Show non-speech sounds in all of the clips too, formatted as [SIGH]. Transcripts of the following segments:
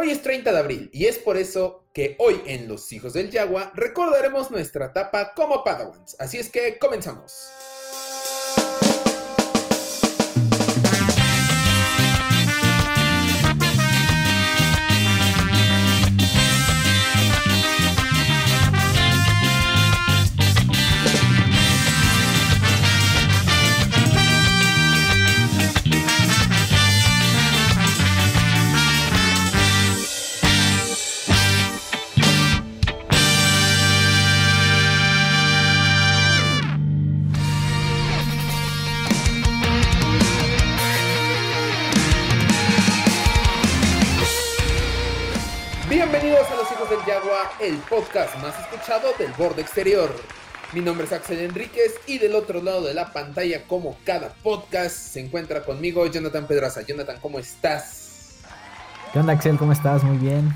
Hoy es 30 de abril y es por eso que hoy en Los Hijos del Yagua recordaremos nuestra etapa como Padawans. Así es que comenzamos. Podcast más escuchado del borde exterior. Mi nombre es Axel Enríquez y del otro lado de la pantalla, como cada podcast, se encuentra conmigo Jonathan Pedraza. Jonathan, ¿cómo estás? ¿Qué onda, Axel? ¿Cómo estás? Muy bien.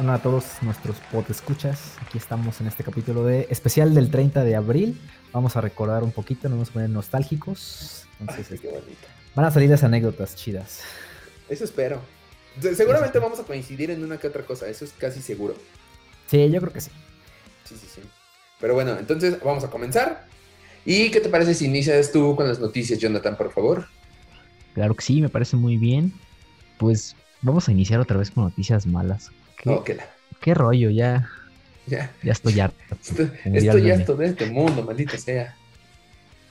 Hola a todos nuestros escuchas. Aquí estamos en este capítulo de especial del 30 de abril. Vamos a recordar un poquito, nos vamos a poner nostálgicos. Entonces, Ay, qué bonito. van a salir las anécdotas chidas. Eso espero. Se- Seguramente vamos a coincidir en una que otra cosa, eso es casi seguro. Sí, yo creo que sí. Sí, sí, sí. Pero bueno, entonces vamos a comenzar. ¿Y qué te parece si inicias tú con las noticias, Jonathan, por favor? Claro que sí, me parece muy bien. Pues vamos a iniciar otra vez con noticias malas. ¿Qué, la- qué rollo? Ya, ya. ya estoy harto. [LAUGHS] Estoy harto de este mundo, maldita sea.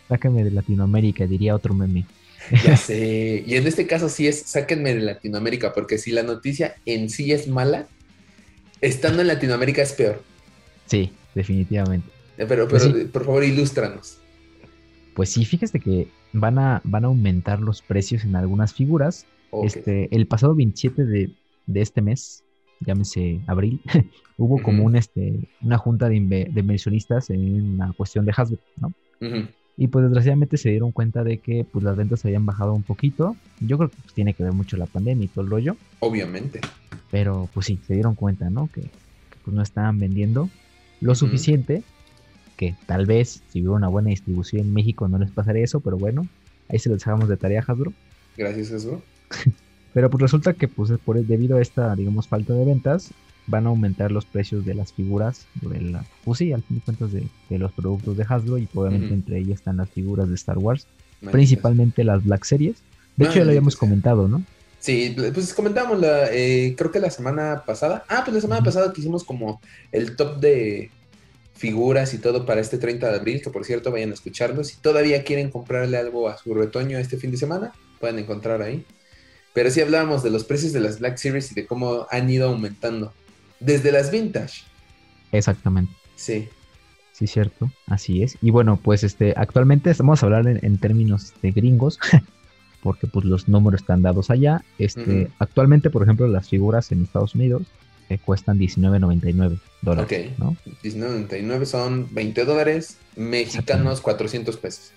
Sácame de Latinoamérica, diría otro meme. Ya [LAUGHS] sé. Y en este caso sí es, sáquenme de Latinoamérica, porque si la noticia en sí es mala, estando en Latinoamérica es peor. Sí, definitivamente. Eh, Pero, Pues pero sí. por favor, ilústranos. Pues sí, fíjate que van a, van a aumentar los precios en algunas figuras. Este, el pasado 27 de, de este mes, llámese abril, [LAUGHS] hubo como un, este, una junta de, inve- de inversionistas en la cuestión de Hasbro, ¿no? Y pues desgraciadamente se dieron cuenta de que pues las ventas habían bajado un poquito. Yo creo que pues, tiene que ver mucho la pandemia y todo el rollo. Obviamente. Pero pues sí, se dieron cuenta, ¿no? Que, que, pues no estaban vendiendo lo suficiente. Que tal vez si hubiera una buena distribución en México no les pasaría eso, pero bueno, ahí se los dejamos de tarea, Hasbro. Gracias, Jesús. [LAUGHS] Pero pues resulta que pues es por debido a esta, digamos, falta de ventas, van a aumentar los precios de las figuras, de la, pues sí, al fin de cuentas de, de los productos de Hasbro y obviamente entre ellas están las figuras de Star Wars, principalmente las Black Series. De hecho ya lo habíamos comentado, ¿no? Sí, pues comentamos la, eh, creo que la semana pasada. Ah, pues la semana pasada que hicimos como el top de figuras y todo para este 30 de abril, que por cierto vayan a escucharlo. Si todavía quieren comprarle algo a su retoño este fin de semana, pueden encontrar ahí. Pero sí hablábamos de los precios de las Black Series y de cómo han ido aumentando. Desde las vintage. Exactamente. Sí. Sí, cierto, así es. Y bueno, pues este, actualmente vamos a hablar en, en términos de gringos, [LAUGHS] porque pues los números están dados allá. Este, Ujú. actualmente, por ejemplo, las figuras en Estados Unidos eh, cuestan 19.99 dólares, Ok. ¿no? 19.99 son 20 dólares mexicanos, 400 pesos.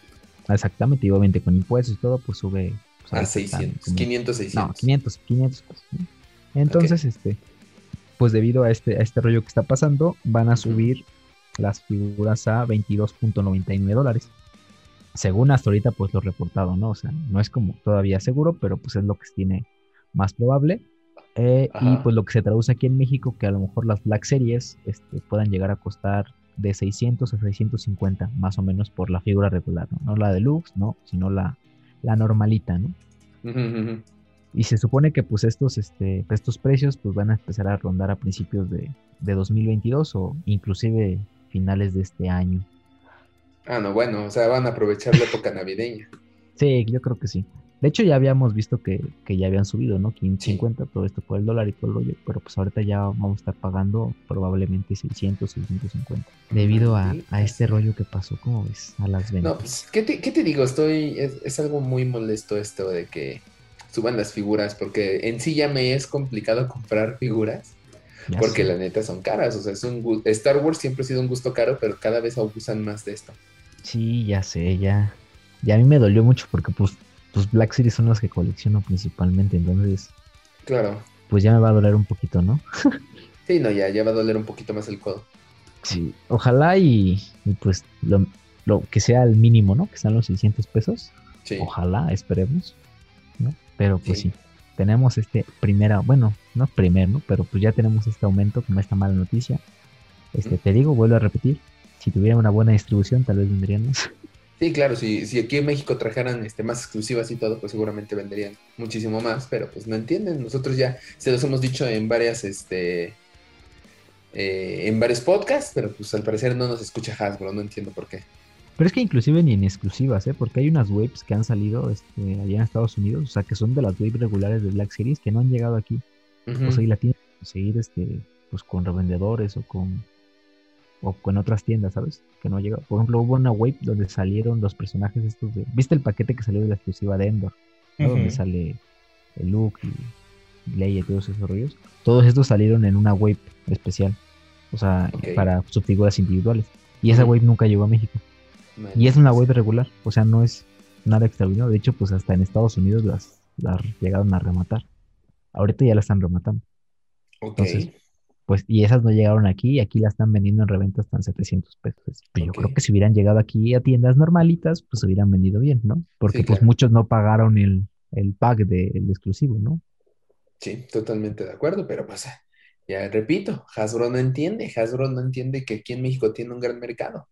Exactamente, y obviamente con impuestos y todo, pues sube pues, A ahorita están 600, como- 500, 600. No, 500, 500 pesos, ¿no? Entonces, este, pues debido a este, a este rollo que está pasando, van a subir las figuras a 22.99 dólares. Según hasta ahorita, pues lo reportado, ¿no? O sea, no es como todavía seguro, pero pues es lo que tiene más probable. Eh, y pues lo que se traduce aquí en México, que a lo mejor las Black Series este, puedan llegar a costar de 600 a 650, más o menos por la figura regular, ¿no? No la deluxe, ¿no? Sino la, la normalita, ¿no? Y se supone que pues estos, este, estos precios pues van a empezar a rondar a principios de, de 2022 o inclusive finales de este año. Ah, no, bueno, o sea, van a aprovechar la época navideña. Sí, yo creo que sí. De hecho ya habíamos visto que, que ya habían subido, ¿no? 550, todo esto por el dólar y todo el rollo, pero pues ahorita ya vamos a estar pagando probablemente 600, 650. Debido a, a este rollo que pasó, ¿cómo ves? A las ventas. No, pues, ¿qué te, qué te digo? Estoy, es, es algo muy molesto esto de que suban las figuras, porque en sí ya me es complicado comprar figuras, Ya porque sé. la neta son caras, o sea, es un Star Wars siempre ha sido un gusto caro, pero cada vez abusan más de esto. Sí, ya sé, ya. Ya a mí me dolió mucho porque pues, pues Black Series son las que colecciono principalmente, entonces Claro. pues ya me va a doler un poquito, ¿no? [LAUGHS] Sí, no, ya, ya va a doler un poquito más el codo. Sí, ojalá y, y, pues lo, lo que sea el mínimo, ¿no? Que sean los 600 pesos. Sí. Ojalá, esperemos, ¿no? Pero pues Sí. sí. tenemos este primera, bueno, no primer, ¿no? Pero pues ya tenemos este aumento como esta mala noticia. Este, te digo, vuelvo a repetir, si tuviera una buena distribución, tal vez vendríamos. Sí, claro, si, si aquí en México trajeran este, más exclusivas y todo, pues seguramente venderían muchísimo más, pero pues no entienden. Nosotros ya se los hemos dicho en varias, este, eh, en varios podcasts, pero pues al parecer no nos escucha Hasbro, no entiendo por qué. Pero es que inclusive ni en exclusivas, ¿eh? Porque hay unas waves que han salido este, allá en Estados Unidos, o sea, que son de las waves regulares de Black Series que no han llegado aquí. O sea, y la tienen que conseguir este, pues con revendedores o con o con otras tiendas, ¿sabes? Que no ha llegado. Por ejemplo, hubo una wave donde salieron los personajes estos de. ¿Viste el paquete que salió de la exclusiva de Endor? Donde sale el Luke y Leia y todos esos rollos. Todos estos salieron en una wave especial. O sea, para sus figuras individuales. Y esa wave nunca llegó a México. Y es una wave regular. O sea, no es nada extraordinario. De hecho, pues hasta en Estados Unidos las, las llegaron a rematar. Ahorita ya la están rematando. Ok. Entonces, pues, y esas no llegaron aquí, y aquí las están vendiendo en reventa hasta en 700 pesos. Pues yo creo que si hubieran llegado aquí a tiendas normalitas, pues hubieran vendido bien, ¿no? Porque pues muchos no pagaron el, el pack del exclusivo, ¿no? Sí, totalmente de acuerdo, pero pues ya repito, Hasbro no entiende, Hasbro no entiende que aquí en México tiene un gran mercado.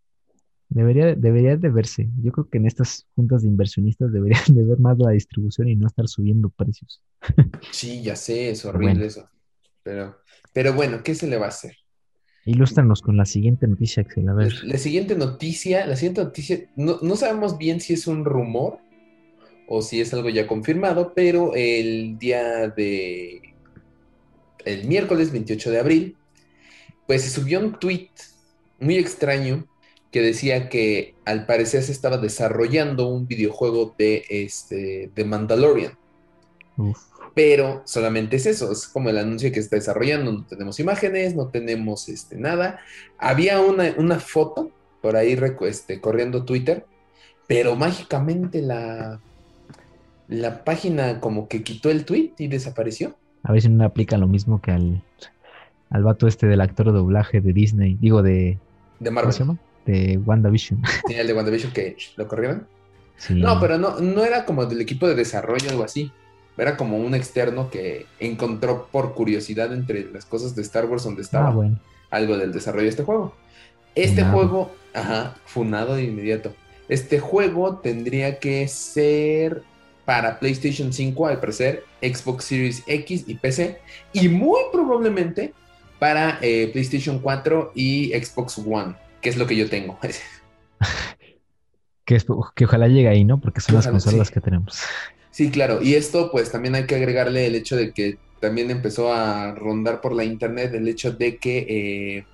Debería, debería de verse. Yo creo que en estas juntas de inversionistas deberían [LAUGHS] de ver más la distribución y no estar subiendo precios. Sí, ya sé, es horrible eso. Pero pero bueno, ¿qué se le va a hacer? Ilústranos con la siguiente noticia, Axel. A ver. La, siguiente noticia, la siguiente noticia, no, no, sabemos bien si es un rumor o si es algo ya confirmado, pero el día de. El miércoles 28 de abril, pues se subió un tweet muy extraño que decía que al parecer se estaba desarrollando un videojuego de, este, de Mandalorian. Uf pero solamente es eso, es como el anuncio que está desarrollando, no tenemos imágenes, no tenemos este, nada. Había una, foto por ahí este, corriendo Twitter, pero mágicamente la, la página como que quitó el tweet y desapareció. A ver si no aplica lo mismo que al, al vato este del actor de doblaje de Disney, digo de... De Marvel. De WandaVision. [LAUGHS] Sí, el de WandaVision que lo corrieron. No, pero no, no era como del equipo de desarrollo o algo así. Era como un externo que encontró por curiosidad entre las cosas de Star Wars donde estaba ah, algo del desarrollo de este juego. Este juego, ajá, funado de inmediato. Este juego tendría que ser para PlayStation 5, al parecer, Xbox Series X y PC, y muy probablemente para eh, PlayStation 4 y Xbox One, que es lo que yo tengo. [LAUGHS] que, que ojalá llegue ahí, ¿no? Porque son las consolas que tenemos. Sí, claro. Y esto, pues también hay que agregarle el hecho de que también empezó a rondar por la internet el hecho de que eh,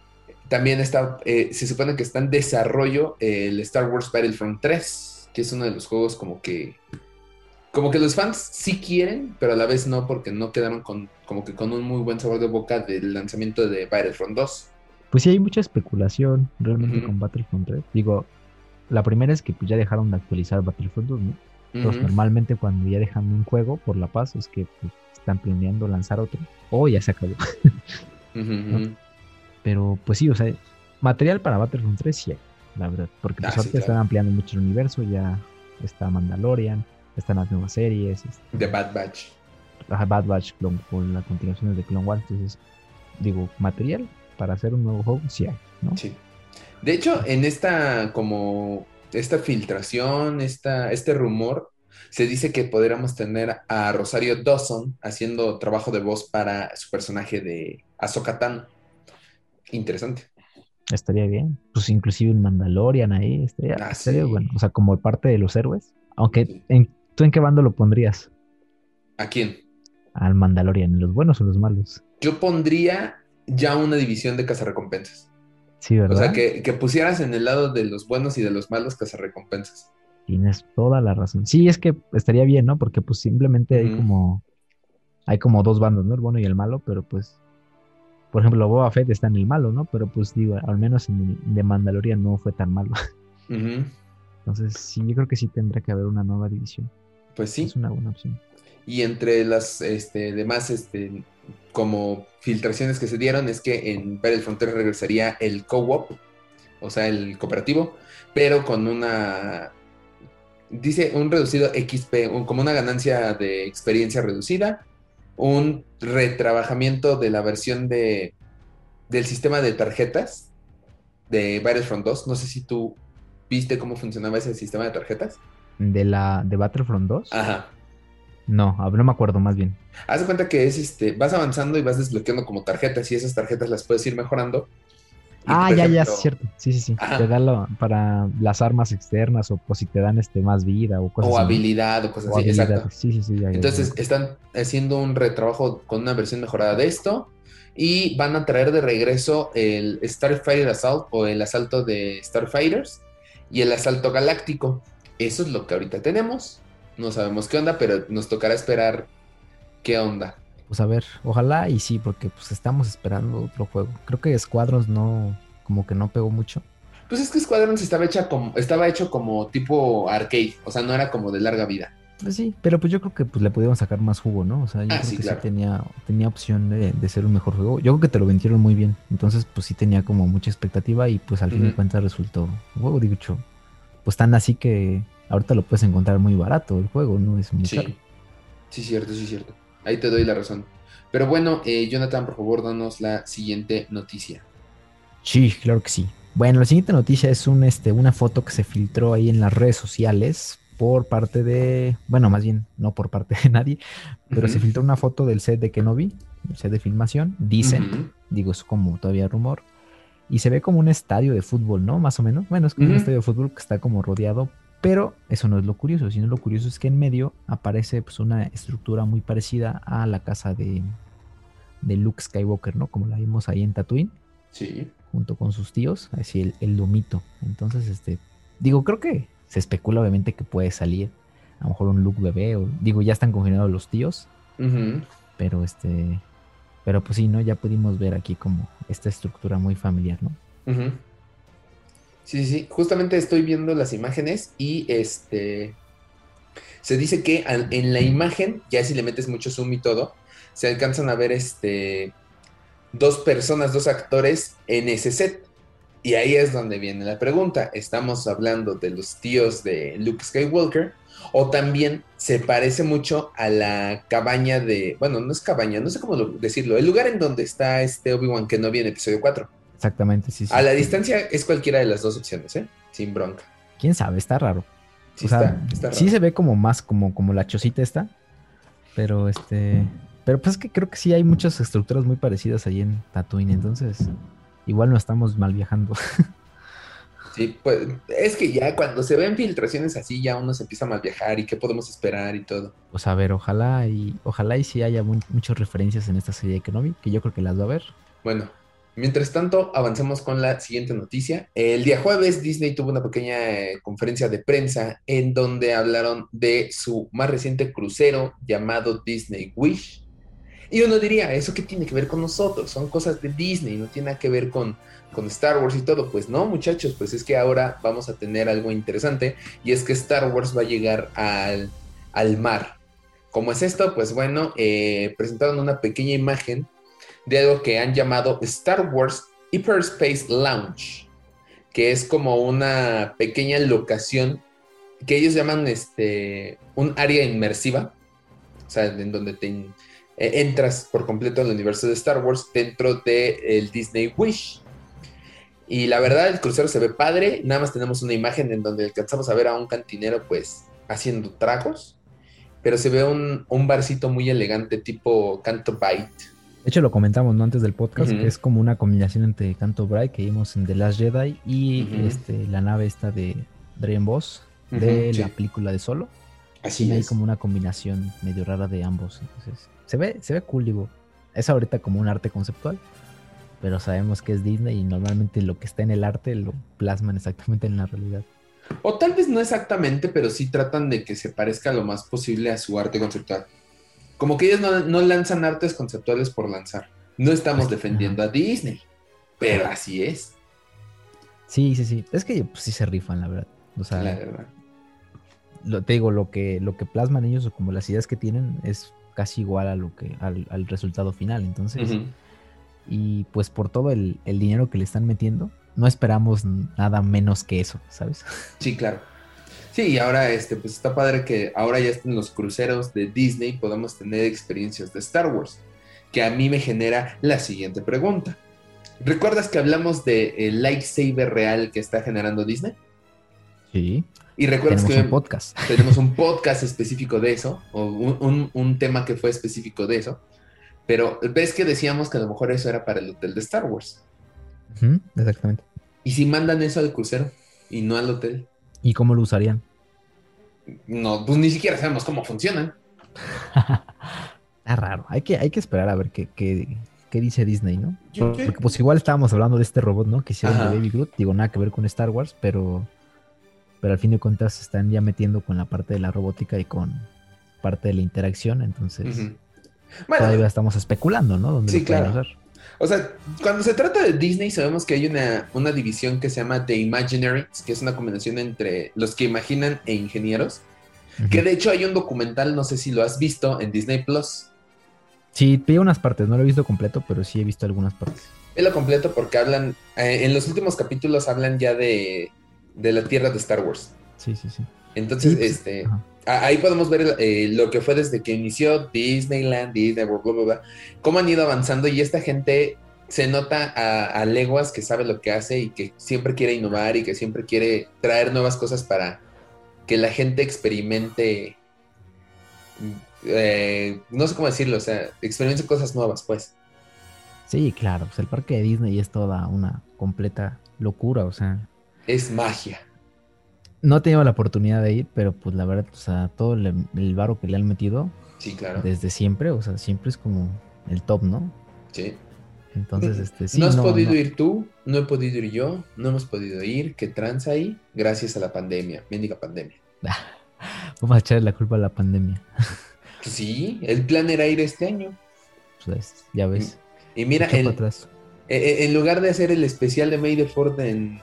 también está, eh, se supone que está en desarrollo el Star Wars Battlefront 3, que es uno de los juegos como que, como que los fans sí quieren, pero a la vez no, porque no quedaron con, como que con un muy buen sabor de boca del lanzamiento de Battlefront 2. Pues sí, hay mucha especulación realmente con Battlefront 3. Digo, la primera es que pues, ya dejaron de actualizar Battlefront 2, ¿no? Entonces, normalmente cuando ya dejan un juego por la paz es que pues, están planeando lanzar otro o ya se acabó. [LAUGHS] Pero pues sí, o sea, material para Battlefront 3 sí hay, la verdad. Porque pues, ah, ahorita están ampliando mucho el universo, ya está Mandalorian, están las nuevas series. The Bad Batch. Bad Batch con la continuación de Clone Wars. Entonces, digo, material para hacer un nuevo juego sí hay, ¿no? Sí. De hecho, en esta como esta filtración, esta, este rumor, se dice que podríamos tener a Rosario Dawson haciendo trabajo de voz para su personaje de Ahsoka Interesante. Estaría bien. Pues inclusive un Mandalorian ahí, estaría, ah, bueno. O sea, como parte de los héroes. Aunque, ¿tú en qué bando lo pondrías? ¿A quién? Al Mandalorian, ¿en los buenos o los malos? Yo pondría ya una división de cazarrecompensas. Sí, ¿verdad? O sea, que, pusieras en el lado de los buenos y de los malos que se recompensas. Tienes toda la razón. Sí, es que estaría bien, ¿no? Porque pues simplemente hay como hay como dos bandos, ¿no? El bueno y el malo, pero pues por ejemplo, Boba Fett está en el malo, ¿no? Pero pues digo, al menos en el de Mandalorian no fue tan malo. [LAUGHS] Entonces, sí, yo creo que sí tendrá que haber una nueva división. Pues sí. Es una buena opción. Y entre las este, demás este, como filtraciones que se dieron es que en Battlefront 3 regresaría el co-op, o sea, el cooperativo, pero con una, dice, un reducido XP, como una ganancia de experiencia reducida un retrabajamiento de la versión de del sistema de tarjetas de Battlefront 2. No sé si tú viste cómo funcionaba ese sistema de tarjetas. ¿De la de Battlefront 2? Ajá. No, no me acuerdo más bien. Haz de cuenta que es este, vas avanzando y vas desbloqueando como tarjetas y esas tarjetas las puedes ir mejorando. ah, ya, ya, es cierto. Sí, sí, sí. Te dan para las armas externas o, si te dan este más vida o cosas O habilidad o cosas así, exacto. Sí, sí, sí. Entonces están haciendo un retrabajo con una versión mejorada de esto y van a traer de regreso el Starfighter Assault o el asalto de Starfighters y el asalto galáctico. Eso es lo que ahorita tenemos. No sabemos qué onda, pero nos tocará esperar qué onda. Pues a ver, ojalá y sí, porque pues estamos esperando otro juego. Creo que Squadrons no, como que no pegó mucho. Pues es que Squadrons estaba hecha como, estaba hecho como tipo arcade, o sea, no era como de larga vida. Pues sí, pero pues yo creo que pues le pudieron sacar más jugo, ¿no? O sea, yo ah, creo que sí tenía, tenía opción de, ser un mejor juego. Yo creo que te lo vendieron muy bien. Entonces, pues sí tenía como mucha expectativa y pues al fin de cuentas resultó un juego, dicho, pues tan así que ahorita lo puedes encontrar muy barato el juego, ¿no? Es muy sí. caro. Sí, cierto, sí, cierto. Ahí te doy la razón. Pero bueno, eh, Jonathan, por favor, danos la siguiente noticia. Sí, claro que sí. Bueno, la siguiente noticia es un, este, una foto que se filtró ahí en las redes sociales por parte de, bueno, más bien no por parte de [LAUGHS] nadie, pero se filtró una foto del set de Kenobi, el set de filmación, dicen, digo, es como todavía rumor, y se ve como un estadio de fútbol, ¿no? Más o menos. Bueno, es como un estadio de fútbol que está como rodeado, pero eso no es lo curioso, sino lo curioso es que en medio aparece pues una estructura muy parecida a la casa de, de Luke Skywalker, ¿no? Como la vimos ahí en Tatooine. Sí. Junto con sus tíos, así el, el domito. Entonces, este, digo, creo que se especula obviamente que puede salir a lo mejor un look bebé o digo ya están congelados los tíos pero este pero pues sí no ya pudimos ver aquí como esta estructura muy familiar no sí sí justamente estoy viendo las imágenes y este se dice que en la imagen ya si le metes mucho zoom y todo se alcanzan a ver este dos personas dos actores en ese set y ahí es donde viene la pregunta. ¿Estamos hablando de los tíos de Luke Skywalker? ¿O también se parece mucho a la cabaña de... Bueno, no es cabaña, no sé cómo decirlo. El lugar en donde está este Obi-Wan que no viene episodio 4. Exactamente, sí, sí. A la distancia es cualquiera de las dos opciones, ¿eh? Sin bronca. ¿Quién sabe? Está raro. Sí, está, raro. sí se ve como más como, como la chocita esta. Pero este... Pero pues es que creo que sí hay muchas estructuras muy parecidas ahí en Tatooine, entonces igual no estamos mal viajando. [LAUGHS] Sí, pues es que ya cuando se ven filtraciones así, ya uno se empieza a mal viajar y qué podemos esperar y todo. Pues a ver, ojalá y ojalá y sí haya muchas referencias en esta serie de Kenobi, que yo creo que las va a ver. Bueno, mientras tanto, avancemos con la siguiente noticia. El día jueves, Disney tuvo una pequeña eh, conferencia de prensa en donde hablaron de su más reciente crucero llamado Disney Wish y uno diría, ¿eso qué tiene que ver con nosotros? Son cosas de Disney, no tiene nada que ver con, con Star Wars y todo. Pues no, muchachos, pues es que ahora vamos a tener algo interesante y es que Star Wars va a llegar al, al mar. ¿Cómo es esto? Pues bueno, eh, presentaron una pequeña imagen de algo que han llamado Star Wars Hyperspace Lounge, que es como una pequeña locación que ellos llaman este, un área inmersiva, o sea, en donde te eh, entras por completo el universo de Star Wars dentro del el Disney Wish. Y la verdad, el crucero se ve padre. Nada más tenemos una imagen en donde alcanzamos a ver a un cantinero, pues, haciendo tragos. Pero se ve un, un barcito muy elegante, tipo Canto Bite. De hecho, lo comentamos ¿no? antes del podcast, que es como una combinación entre Canto Bright que vimos en The Last Jedi y este, la nave esta de Dragon Boss de la película de Solo. Así Hay como una combinación medio rara de ambos. Entonces, se ve, se ve cool, digo. Es ahorita como un arte conceptual, pero sabemos que es Disney y normalmente lo que está en el arte lo plasman exactamente en la realidad. O tal vez no exactamente, pero sí tratan de que se parezca lo más posible a su arte conceptual. Como que ellos no, lanzan artes conceptuales por lanzar. No estamos defendiendo a Disney, pero así es. Sí, sí, sí. Es que pues, sí se rifan, la verdad. O sea, la verdad. Lo, te digo, lo que, lo que plasman ellos o como las ideas que tienen es casi igual a lo que, al, resultado final. Entonces, y pues por todo el, dinero que le están metiendo, no esperamos nada menos que eso, ¿sabes? Sí, claro. Sí, y ahora este, pues está padre que ahora ya en los cruceros de Disney podamos tener experiencias de Star Wars, que a mí me genera la siguiente pregunta. ¿Recuerdas que hablamos del el lightsaber real que está generando Disney? Sí. Y recuerdas Tenemos que un podcast. [LAUGHS] tenemos un podcast específico de eso, o un, un- un tema que fue específico de eso, pero ves que decíamos que a lo mejor eso era para el hotel de Star Wars. Exactamente. ¿Y si mandan eso al crucero y no al hotel? ¿Y cómo lo usarían? No, pues ni siquiera sabemos cómo funcionan. [LAUGHS] Está raro. Hay que, hay que esperar a ver qué, qué, qué dice Disney, ¿no? Porque pues igual estábamos hablando de este robot, ¿no? Que hicieron Ajá. de Baby Groot. Digo, nada que ver con Star Wars, pero, pero al fin de cuentas se están ya metiendo con la parte de la robótica y con parte de la interacción. Entonces. Bueno, todavía estamos especulando, ¿no? Dónde Sí, claro. usar. O sea, cuando se trata de Disney, sabemos que hay una, una división que se llama The Imaginaries, que es una combinación entre los que imaginan e ingenieros. Que de hecho hay un documental, no sé si lo has visto, en Disney Plus. Sí, vi unas partes, no lo he visto completo, pero sí he visto algunas partes. Es lo completo porque hablan, eh, en los últimos capítulos hablan ya de, de la tierra de Star Wars. Sí, sí, sí. Entonces, Sí, pues, este, ajá. Ahí podemos ver eh, lo que fue desde que inició Disneyland, Disney, World, bla, bla, bla, cómo han ido avanzando y esta gente se nota a, a leguas que sabe lo que hace y que siempre quiere innovar y que siempre quiere traer nuevas cosas para que la gente experimente, eh, no sé cómo decirlo, o sea, experimente cosas nuevas, pues. Sí, claro, pues el parque de Disney es toda una completa locura, o sea, Es magia. No he tenido la oportunidad de ir, pero pues la verdad, o sea, todo el, el varo que le han metido Sí, claro. desde siempre, o sea, siempre es como el top, ¿no? Sí. Entonces, este, sí, no has no, podido no. ir tú, no he podido ir yo, no hemos podido ir. ¿Qué tranza ahí? Gracias a la pandemia, mendiga pandemia. [LAUGHS] Vamos a echarle la culpa a la pandemia. Pues sí, el plan era ir este año. Pues, ya ves. Y mira, en, eh, eh, en lugar de hacer el especial de May the Fourth en,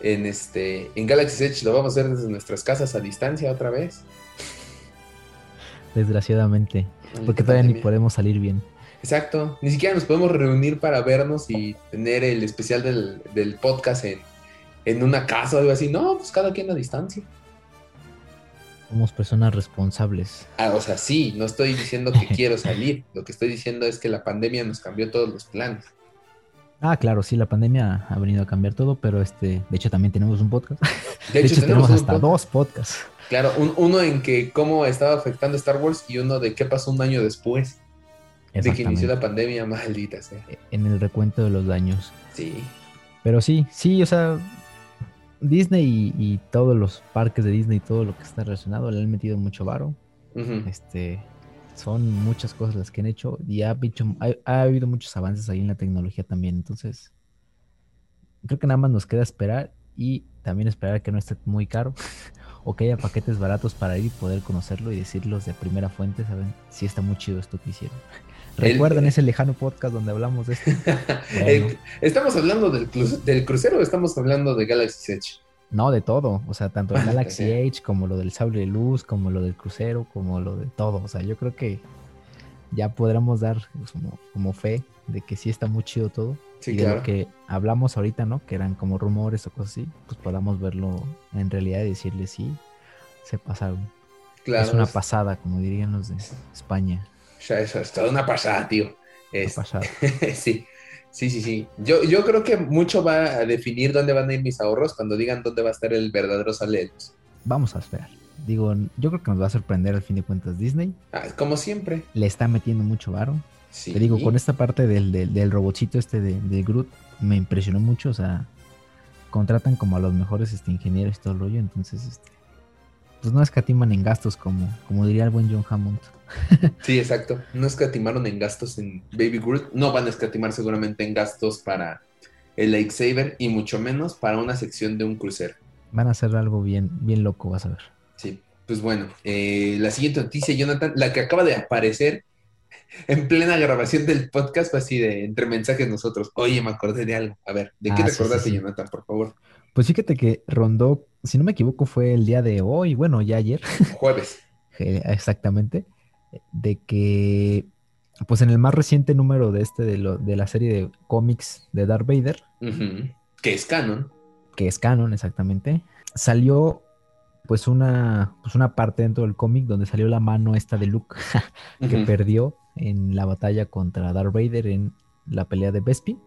en, este, en Galaxy Edge, lo vamos a hacer desde nuestras casas a distancia otra vez. Desgraciadamente. Porque todavía ni podemos salir bien. Exacto, ni siquiera nos podemos reunir para vernos y tener el especial del, del podcast en, en una casa o algo así. No, pues cada quien a distancia. Somos personas responsables. Ah, o sea, sí, no estoy diciendo que [LAUGHS] quiero salir. Lo que estoy diciendo es que la pandemia nos cambió todos los planes. Ah, claro, sí, la pandemia ha venido a cambiar todo, pero este, de hecho también tenemos un podcast. De [LAUGHS] hecho, tenemos, hasta dos podcasts. Claro, un- uno en que cómo estaba afectando Star Wars y uno de qué pasó un año después de que inició la pandemia, maldita sea. En el recuento de los daños. Sí, Pero sí, sí, o sea, Disney y, y todos los parques de Disney, todo lo que está relacionado, le han metido mucho varo. Este, son muchas cosas las que han hecho y ha, dicho- ha, ha habido muchos avances ahí en la tecnología también. Entonces, creo que nada más nos queda esperar y también esperar que no esté muy caro [LAUGHS] o que haya paquetes baratos para ir y poder conocerlo y decirlos de primera fuente, ¿saben? Si está muy chido esto que hicieron. El- ¿Recuerdan ese lejano podcast donde hablamos de esto? [LAUGHS] Bueno. El- ¿Estamos hablando del, del crucero o estamos hablando de Galaxy Edge? No, de todo. O sea, tanto el [LAUGHS] Galaxy. Edge como lo del sable de luz, como lo del crucero, como lo de todo. O sea, yo creo que ya podremos dar como, como fe de que sí está muy chido todo. Sí, y de claro. lo que hablamos ahorita, ¿no? Que eran como rumores o cosas así, pues podamos verlo en realidad y decirle sí, se pasaron. Claro, es una es- pasada, como dirían los de España. o sea, eso es toda una pasada, tío. Una Es- pasada. [LAUGHS] sí, sí, sí, sí. Yo, yo creo que mucho va a definir dónde van a ir mis ahorros cuando digan dónde va a estar el verdadero sale de luz. Vamos a esperar. Digo, yo creo que nos va a sorprender al fin de cuentas Disney. Ah, como siempre. Le está metiendo mucho varo. Sí. Te digo, con esta parte del, del, del robotcito este de, de Groot, me impresionó mucho. O sea, contratan como a los mejores este, ingenieros y todo el rollo. Entonces, este, pues no escatiman en gastos, como, como diría el buen John Hammond. [LAUGHS] Sí, exacto. No escatimaron en gastos en Baby Groot. No van a escatimar seguramente en gastos para el Lightsaber y mucho menos para una sección de un crucero. Van a hacer algo bien, bien loco, vas a ver. Sí, pues bueno, eh, la siguiente noticia, Jonathan, la que acaba de aparecer en plena grabación del podcast, así de entre mensajes nosotros. Oye, me acordé de algo. A ver, ¿de qué Ah, te sí, sí, acordaste, sí. Jonathan, por favor? Pues fíjate que rondó, si no me equivoco, fue el día de hoy, bueno, ya ayer, [LAUGHS] Jueves. eh, exactamente, de que, pues en el más reciente número de este, de, lo, de la serie de cómics de Darth Vader. Que es canon. que es canon exactamente, salió pues una, pues una parte dentro del cómic donde salió la mano esta de Luke [LAUGHS] que perdió en la batalla contra Darth Vader en la pelea de Bespin.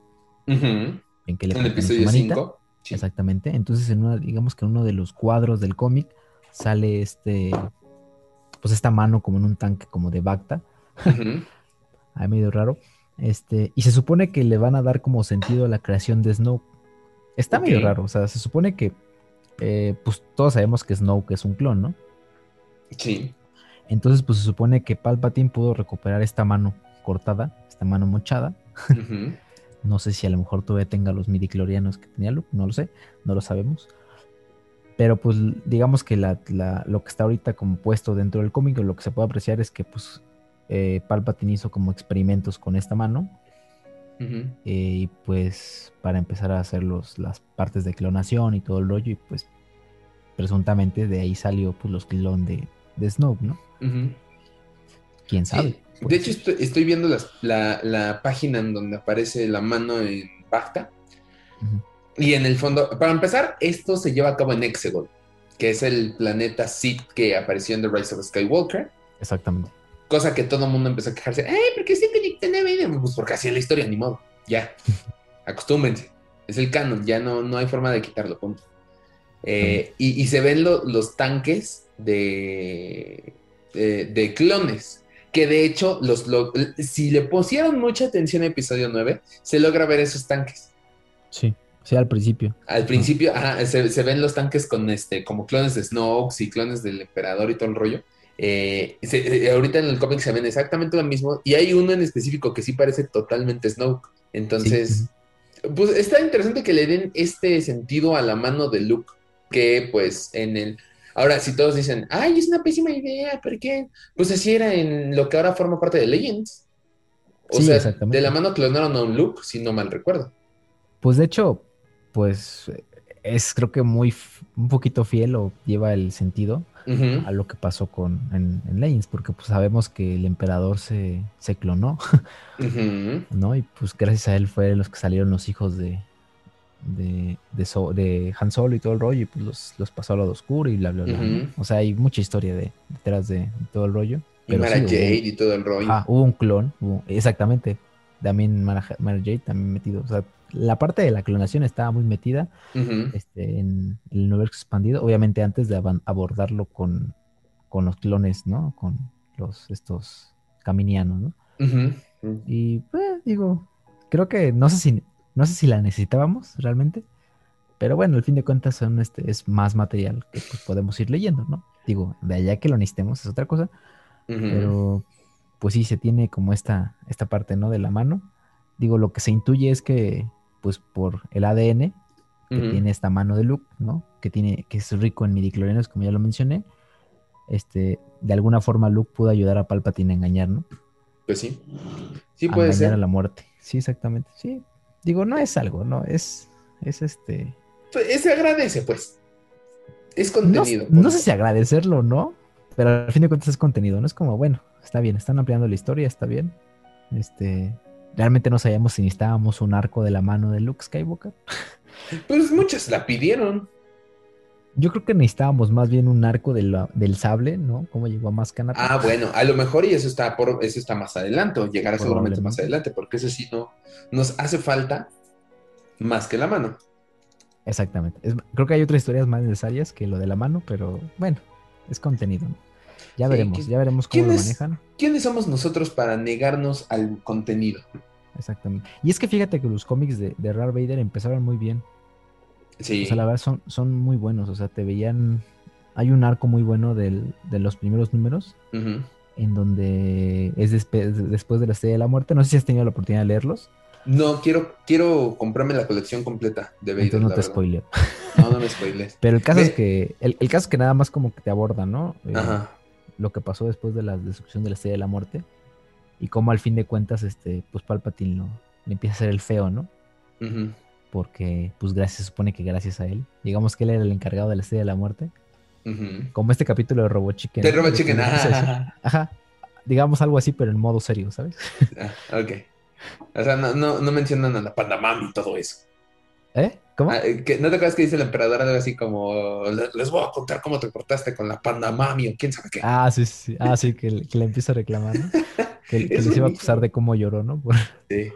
En que le en el episodio 5. Exactamente. Entonces, en una, digamos que en uno de los cuadros del cómic sale este, pues esta mano como en un tanque como de Bacta. [LAUGHS] Ahí medio raro. Este, y se supone que le van a dar como sentido a la creación de Snow. Está medio raro, o sea, se supone que eh, pues todos sabemos que Snoke es un clon, ¿no? Sí. Entonces, pues se supone que Palpatine pudo recuperar esta mano cortada, esta mano mochada. No sé si a lo mejor todavía tenga los midiclorianos que tenía Luke, no lo sé, no lo sabemos. Pero pues digamos que lo que está ahorita como puesto dentro del cómic, lo que se puede apreciar es que pues eh, Palpatine hizo como experimentos con esta mano eh, y pues para empezar a hacer los, las partes de clonación y todo el rollo, y pues presuntamente de ahí salió pues los clon de, de Snoke, ¿no? ¿Quién sabe? De hecho, estoy, viendo la, página en donde aparece la mano en Bacta. Y en el fondo, para empezar, esto se lleva a cabo en Exegol, que es el planeta Sith que apareció en The Rise of Skywalker. Exactamente. Cosa que todo el mundo empezó a quejarse. ¡Ay, ¿por qué sí tiene Vader? Pues porque así es la historia, ni modo. Ya. [LAUGHS] Acostúmbense. Es el canon, ya no, no hay forma de quitarlo, punto. Eh, y, se ven los tanques de, de, clones. Que de hecho, los, si le pusieron mucha atención a episodio 9, se logra ver esos tanques. Sí, sí, al principio. Al principio, se, ven los tanques con este, como clones de Snokes y clones del emperador y todo el rollo. Eh, eh, ahorita en el cómic se ven exactamente lo mismo y hay uno en específico que sí parece totalmente Snoke. Entonces, pues está interesante que le den este sentido a la mano de Luke, que pues en el... Ahora, si todos dicen, ay, es una pésima idea, ¿por qué? Pues así era en lo que ahora forma parte de Legends. O sea, de la mano clonaron a un Luke, si no mal recuerdo. Pues de hecho, pues es creo que muy, un poquito fiel o lleva el sentido a lo que pasó con en, Legends, porque pues sabemos que el emperador se, se clonó, [LAUGHS] ¿no? Y pues gracias a él fueron los que salieron los hijos de, de, de, Han Solo y todo el rollo, y pues los, pasó al lado oscuro y bla, bla, bla. O sea, hay mucha historia de, detrás de, todo el rollo. Y Mara Jade y todo el rollo. Ah, hubo un clon, exactamente. También Mara, Mara Jade también metido. O sea, la parte de la clonación estaba muy metida este, en el universo expandido, obviamente antes de abordarlo con, los clones, ¿no? Con los estos caminianos, ¿no? Y pues digo, creo que no sé si no sé si la necesitábamos realmente, pero bueno, al fin de cuentas son este es más material que pues, podemos ir leyendo, ¿no? Digo, de allá que lo necesitemos es otra cosa, pero pues sí se tiene como esta esta parte, ¿no? De la mano. Digo, lo que se intuye es que pues por el ADN que tiene esta mano de Luke, ¿no? Que tiene, que es rico en midiclorianos, como ya lo mencioné. Este, de alguna forma Luke pudo ayudar a Palpatine a engañar, ¿no? Pues sí. Sí puede a engañar a la muerte. Sí, exactamente. Sí. Digo, no es algo, no, es, es este. Pues, se agradece, pues. Es contenido. No, no sé si agradecerlo o no, pero al fin de cuentas es contenido, ¿no? Es como, bueno, está bien, están ampliando la historia, está bien. Este, realmente no sabíamos si necesitábamos un arco de la mano de Luke Skywalker. Pues muchas la pidieron. Yo creo que necesitábamos más bien un arco del sable, ¿no? Cómo llegó a más Ah, bueno, a lo mejor y eso está por eso está más adelante, llegará seguramente más adelante, porque eso sí no nos hace falta más que la mano. Exactamente. creo que hay otras historias más necesarias que lo de la mano, pero bueno, es contenido. ¿no? Ya veremos, ya veremos cómo lo manejan. ¿Quiénes somos nosotros para negarnos al contenido? Exactamente. Y es que fíjate que los cómics de, de Rar Vader empezaron muy bien. Sí. O sea, la verdad son, son muy buenos. O sea, te veían. Hay un arco muy bueno de los primeros números. En donde es después de la estrella de la muerte. No sé si has tenido la oportunidad de leerlos. No, quiero, quiero comprarme la colección completa de Vader. Entonces no te spoileo. No, no me spoiles. [LAUGHS] Pero el caso es que. El, el, caso es que nada más como que te aborda, ¿no? Eh, Ajá lo que pasó después de la destrucción de la Estrella de la Muerte y cómo al fin de cuentas, este, pues Palpatine lo, le empieza a ser el feo, ¿no? Porque, pues gracias, se supone que gracias a él, digamos que él era el encargado de la Estrella de la Muerte, como este capítulo de Robot Chicken. De Robot Chicken, ajá. [LAUGHS] ajá. Digamos algo así, pero en modo serio, ¿sabes? Ah, ok. O sea, no, no, mencionan a la Pandamam y todo eso. ¿Eh? ¿Cómo? Ah, que, ¿No te acuerdas que dice el emperador algo así como, les voy a contar cómo te portaste con la panda mami o quién sabe qué? Ah, sí, sí. Ah, sí, que, le empieza a reclamar, ¿no? [LAUGHS] Que, que les iba a acusar de cómo lloró, ¿no? Sí.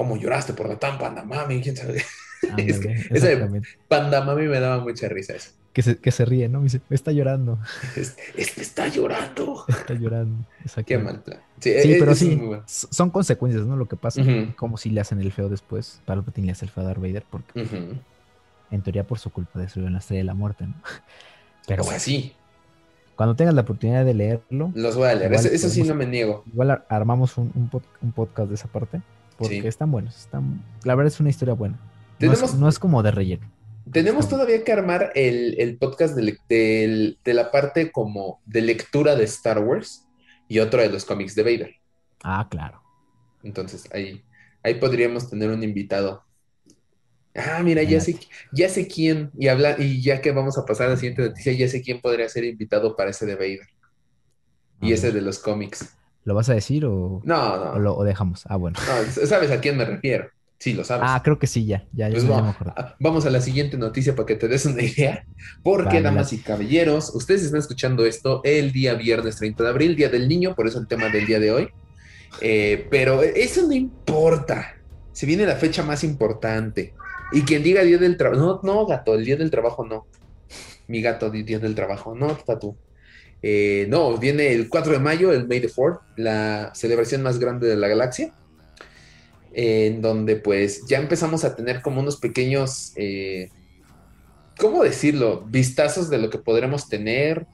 ¿Cómo lloraste por la tan panda mami? ¿Quién sabe? [LAUGHS] es que ese panda mami me daba mucha risa eso. Que se, que se ríe, ¿no? Me dice, está llorando. [LAUGHS] Este, está llorando. [LAUGHS] Está llorando. Qué mal plan. Sí, sí pero sí, son consecuencias, ¿no? Lo que pasa, como si le hacen el feo después. Palpatine le hace el feo a Darth Vader porque, en teoría, por su culpa destruyó la estrella de la muerte, ¿no? Pero o sea, sí. Cuando tengas la oportunidad de leerlo. Los voy a leer, eso, sí no me niego. Igual armamos un, un, podcast de esa parte porque están buenos. Están, la verdad es una historia buena. no es como de relleno. Tenemos todavía que armar el, podcast de, la parte como de lectura de Star Wars y otro de los cómics de Vader. Ah, claro. Entonces ahí, ahí podríamos tener un invitado. Ah, mira, ya sé, ya sé quién, y habla, y ya que vamos a pasar a la siguiente noticia, ya sé quién podría ser invitado para ese de Vader. Y ese de los cómics. ¿Lo vas a decir o, no, no. o lo dejamos? Ah, bueno. sabes a quién me refiero. Sí, lo sabes. Ah, creo que sí, ya. ya, pues vamos, a la siguiente noticia para que te des una idea. Porque, damas y caballeros, ustedes están escuchando esto el día viernes 30 de abril, Día del Niño, por eso el tema del día de hoy. Eh, pero eso no importa. Se viene la fecha más importante. Y quien diga Día del Trabajo, no, no, gato, el Día del Trabajo no. Mi gato, Día del Trabajo, no, está tú. Eh, no, viene el 4 de mayo, el May the 4 la celebración más grande de la galaxia en donde pues ya empezamos a tener como unos pequeños, eh, ¿cómo decirlo? Vistazos de lo que podremos tener,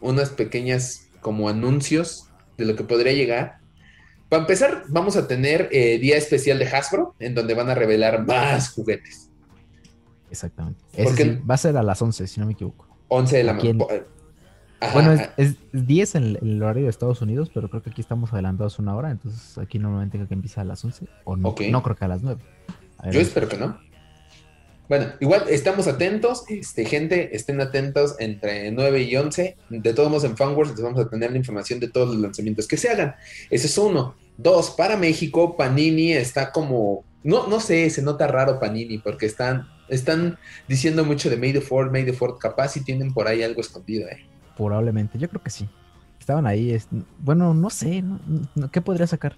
unas pequeñas como anuncios de lo que podría llegar. Para empezar, vamos a tener eh, día especial de Hasbro, en donde van a revelar más juguetes. Exactamente. Porque va a ser a las 11, si no me equivoco. 11 de la mañana. Bueno, es, 10 en el, horario de Estados Unidos, pero creo que aquí estamos adelantados una hora, entonces aquí normalmente creo que empieza a las 11, o no, no creo que a las 9. Yo espero que no. Bueno, igual estamos atentos, este, gente, estén atentos entre 9 y 11. De todos modos, en Fanworks les vamos a tener la información de todos los lanzamientos que se hagan. Ese es uno. Dos, para México, Panini está como, no, no sé, se nota raro Panini, porque están, están diciendo mucho de May the Ford, May the Ford, capaz y tienen por ahí algo escondido, eh. Probablemente, yo creo que sí. Estaban ahí. bueno, no sé. ¿Qué podría sacar?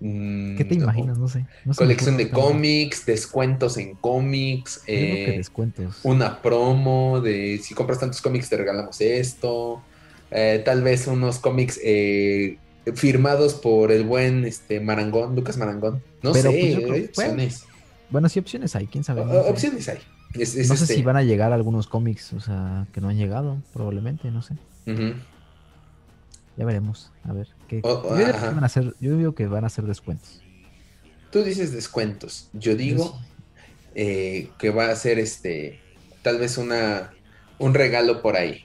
Mm, ¿Qué te imaginas? No sé. Colección de cómics, descuentos en cómics. Eh, descuentos. Una promo de si compras tantos cómics te regalamos esto. Eh, tal vez unos cómics eh, firmados por el buen este Marangón, Lucas Marangón. No sé, pues, opciones. Bueno, sí, opciones hay, quién sabe. opciones hay no sé si este van a llegar algunos cómics, o sea, que no han llegado, probablemente, no sé. Ya veremos, a ver. ¿qué? yo, digo que van a hacer, yo digo que van a hacer descuentos. Tú dices descuentos, yo digo eh, que va a ser este, tal vez una, un regalo por ahí.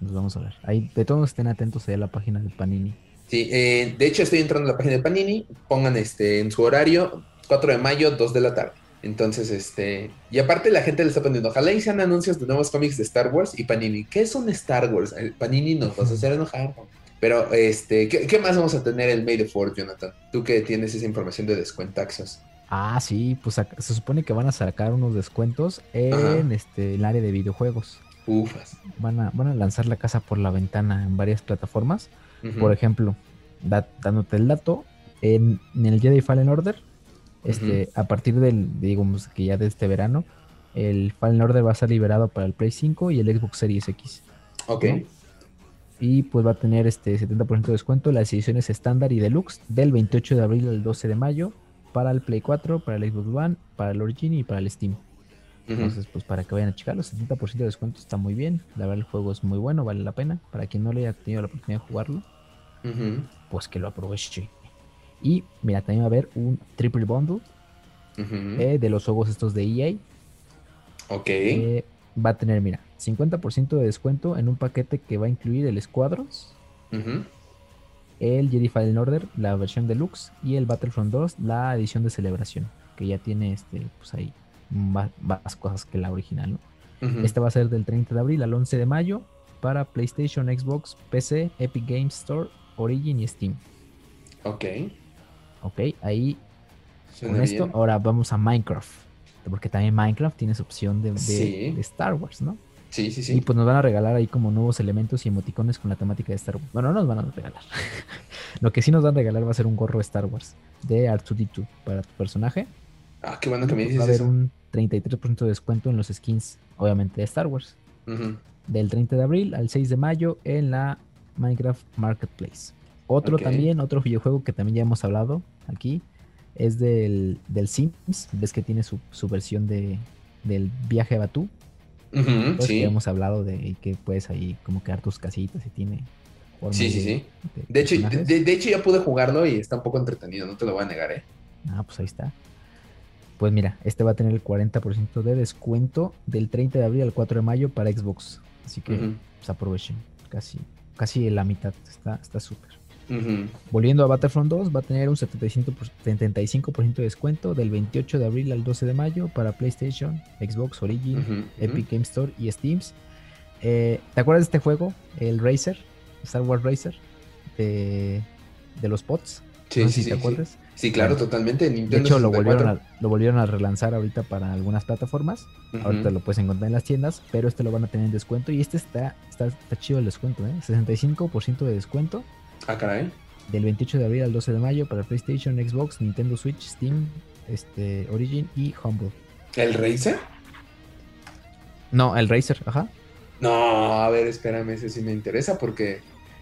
Nos vamos a ver. Ahí, de todos estén atentos a la página de Panini. Sí, eh, de hecho estoy entrando a la página de Panini, pongan este en su horario, 4 de mayo, 2 de la tarde. Entonces, este. Y aparte, la gente le está poniendo. Ojalá y sean anuncios de nuevos cómics de Star Wars y Panini. ¿Qué son Star Wars? Panini nos vas a hacer enojar. Pero, este. ¿qué, más vamos a tener el May the Fourth, Jonathan? Tú que tienes esa información de descuentaxos. Ah, sí, pues se supone que van a sacar unos descuentos en este el área de videojuegos. Ufas. Van a, van a lanzar la casa por la ventana en varias plataformas. Por ejemplo, dándote el dato, en, en el Jedi Fallen Order este, A partir del, digamos que ya de este verano, el Fallen Order va a ser liberado para el Play 5 y el Xbox Series X. Ok. Y pues va a tener este 70% de descuento las ediciones estándar y deluxe del 28 de abril al 12 de mayo para el Play 4, para el Xbox One, para el Origin y para el Steam. Entonces, pues para que vayan a checarlo, 70% de descuento está muy bien. La verdad, el juego es muy bueno, vale la pena. Para quien no le haya tenido la oportunidad de jugarlo, pues que lo aproveche. Y mira, también va a haber un triple bundle eh, de los juegos estos de EA. Ok. Eh, va a tener, mira, 50% de descuento en un paquete que va a incluir el Squadrons, el Jedi Fallen Order, la versión deluxe, y el Battlefront 2, la edición de celebración, que ya tiene este, pues ahí más, cosas que la original, ¿no? Este va a ser del 30 de abril al 11 de mayo para PlayStation, Xbox, PC, Epic Games Store, Origin y Steam. Ok. Ok, ahí con esto, ahora vamos a Minecraft. Porque también Minecraft tiene su opción de, de- Sí. de Star Wars, ¿no? Sí, sí, Y sí. pues nos van a regalar ahí como nuevos elementos y emoticones con la temática de Star Wars. Bueno, no nos van a regalar. [LAUGHS] Lo que sí nos van a regalar va a ser un gorro de Star Wars de R2D2 para tu personaje. Ah, qué bueno que me dices va a haber eso. un 33% de descuento en los skins, obviamente de Star Wars. Del 30 de abril al 6 de mayo en la Minecraft Marketplace. Otro también, otro videojuego que también ya hemos hablado aquí, es del, del Sims. Ves que tiene su, su versión de, del viaje a Batú. Pues que sí. ya hemos hablado de que puedes ahí como crear tus casitas y tiene Sí, sí, de- sí. de De hecho, de, hecho, ya pude jugarlo y está un poco entretenido, no te lo voy a negar, ¿eh? Ah, pues ahí está. Pues mira, este va a tener el 40% de descuento del 30 de abril al 4 de mayo para Xbox. Así que Ujú, pues aprovechen. Casi, casi la mitad. Está está Volviendo a Battlefront 2, va a tener un 75%, por- 75% de descuento del 28 de abril al 12 de mayo para PlayStation, Xbox, Origin. Epic Game Store y Steams. Eh, ¿Te acuerdas de este juego? El Racer, Star Wars Racer, de, de los pots. Sí, no sé sí, si te sí. acuerdas. Sí, claro, Bueno, totalmente. De hecho, lo 64. volvieron, a, lo volvieron a relanzar ahorita para algunas plataformas. Ahorita lo puedes encontrar en las tiendas, pero este lo van a tener en descuento. Y este está, está, está chido el descuento, ¿eh? 65% de descuento Ah, caray. del 28 de abril al 12 de mayo para PlayStation, Xbox, Nintendo Switch, Steam, este, Origin y Humble. ¿El Racer? No, el Racer, ajá. No, a ver, espérame, ese sí me interesa porque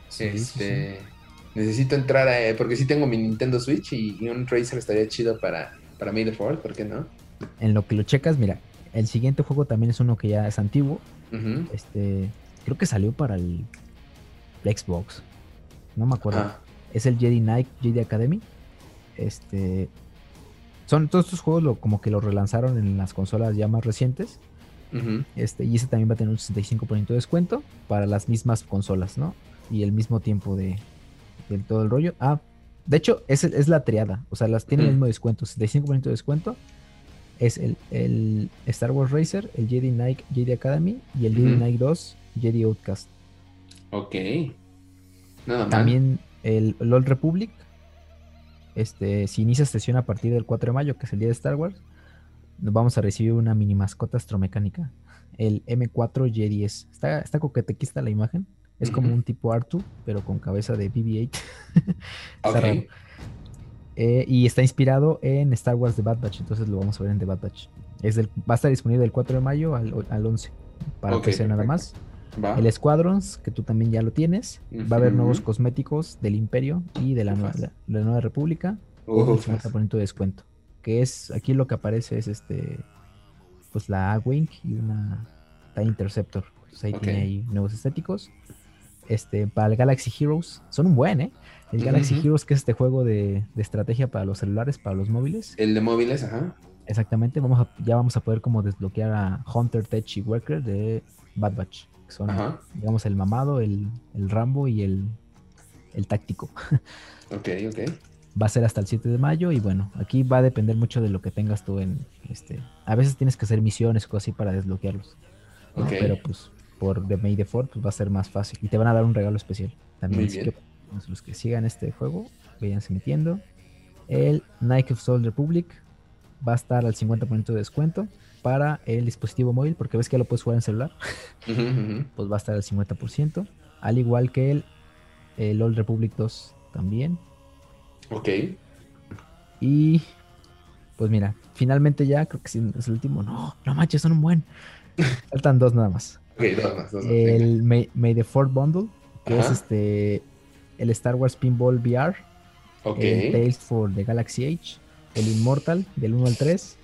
Sí, sí, este necesito entrar a, porque sí tengo mi Nintendo Switch y, y un Racer estaría chido para, para May the Fourth, ¿por qué no? En lo que lo checas, mira, el siguiente juego también es uno que ya es antiguo. Este, creo que salió para el Xbox. No me acuerdo. Ah, es el Jedi Knight Jedi Academy. Este son todos estos juegos lo, como que lo relanzaron en las consolas ya más recientes. Este, y ese también va a tener un 65% de descuento para las mismas consolas, ¿no? Y el mismo tiempo de, del todo el rollo. Ah, de hecho, es, es la triada. O sea, las tiene el Ujú. mismo descuento. 65% de descuento. Es el, el Star Wars Racer, el Jedi Knight Jedi Academy y el Jedi. Knight 2 Jedi Outcast. Ok. Nada mal. También el LOL Republic. Este, si inicia sesión a partir del 4 de mayo, que es el día de Star Wars, nos vamos a recibir una mini mascota astromecánica. El M4 J10. Está, está coquetequista la imagen. Es como un tipo R2, pero con cabeza de BB-8. [LAUGHS] Está raro. Eh, y está inspirado en Star Wars The Bad Batch. Entonces lo vamos a ver en The Bad Batch. Es del, va a estar disponible del 4 de mayo al, al 11. Para Ok, PC nada perfecto. Va. El Squadrons, que tú también ya lo tienes. Va a haber nuevos cosméticos del Imperio y de la, nueva, la, la Nueva República. Con un Ufas. 50% de descuento. Que es, aquí lo que aparece es este, pues la A-Wing y una TIE Interceptor. Entonces ahí tiene ahí nuevos estéticos. Este, para el Galaxy Heroes, son un buen, ¿eh? El Galaxy. Heroes, que es este juego de, de estrategia para los celulares, para los móviles. El de móviles, ajá. Exactamente, vamos a, ya vamos a poder como desbloquear a Hunter, Tech y Worker de Bad Batch. Que son, Ajá. digamos, el mamado, el, el Rambo y el, el táctico. Ok, ok. Va a ser hasta el 7 de mayo y bueno, aquí va a depender mucho de lo que tengas tú en este. A veces tienes que hacer misiones o cosas así para desbloquearlos. ¿no? Ok. Pero pues por The May the Fourth pues va a ser más fácil y te van a dar un regalo especial también. Muy así bien. que pues, los que sigan este juego, váyanse metiendo. El Nike of Soul Republic va a estar al 50% de descuento para el dispositivo móvil, porque ves que lo puedes jugar en celular, pues va a estar al 50%, al igual que el, el Old Republic 2 también. Ok. Y pues mira, finalmente ya creo que es el último. No, no manches, son un buen. [LAUGHS] Faltan dos nada más. Ok, dos más, dos más. venga. El May, May the Fourth Bundle, que es este el Star Wars Pinball VR, Ok. el Tales for the Galaxy Age, el Immortal del 1 al 3.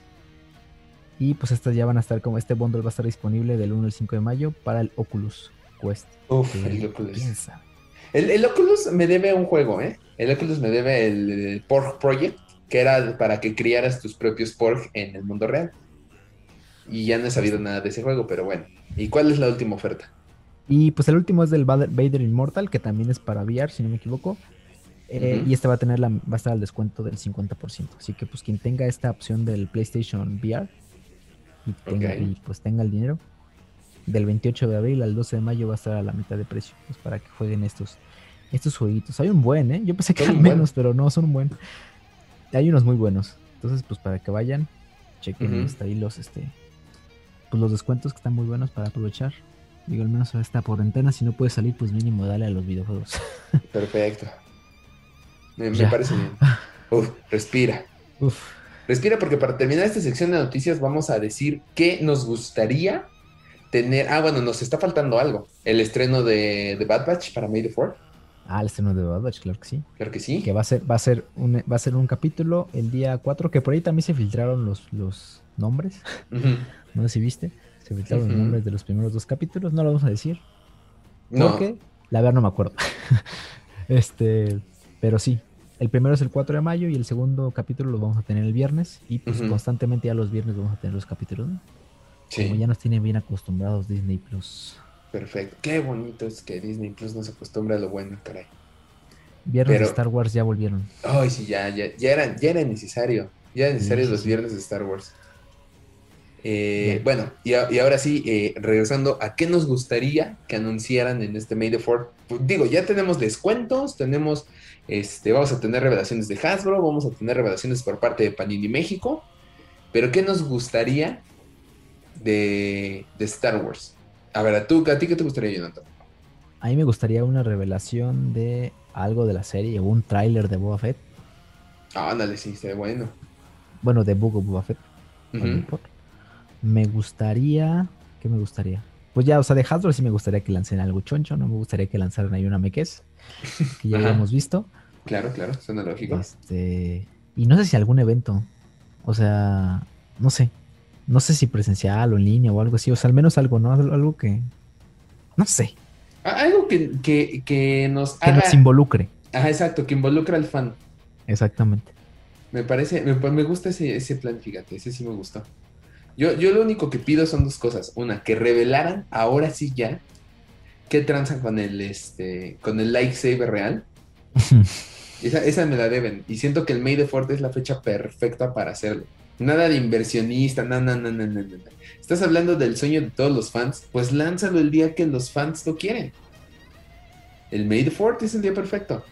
Y pues estas ya van a estar como este bundle va a estar disponible del 1 al 5 de mayo para el Oculus Quest. Uf, el Oculus. piensa. El, el Oculus me debe un juego, ¿eh? El Oculus me debe el, el Porg Project, que era para que criaras tus propios Porg en el mundo real. Y ya no he sabido nada de ese juego, pero bueno. ¿Y cuál es la última oferta? Y pues el último es del Vader Immortal, que también es para VR, si no me equivoco. Eh. Y este va a tener la, va a estar al descuento del 50%. Así que pues quien tenga esta opción del PlayStation VR y, tenga, y, pues tenga el dinero, del 28 de abril al 12 de mayo va a estar a la mitad de precio. Pues para que jueguen estos, estos jueguitos. Hay un buen, ¿eh? Yo pensé que eran menos, pero no, son un buen. Hay unos muy buenos. Entonces, pues para que vayan chequen hasta ahí los, este, pues los descuentos que están muy buenos para aprovechar. Digo, al menos esta cuarentena, si no puedes salir, pues mínimo dale a los videojuegos. Perfecto. Me, me parece bien. [LAUGHS] Uf, respira. Uf. Respira porque para terminar esta sección de noticias vamos a decir qué nos gustaría tener. Ah, bueno, nos está faltando algo. El estreno de, de Bad Batch para May the 4. Ah, el estreno de Bad Batch, claro que sí. Claro que sí. Que va a ser, va a ser un, va a ser un capítulo el día 4, que por ahí también se filtraron los, los nombres. [LAUGHS] No sé si viste. Se filtraron los nombres de los primeros dos capítulos. No lo vamos a decir. No. Porque la verdad no me acuerdo. [LAUGHS] este, pero sí. El primero es el 4 de mayo y el segundo capítulo lo vamos a tener el viernes. Y pues constantemente ya los viernes vamos a tener los capítulos. ¿no? Como ya nos tiene bien acostumbrados Disney Plus. perfecto. Qué bonito es que Disney Plus no se acostumbra a lo bueno, caray. Viernes Pero- de Star Wars ya volvieron. Ay, sí, ya, ya, ya era, ya era necesario. Ya era necesario Sí, sí, los viernes de Star Wars. Eh, bueno, y, a- y ahora sí, eh, regresando, ¿a qué nos gustaría que anunciaran en este May the 4? Pues, digo, ya tenemos descuentos, tenemos, este, vamos a tener revelaciones de Hasbro, vamos a tener revelaciones por parte de Panini México, pero ¿qué nos gustaría de, de Star Wars? A ver, ¿a, tú, ¿a ti qué te gustaría, Jonathan? A mí me gustaría una revelación de algo de la serie o un tráiler de Boba Fett. Ah, ándale, sí, está bueno. Bueno, de Book of Boba Fett. Lo mejor. Me gustaría. ¿Qué me gustaría? Pues ya, o sea, de Hasbro sí me gustaría que lancen algo choncho. No me gustaría que lanzaran ahí una Meques. Que ya habíamos visto. Claro, claro, suena lógico. Este. Y no sé si algún evento. O sea, no sé. No sé si presencial o en línea o algo así. O sea, al menos algo, ¿no? Algo algo que. No sé. Algo que, que, que nos Que haga... nos involucre. Ajá, exacto, que involucra al fan. Exactamente. Me parece, me, pues, me gusta ese, ese plan, fíjate, ese sí me gustó. Yo, yo lo único que pido son dos cosas. Una, que revelaran ahora sí ya qué tranza con el este con el lightsaber real. [LAUGHS] Esa, esa me la deben. Y siento que el May the Fourth es la fecha perfecta para hacerlo. Nada de inversionista, nada, nada, nada, nada. nada. Estás hablando del sueño de todos los fans, pues lánzalo el día que los fans lo quieren. El May the Fourth es el día perfecto.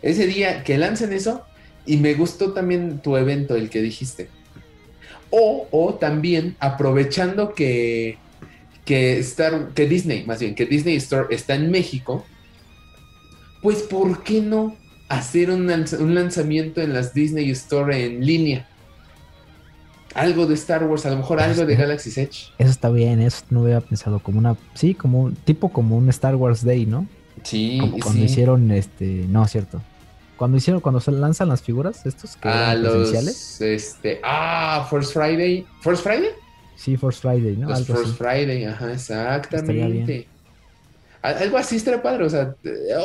Ese día que lancen eso, y me gustó también tu evento, el que dijiste. O, o también aprovechando que, que, Star, que Disney, más bien, que Disney Store está en México, pues ¿por qué no hacer un, lanz- un lanzamiento en las Disney Store en línea? Algo de Star Wars, a lo mejor algo de Galaxy's Edge. Eso está bien, eso no había pensado como una, sí, como un tipo como un Star Wars Day, ¿no? Sí, Como cuando sí. hicieron este, no, cierto. Cuando hicieron, cuando se lanzan las figuras, estos que A eran los, este, ah, First Friday. ¿First Friday? Sí, Force Friday, ¿no? Los Algo First así. Friday, ajá, exactamente. Algo así estaría padre, o sea,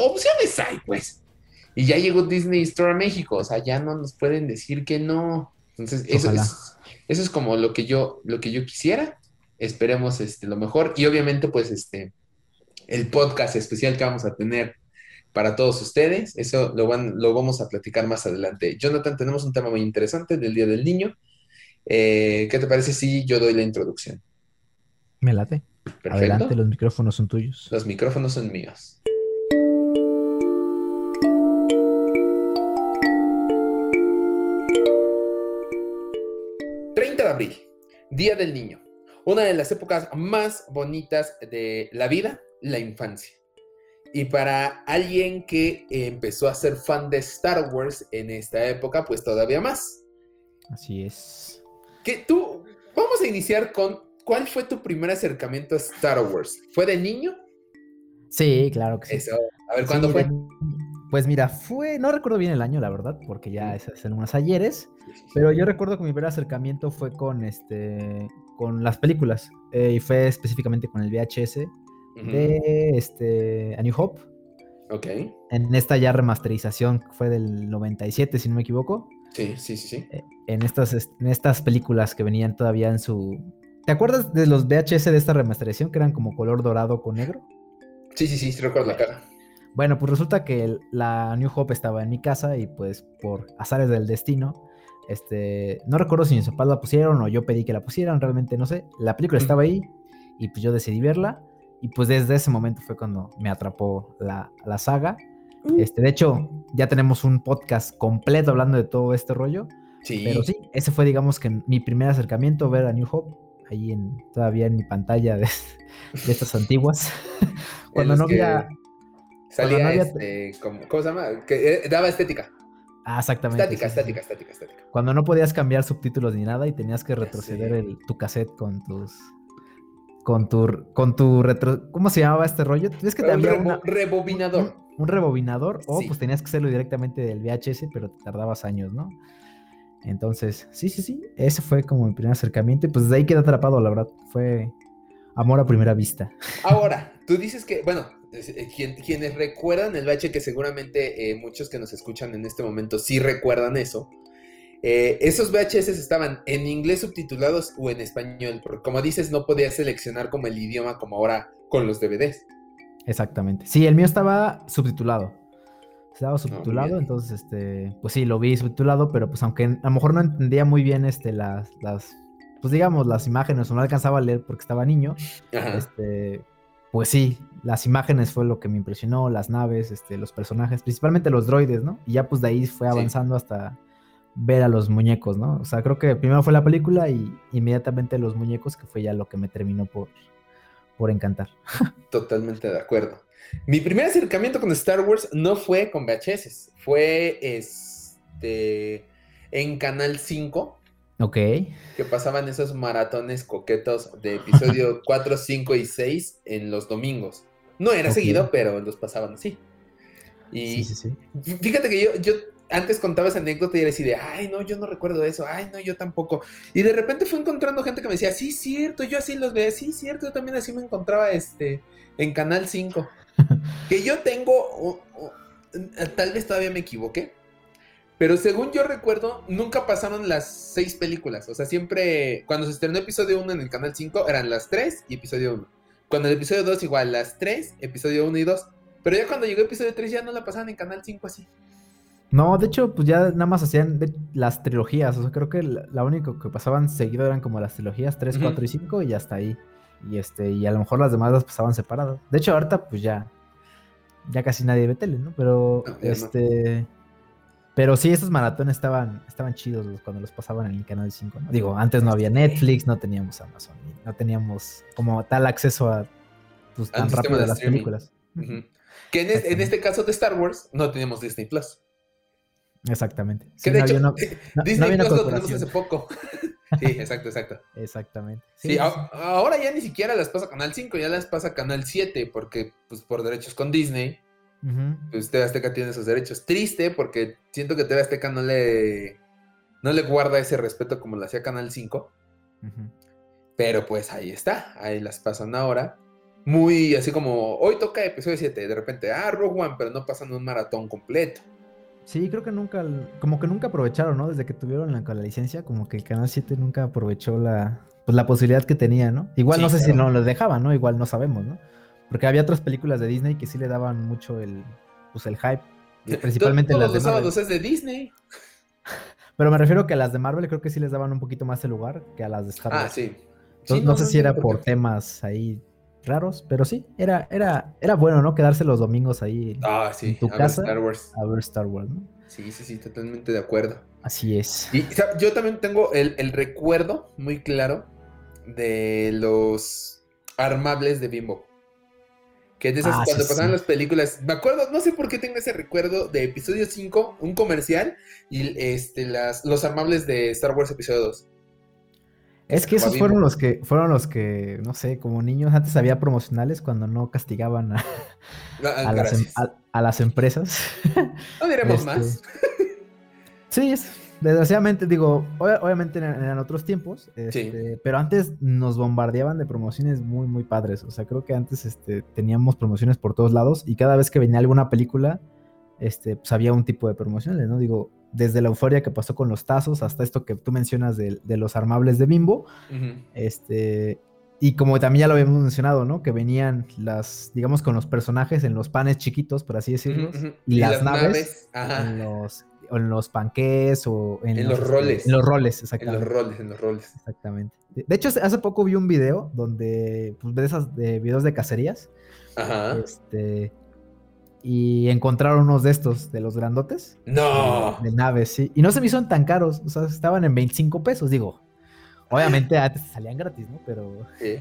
opciones hay, pues. Y ya llegó Disney Store a México, o sea, ya no nos pueden decir que no. Entonces, eso es, eso es como lo que yo, lo que yo quisiera. Esperemos este, lo mejor. Y obviamente, pues, este, el podcast especial que vamos a tener para todos ustedes, eso lo, van, lo vamos a platicar más adelante. Jonathan, tenemos un tema muy interesante del Día del Niño. Eh, ¿qué te parece si yo doy la introducción? Me late. Perfecto. Adelante, los micrófonos son tuyos. Los micrófonos son míos. ...30 de abril... ...Día del Niño... ...una de las épocas más bonitas de la vida... ...la infancia... ...y para alguien que empezó a ser fan de Star Wars... ...en esta época, pues todavía más... Así es. que tú... Vamos a iniciar con... ¿Cuál fue tu primer acercamiento a Star Wars? ¿Fue de niño? Sí, claro que sí. Eso. A ver, ¿cuándo Sí, fue? de- Pues mira, fue, no recuerdo bien el año, la verdad, porque ya es hace unos ayeres, pero yo recuerdo que mi primer acercamiento fue con este, con las películas, eh, y fue específicamente con el VHS De este, A New Hope, Ok. en esta ya remasterización que fue del 97, si no me equivoco, Sí, sí, sí, sí. eh, en estas, est- en estas películas que venían todavía en su... ¿Te acuerdas de los VHS de esta remasterización que eran como color dorado con negro? Sí, sí, sí, sí recuerdo la cara. Bueno, pues resulta que la New Hope estaba en mi casa y pues por azares del destino, este, no recuerdo si mis papás la pusieron o yo pedí que la pusieran, realmente no sé. La película estaba ahí y pues yo decidí verla y pues desde ese momento fue cuando me atrapó la, la saga. Este, de hecho, ya tenemos un podcast completo hablando de todo este rollo, Sí. Pero sí, ese fue, digamos, que mi primer acercamiento, ver a New Hope, ahí en, todavía en mi pantalla de, estas [LAUGHS] antiguas. cuando no había... Salía este, ¿cómo, se llama? Que eh, daba estética. Ah, exactamente. Estática, estática, estática, estática. Cuando no podías cambiar subtítulos ni nada y tenías que retroceder el, tu cassette con tus con tu con tu retro ¿cómo se llamaba este rollo? ¿Tienes que te un rebobinador. Un, rebobinador o pues tenías que hacerlo directamente del VHS, pero te tardabas años, ¿no? Entonces, sí, sí, sí, ese fue como mi primer acercamiento y pues de ahí quedé atrapado, la verdad. Fue amor a primera vista. Ahora, tú dices que, bueno, eh, quienes recuerdan el VHS, que seguramente eh, muchos que nos escuchan en este momento sí recuerdan eso, eh, esos VHS estaban en inglés subtitulados o en español, porque como dices, no podías seleccionar como el idioma como ahora con los DVDs. Exactamente. Sí, el mío estaba subtitulado. Estaba subtitulado, entonces, este, pues sí, lo vi subtitulado, pero pues aunque a lo mejor no entendía muy bien este, las, las pues digamos, las imágenes o no alcanzaba a leer porque estaba niño, este, pues sí, las imágenes fue lo que me impresionó, las naves, este, los personajes, principalmente los droides, ¿no? Y ya pues de ahí fue avanzando hasta ver a los muñecos, ¿no? O sea, creo que primero fue la película y inmediatamente los muñecos, que fue ya lo que me terminó por, por encantar. [LAUGHS] Totalmente de acuerdo. Mi primer acercamiento con Star Wars no fue con VHS, fue este en Canal 5 Ok. Que pasaban esos maratones coquetos de episodio [LAUGHS] 4, 5 y 6 en los domingos. No era seguido, pero los pasaban así. Y sí, sí, sí. fíjate que yo, yo antes contaba esa anécdota y era así de, ay, no, yo no recuerdo eso, ay, no, yo tampoco. Y de repente fui encontrando gente que me decía, sí, cierto, yo así los veía, sí, cierto, yo también así me encontraba este, en Canal 5. [LAUGHS] que yo tengo, tal vez todavía me equivoqué, pero según yo recuerdo, nunca pasaron las seis películas. O sea, siempre, cuando se estrenó episodio 1 en el canal 5, eran las 3 y episodio 1. Cuando el episodio 2, igual, las 3, episodio 1 y 2. Pero ya cuando llegó episodio 3, ya no la pasaban en canal 5 así. No, de hecho, pues ya nada más hacían las trilogías. O sea, creo que la, única que pasaban seguido eran como las trilogías 3, 4 y 5 y hasta ahí. Y este, y a lo mejor las demás las pasaban separadas. De hecho, ahorita, pues ya. Ya casi nadie ve tele, ¿no? Pero este. Pero sí, esos maratones estaban, estaban chidos cuando los pasaban en el canal 5. ¿no? Digo, antes no había Netflix, no teníamos Amazon, no teníamos como tal acceso a pues, tan rápido a las películas. Que en, este caso de Star Wars no teníamos Disney Plus. Exactamente. Que de hecho, [LAUGHS] Disney Plus lo tenemos hace poco. [LAUGHS] sí, exacto, exacto. Exactamente. Sí, ahora ya ni siquiera las pasa Canal 5, ya las pasa Canal 7, porque pues por derechos con Disney pues TV Azteca tiene esos derechos. Triste porque siento que TV Azteca no le, no le guarda ese respeto como lo hacía Canal 5. Pero pues ahí está, ahí las pasan ahora. Muy así como, hoy toca episodio 7, de repente, ah, Rogue One, pero no pasan un maratón completo. Sí, creo que nunca, como que nunca aprovecharon, ¿no? Desde que tuvieron la, la licencia, como que el Canal 7 nunca aprovechó la, pues, la posibilidad que tenía, ¿no? Igual no sé si no lo dejaban, ¿no? Igual no sabemos, ¿no? Porque había otras películas de Disney que sí le daban mucho el, pues el hype. [LAUGHS] Principalmente las de los sábados es de Disney. [LAUGHS] Pero me refiero que a las de Marvel creo que sí les daban un poquito más el lugar que a las de Star ah, Wars. Ah, sí. Entonces, no, sé si era por temas ahí raros, pero sí, era, era, era bueno, ¿no? Quedarse los domingos ahí ah, sí. en tu a casa ver Star Wars. a ver Star Wars, ¿no? Sí, sí, sí, totalmente de acuerdo. Así es. Y yo también tengo el, el recuerdo muy claro de los armables de Bimbo. Que de esas, ah, cuando pasaban las películas, me acuerdo, no sé por qué tengo ese recuerdo de episodio 5, un comercial, y este, las, los amables de Star Wars episodio 2. Es que esos fueron los que, fueron los que, no sé, como niños, antes había promocionales cuando no castigaban a, ah, las, em, a, las, empresas. [LAUGHS] No diremos este, más. Sí, es, Desgraciadamente, digo, obviamente eran, otros tiempos, este, pero antes nos bombardeaban de promociones muy, muy padres. O sea, creo que antes este, teníamos promociones por todos lados y cada vez que venía alguna película, este, pues había un tipo de promociones, ¿no? Digo, desde la euforia que pasó con los tazos hasta esto que tú mencionas de, los armables de Bimbo, este, y como también ya lo habíamos mencionado, ¿no? Que venían las, digamos, con los personajes en los panes chiquitos, por así decirlo, y, las, naves, en los en los panqués o en, los, roles. En los roles, exactamente. En los roles, en los roles. Exactamente. De hecho, hace poco vi un video donde, pues, de esas de videos de cacerías. Ajá. Este, y encontraron unos de estos, de los grandotes. No. De, naves, sí. Y no se me hicieron tan caros, o sea, estaban en 25 pesos, digo. Obviamente antes salían gratis, ¿no? Pero, Sí.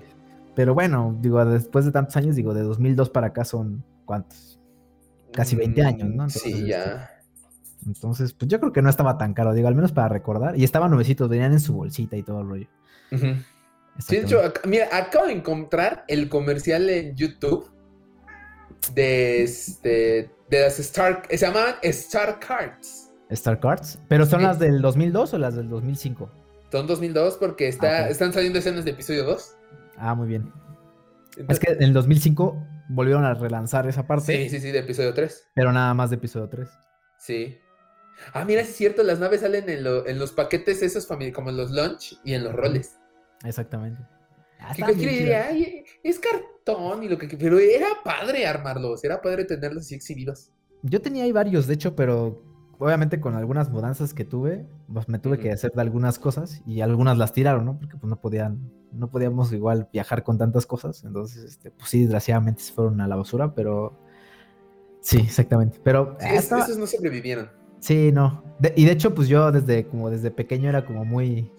pero bueno, digo, después de tantos años, digo, de 2002 para acá son, ¿cuántos? Casi 20 años, ¿no? sí, ya. Entonces, pues yo creo que no estaba tan caro, digo, al menos para recordar. Y estaban nuevecitos, venían en su bolsita y todo el rollo. Sí, de hecho, mira, acabo de encontrar el comercial en YouTube de este de las Star se llamaban Star Cards. Star Cards. ¿Pero son Sí. las del 2002 o las del 2005? Son 2002 porque está, Ah, están saliendo escenas de episodio 2. Ah, muy bien. Es que en el 2005 volvieron a relanzar esa parte, Sí, sí, sí, de episodio 3. pero nada más de episodio 3. Sí. Ah, mira, es cierto, las naves salen en, lo- en los paquetes esos como en los lunch y en los roles. Exactamente. Ah, Que estaban cualquiera diría, es cartón y lo que pero era padre armarlos, era padre tenerlos así exhibidos. Yo tenía ahí varios, de hecho, pero obviamente con algunas mudanzas que tuve, pues me tuve que hacer de algunas cosas y algunas las tiraron, ¿no? Porque pues no podían, no podíamos igual viajar con tantas cosas. Entonces, este, pues sí, desgraciadamente se fueron a la basura, pero sí, exactamente. Pero Sí, ah, es- estaba- esos no sobrevivieron. Sí, no. De- y de hecho, pues yo desde como desde pequeño era como muy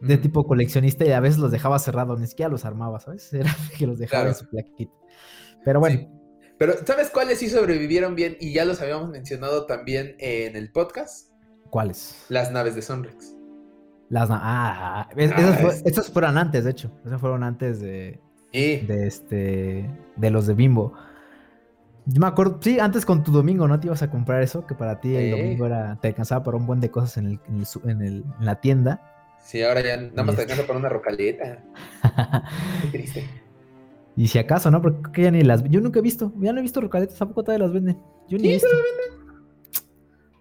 de tipo coleccionista y a veces los dejaba cerrados, ni siquiera los armaba, ¿sabes? [LAUGHS] Era que los dejaba en su plaquita. Pero bueno, Sí. Pero, ¿sabes cuáles sí sobrevivieron bien? Y ya los habíamos mencionado también en el podcast. ¿cuáles? Las naves de Sonrix. Las na- ah, es- Ah, esas, es- esas fueron antes, de hecho. Esas fueron antes de, de este de los de Bimbo. Yo me acuerdo, sí, antes con tu domingo, ¿no? Te ibas a comprar eso, que para ti el domingo era, te alcanzaba para un buen de cosas en, el, en, el su- en el- en la tienda. Sí, ahora ya nada más te alcanza para una rocaleta. [LAUGHS] Qué triste. y si acaso, ¿no? Porque creo que ya ni las... Yo nunca he visto, ya no he visto rocaletas, tampoco todavía las venden. Yo ni he Sí, visto.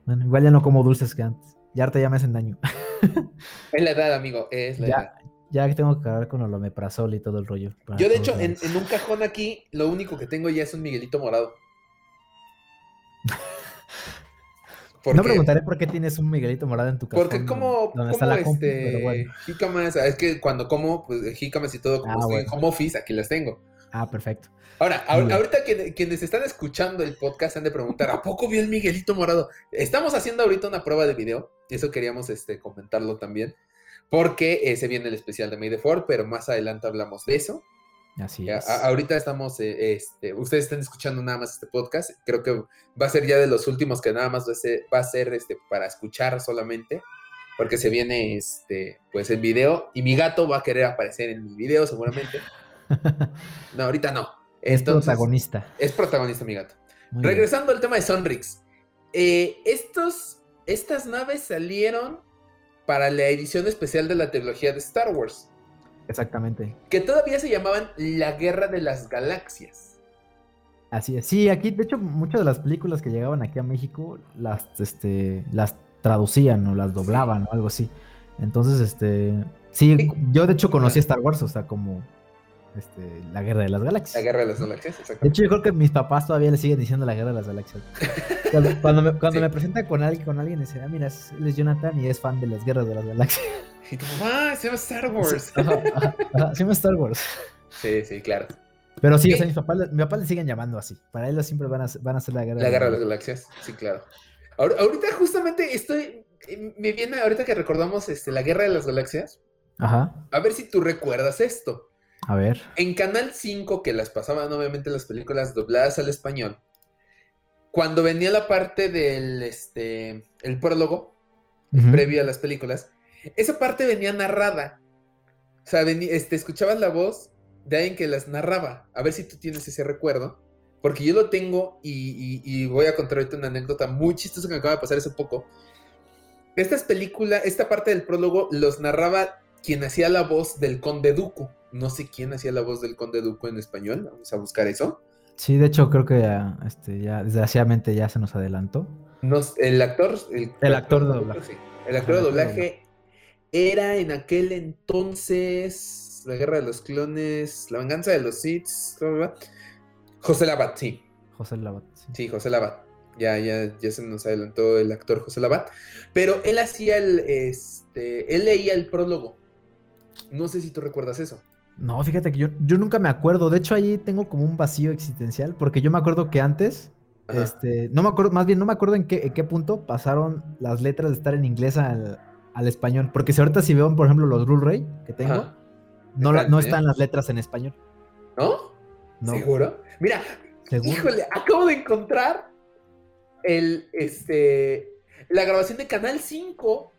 Bueno, igual ya no como dulces que antes. Ya ahorita ya me hacen daño. [LAUGHS] Es la edad, amigo, es la Ya, edad. ya que tengo que cargar con el omeprazol y todo el rollo. Yo, de hecho, en un cajón aquí, lo único que tengo ya es un Miguelito morado. No Porque- preguntaré por qué tienes un Miguelito morado en tu casa. Porque como, donde está la compu, este, pero bueno. jícamas, es que cuando como, pues jícamas y todo, como Ah, estoy en home office, aquí las tengo. Ah, perfecto. Ahora, ahorita que, quienes están escuchando el podcast han de preguntar, ¿a poco vio el Miguelito morado? Estamos haciendo ahorita una prueba de video, y eso queríamos este, comentarlo también, porque eh, se viene el especial de May the Fourth, pero más adelante hablamos de eso. Así es. a- ahorita estamos, eh, este, ustedes están escuchando nada más este podcast, creo que va a ser ya de los últimos que nada más va a ser, va a ser este, para escuchar solamente, porque se viene este, pues el video, y mi gato va a querer aparecer en mi video seguramente. [LAUGHS] No, ahorita no. es protagonista. Es protagonista mi gato. Muy bien. Regresando al tema de Sonrix. eh, estos, estas naves salieron para la edición especial de la trilogía de Star Wars, Exactamente. que todavía se llamaban La Guerra de las Galaxias. Así es. Sí, aquí, de hecho, muchas de las películas que llegaban aquí a México las, este, las traducían o las doblaban o algo así. Entonces, este, sí, Sí. yo de hecho conocí Star Wars, o sea, como este, la Guerra de las Galaxias. La Guerra de las Galaxias, De exactamente. hecho, yo creo que mis papás todavía le siguen diciendo la guerra de las galaxias. [LAUGHS] Cuando, cuando me, cuando Sí. me presentan con alguien, con alguien, dice, ah, mira, él es Jonathan y es fan de las guerras de las galaxias. Y tú, ah, se llama Star Wars. Ajá, ajá, ajá, se llama Star Wars. Sí, sí, claro. Pero sí, o Sí. sea, mis papás, mis papás le siguen llamando así. Para ellos siempre van a, ser- van a ser la guerra La Guerra de las Galaxias, sí, claro. Ahor- ahorita justamente estoy, eh, me viene ahorita que recordamos este, la Guerra de las Galaxias, Ajá. a ver si tú recuerdas esto. A ver. En Canal 5, que las pasaban obviamente las películas dobladas al español, cuando venía la parte del, este, el prólogo, Ujú. previo a las películas, esa parte venía narrada. O sea, veni- este, escuchabas la voz de alguien que las narraba. A ver si tú tienes ese recuerdo. Porque yo lo tengo y, y- y voy a contar ahorita una anécdota muy chistosa que me acaba de pasar hace poco. Estas películas, esta parte del prólogo los narraba quien hacía la voz del Conde Duco. No sé quién hacía la voz del Conde Duco en español. Vamos a buscar eso. Sí, de hecho, creo que ya, este, ya, desgraciadamente ya se nos adelantó. El actor. El actor de doblaje. sí. El actor de doblaje era en aquel entonces. La guerra de los clones. La venganza de los Sith. José Labat, sí. José Labat. sí. Sí, José Labat. Ya, ya, ya se nos adelantó el actor José Labat. Pero él hacía el. Este, él leía el prólogo. No sé si tú recuerdas eso. No, fíjate que yo, yo nunca me acuerdo. De hecho, ahí tengo como un vacío existencial. Porque yo me acuerdo que antes este, no me acuerdo, más bien no me acuerdo en qué, en qué punto pasaron las letras de estar en inglés al, al español. Porque si ahorita si veo, por ejemplo, los Blu-ray que tengo, no, no están las letras en español. ¿No? ¿Seguro? Mira, híjole, acabo de encontrar el, este, la grabación de Canal 5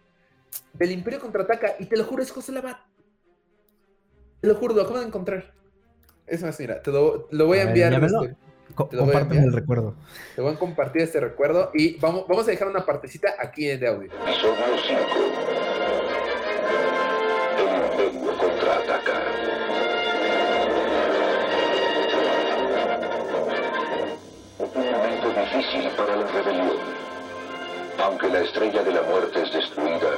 del Imperio Contraataca y te lo juro, es José Labat. Te lo juro, lo acabo de encontrar. Es más, mira, te lo, voy a, enviar. Este, compárteme el recuerdo. Te voy a compartir este recuerdo y vamos, vamos a dejar una partecita aquí de audio. Episodio 5. El Imperio contraataca. Un momento difícil para la rebelión. Aunque la estrella de la muerte es destruida,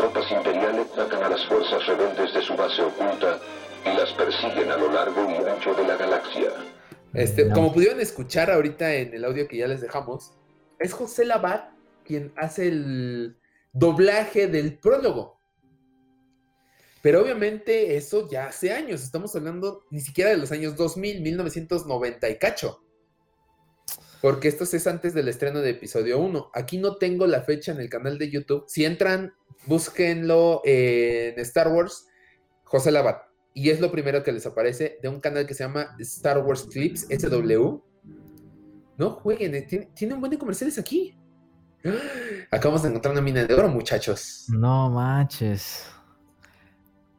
tropas imperiales atacan a las fuerzas rebeldes de su base oculta y las persiguen a lo largo y ancho de la galaxia. Este, Como pudieron escuchar ahorita en el audio que ya les dejamos, es José Labat quien hace el doblaje del prólogo. Pero obviamente eso ya hace años, estamos hablando ni siquiera de los años 2000, 1990 y cacho. Porque esto es antes del estreno de episodio 1. Aquí no tengo la fecha en el canal de YouTube. Si entran, búsquenlo en Star Wars, José Labat. Y es lo primero que les aparece de un canal que se llama Star Wars Clips, SW. No jueguen, eh, tiene, un buen de comerciales aquí. [GASPS] Acabamos de encontrar una mina de oro, muchachos. No manches.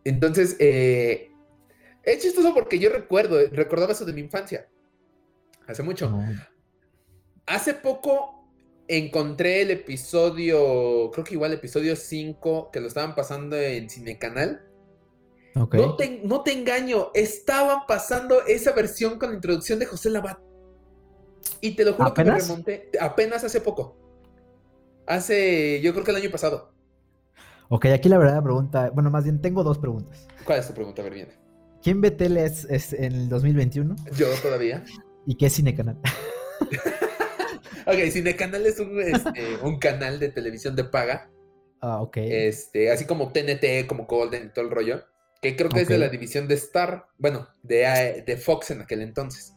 Entonces, eh, es chistoso porque yo recuerdo, recordaba eso de mi infancia. Hace mucho. Hace poco encontré el episodio, creo que igual episodio 5, que lo estaban pasando en Cinecanal. No, te, no te engaño, estaban pasando esa versión con la introducción de José Labat. Y te lo juro que me remonté apenas hace poco. Hace, yo creo que el año pasado. Ok, aquí la verdad pregunta, bueno, más bien tengo dos preguntas. ¿Cuál es tu pregunta? A ver, viene. ¿Quién ve tele es, en el 2021? Yo todavía. ¿Y qué es Cinecanal? [LAUGHS] ok, Cinecanal es un, este, [LAUGHS] un canal de televisión de paga. Ah, ok. Este, así como TNT, como Golden y todo el rollo que creo que es de la división de Star, bueno, de, eh, de Fox en aquel entonces.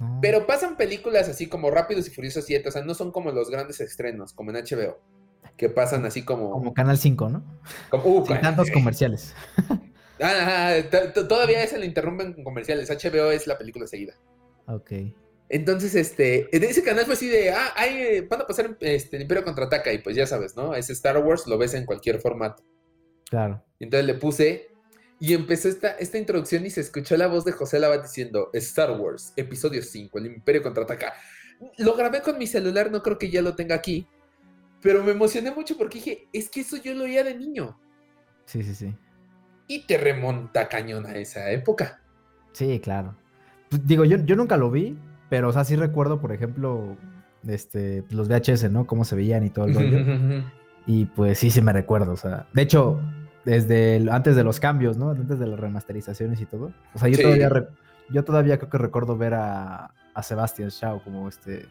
Ah. Pero pasan películas así como Rápidos y Furiosos 7, o sea, no son como los grandes estrenos, como en HBO, que pasan así como... Como Canal 5, ¿no? Como, uh, Sin tantos comerciales. Ah, todavía se le interrumpen con comerciales, HBO es la película seguida. Ok. Entonces, este, en ese canal fue así de, ah, hay, van a pasar este, el Imperio Contraataca y pues ya sabes, ¿no? Es Star Wars, lo ves en cualquier formato. Claro. Y entonces le puse y empezó esta, esta introducción y se escuchó la voz de José Labat diciendo Star Wars, episodio 5, el Imperio contraataca. Lo grabé con mi celular, no creo que ya lo tenga aquí, pero me emocioné mucho porque dije, es que eso yo lo oía de niño. Sí, sí, sí. Y te remonta cañón a esa época. Sí, claro. Pues, digo, yo, yo nunca lo vi, pero o sea, sí recuerdo, por ejemplo, este, los VHS, ¿no? Cómo se veían y todo el rollo. [LAUGHS] y pues sí, sí me recuerdo, o sea, de hecho, desde antes de los cambios, ¿no? Antes de las remasterizaciones y todo. O sea, yo todavía yo todavía creo que recuerdo ver a, a Sebastian Shaw como este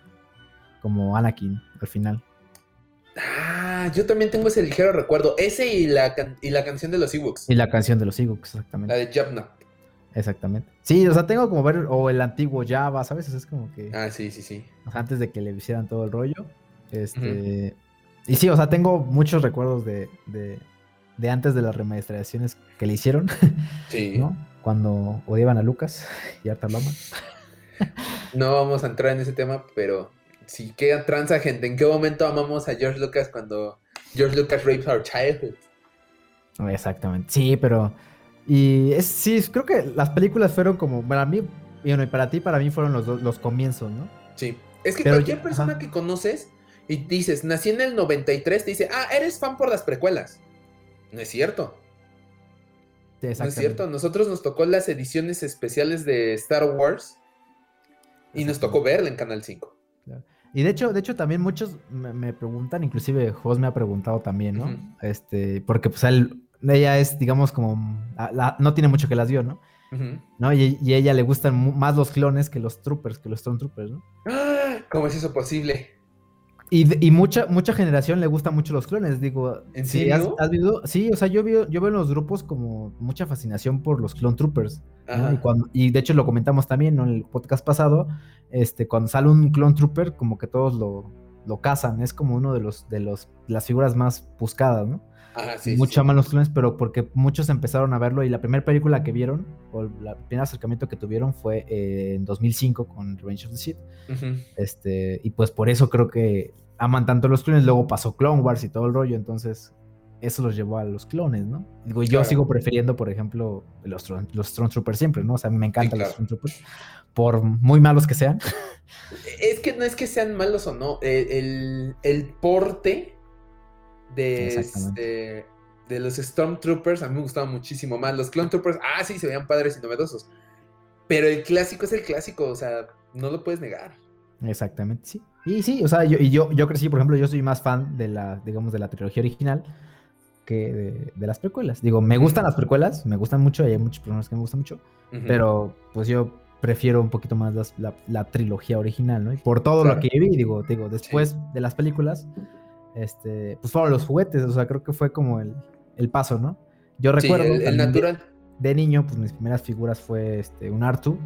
como Anakin al final. Ah, yo también tengo ese ligero recuerdo. Ese y la, y la canción de los Ewoks. Y la canción de los Ewoks, exactamente. La de Jabna. Exactamente. Sí, o sea, tengo como ver, o el antiguo Java, ¿sabes? es como que. Ah, sí, sí, sí. antes de que le hicieran todo el rollo. Este. Y sí, o sea, tengo muchos recuerdos de, de antes de las remasterizaciones que le hicieron. [LAUGHS] Sí. ¿no? Cuando odiaban a Lucas [LAUGHS] y Arta Loma. No vamos a entrar en ese tema, pero sí, qué transa, gente. ¿En qué momento amamos a George Lucas cuando George Lucas raped our childhood? Exactamente. Sí, pero. Y es, sí, creo que las películas fueron como. Para mí, y para ti, para mí fueron los, los comienzos, ¿no? Sí. Es que cualquier persona que conoces y dices, nací en el 93, te dice, ah, eres fan por las precuelas. No es cierto. no es cierto. Nosotros nos tocó las ediciones especiales de Star Wars y nos tocó verla en Canal 5. Y de hecho, de hecho también muchos me, preguntan, inclusive Jos me ha preguntado también, ¿no? Este, porque pues él, ella es, digamos, como, no tiene mucho que las vio, ¿no? ¿No? Y, y, a ella le gustan más los clones que los troopers, que los Stormtroopers, ¿no? [GASPS] ¿Cómo es eso posible? Y, y, mucha, mucha generación le gusta mucho los clones, digo. ¿En sí, serio? ¿has, has visto? Sí, o sea, yo veo, yo veo en los grupos como mucha fascinación por los clone troopers. Y, cuando, y de hecho lo comentamos también ¿no? en el podcast pasado. Este, cuando sale un clone trooper, como que todos lo, lo cazan. Es como uno de los, de los, las figuras más buscadas, ¿no? Ajá, sí, sí, mucho sí. los clones, pero porque muchos empezaron a verlo y la primera película que vieron, o el primer acercamiento que tuvieron fue eh, en 2005 con Revenge of the Sith. Este, y pues por eso creo que aman tanto los clones. Luego pasó Clone Wars y todo el rollo, entonces eso los llevó a los clones, ¿no? Digo, yo Claro. sigo prefiriendo, por ejemplo, los, los Stormtroopers siempre, ¿no? O sea, a mí me encantan claro. los Stormtroopers, por muy malos que sean. Es que no es que sean malos o no. El, el- el porte de, este, de los Stormtroopers a mí me gustaba muchísimo más. Los Clone Troopers, ah, sí, se veían padres y novedosos. Pero el clásico es el clásico, o sea, no lo puedes negar. Exactamente, sí. Y sí, o sea, yo, y yo, yo crecí, por ejemplo, yo soy más fan de la, digamos, de la trilogía original que de, de las precuelas. Digo, me gustan las precuelas, me gustan mucho, hay muchos personas que me gustan mucho, pero pues yo prefiero un poquito más las- la, la trilogía original, ¿no? Y por todo Claro. lo que vi, digo, digo, después de las películas, este, pues fueron los juguetes, o sea, creo que fue como el, el paso, ¿no? Yo Sí, recuerdo el, el también de- natural. de niño, pues mis primeras figuras fue este, un Artu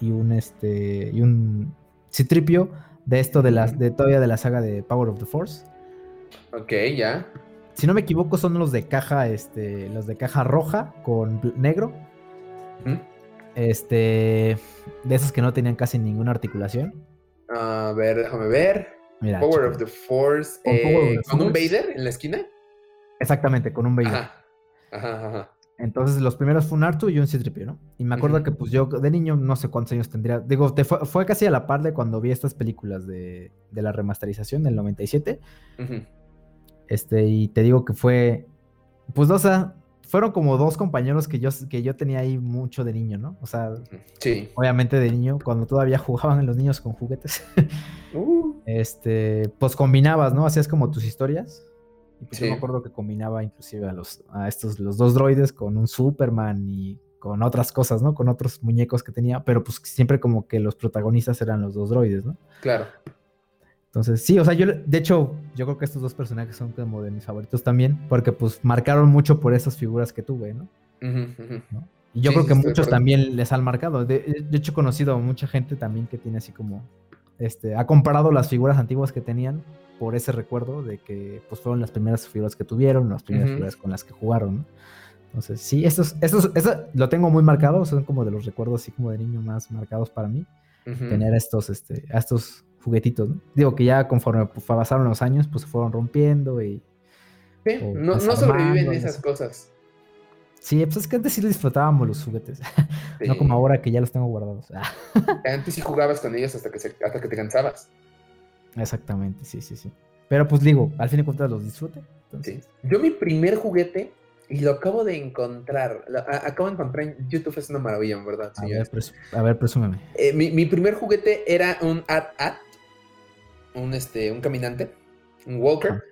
y un este y un Citripio de esto de las de todavía de la saga de Power of the Force. Ok, ya. Si no me equivoco, son los de caja, este, los de caja roja con negro. Este, de esos que no tenían casi ninguna articulación. A ver, déjame ver. Mira, Power of the Force. Con eh, of the ¿Con un. Vader en la esquina? Exactamente, con un Vader. Ajá. Ajá, ajá. Entonces los primeros fue un Artu y un Citripio, ¿no? Y me acuerdo que pues yo de niño no sé cuántos años tendría. Digo, te fue, fue casi a la par de cuando vi estas películas de, de la remasterización del 97. Ujú. Este, y te digo que fue, pues, o sea, fueron como dos compañeros que yo, que yo tenía ahí mucho de niño, ¿no? O sea, Sí. obviamente de niño, cuando todavía jugaban los niños con juguetes, Uh, este, pues combinabas, ¿no? Hacías como tus historias. Y pues yo Sí. me acuerdo que combinaba inclusive a los, a estos, los dos droides con un Superman y con otras cosas, ¿no? Con otros muñecos que tenía, pero pues siempre como que los protagonistas eran los dos droides, ¿no? claro. Entonces, sí, o sea, yo, de hecho, yo creo que estos dos personajes son como de mis favoritos también, porque pues marcaron mucho por esas figuras que tuve, ¿no? Y yo Sí, creo que muchos también les han marcado. De, de hecho, he conocido a mucha gente también que tiene así como, este, ha comparado las figuras antiguas que tenían por ese recuerdo de que pues fueron las primeras figuras que tuvieron, las primeras figuras con las que jugaron, ¿no? Entonces, sí, estos, estos, eso lo tengo muy marcado, son como de los recuerdos así como de niño más marcados para mí, tener a estos, este, a estos juguetitos, ¿no? Digo que ya conforme pasaron los años, pues se fueron rompiendo y... Sí, no, no sobreviven esas cosas. Sí, pues es que antes sí disfrutábamos los juguetes, [LAUGHS] no Sí. como ahora que ya los tengo guardados. [LAUGHS] Antes sí jugabas con ellos hasta que, se- hasta que te cansabas. Exactamente, sí, sí, sí. Pero pues digo, al fin de cuentas los disfrute. Sí. Entonces, Yo mi primer juguete, y lo acabo de encontrar, lo- a- acabo de encontrar en YouTube, es una maravilla, en verdad, a ver, a ver, presúmeme. Eh, mi, mi primer juguete era un at-at, un, este, un caminante, un walker, Ajá.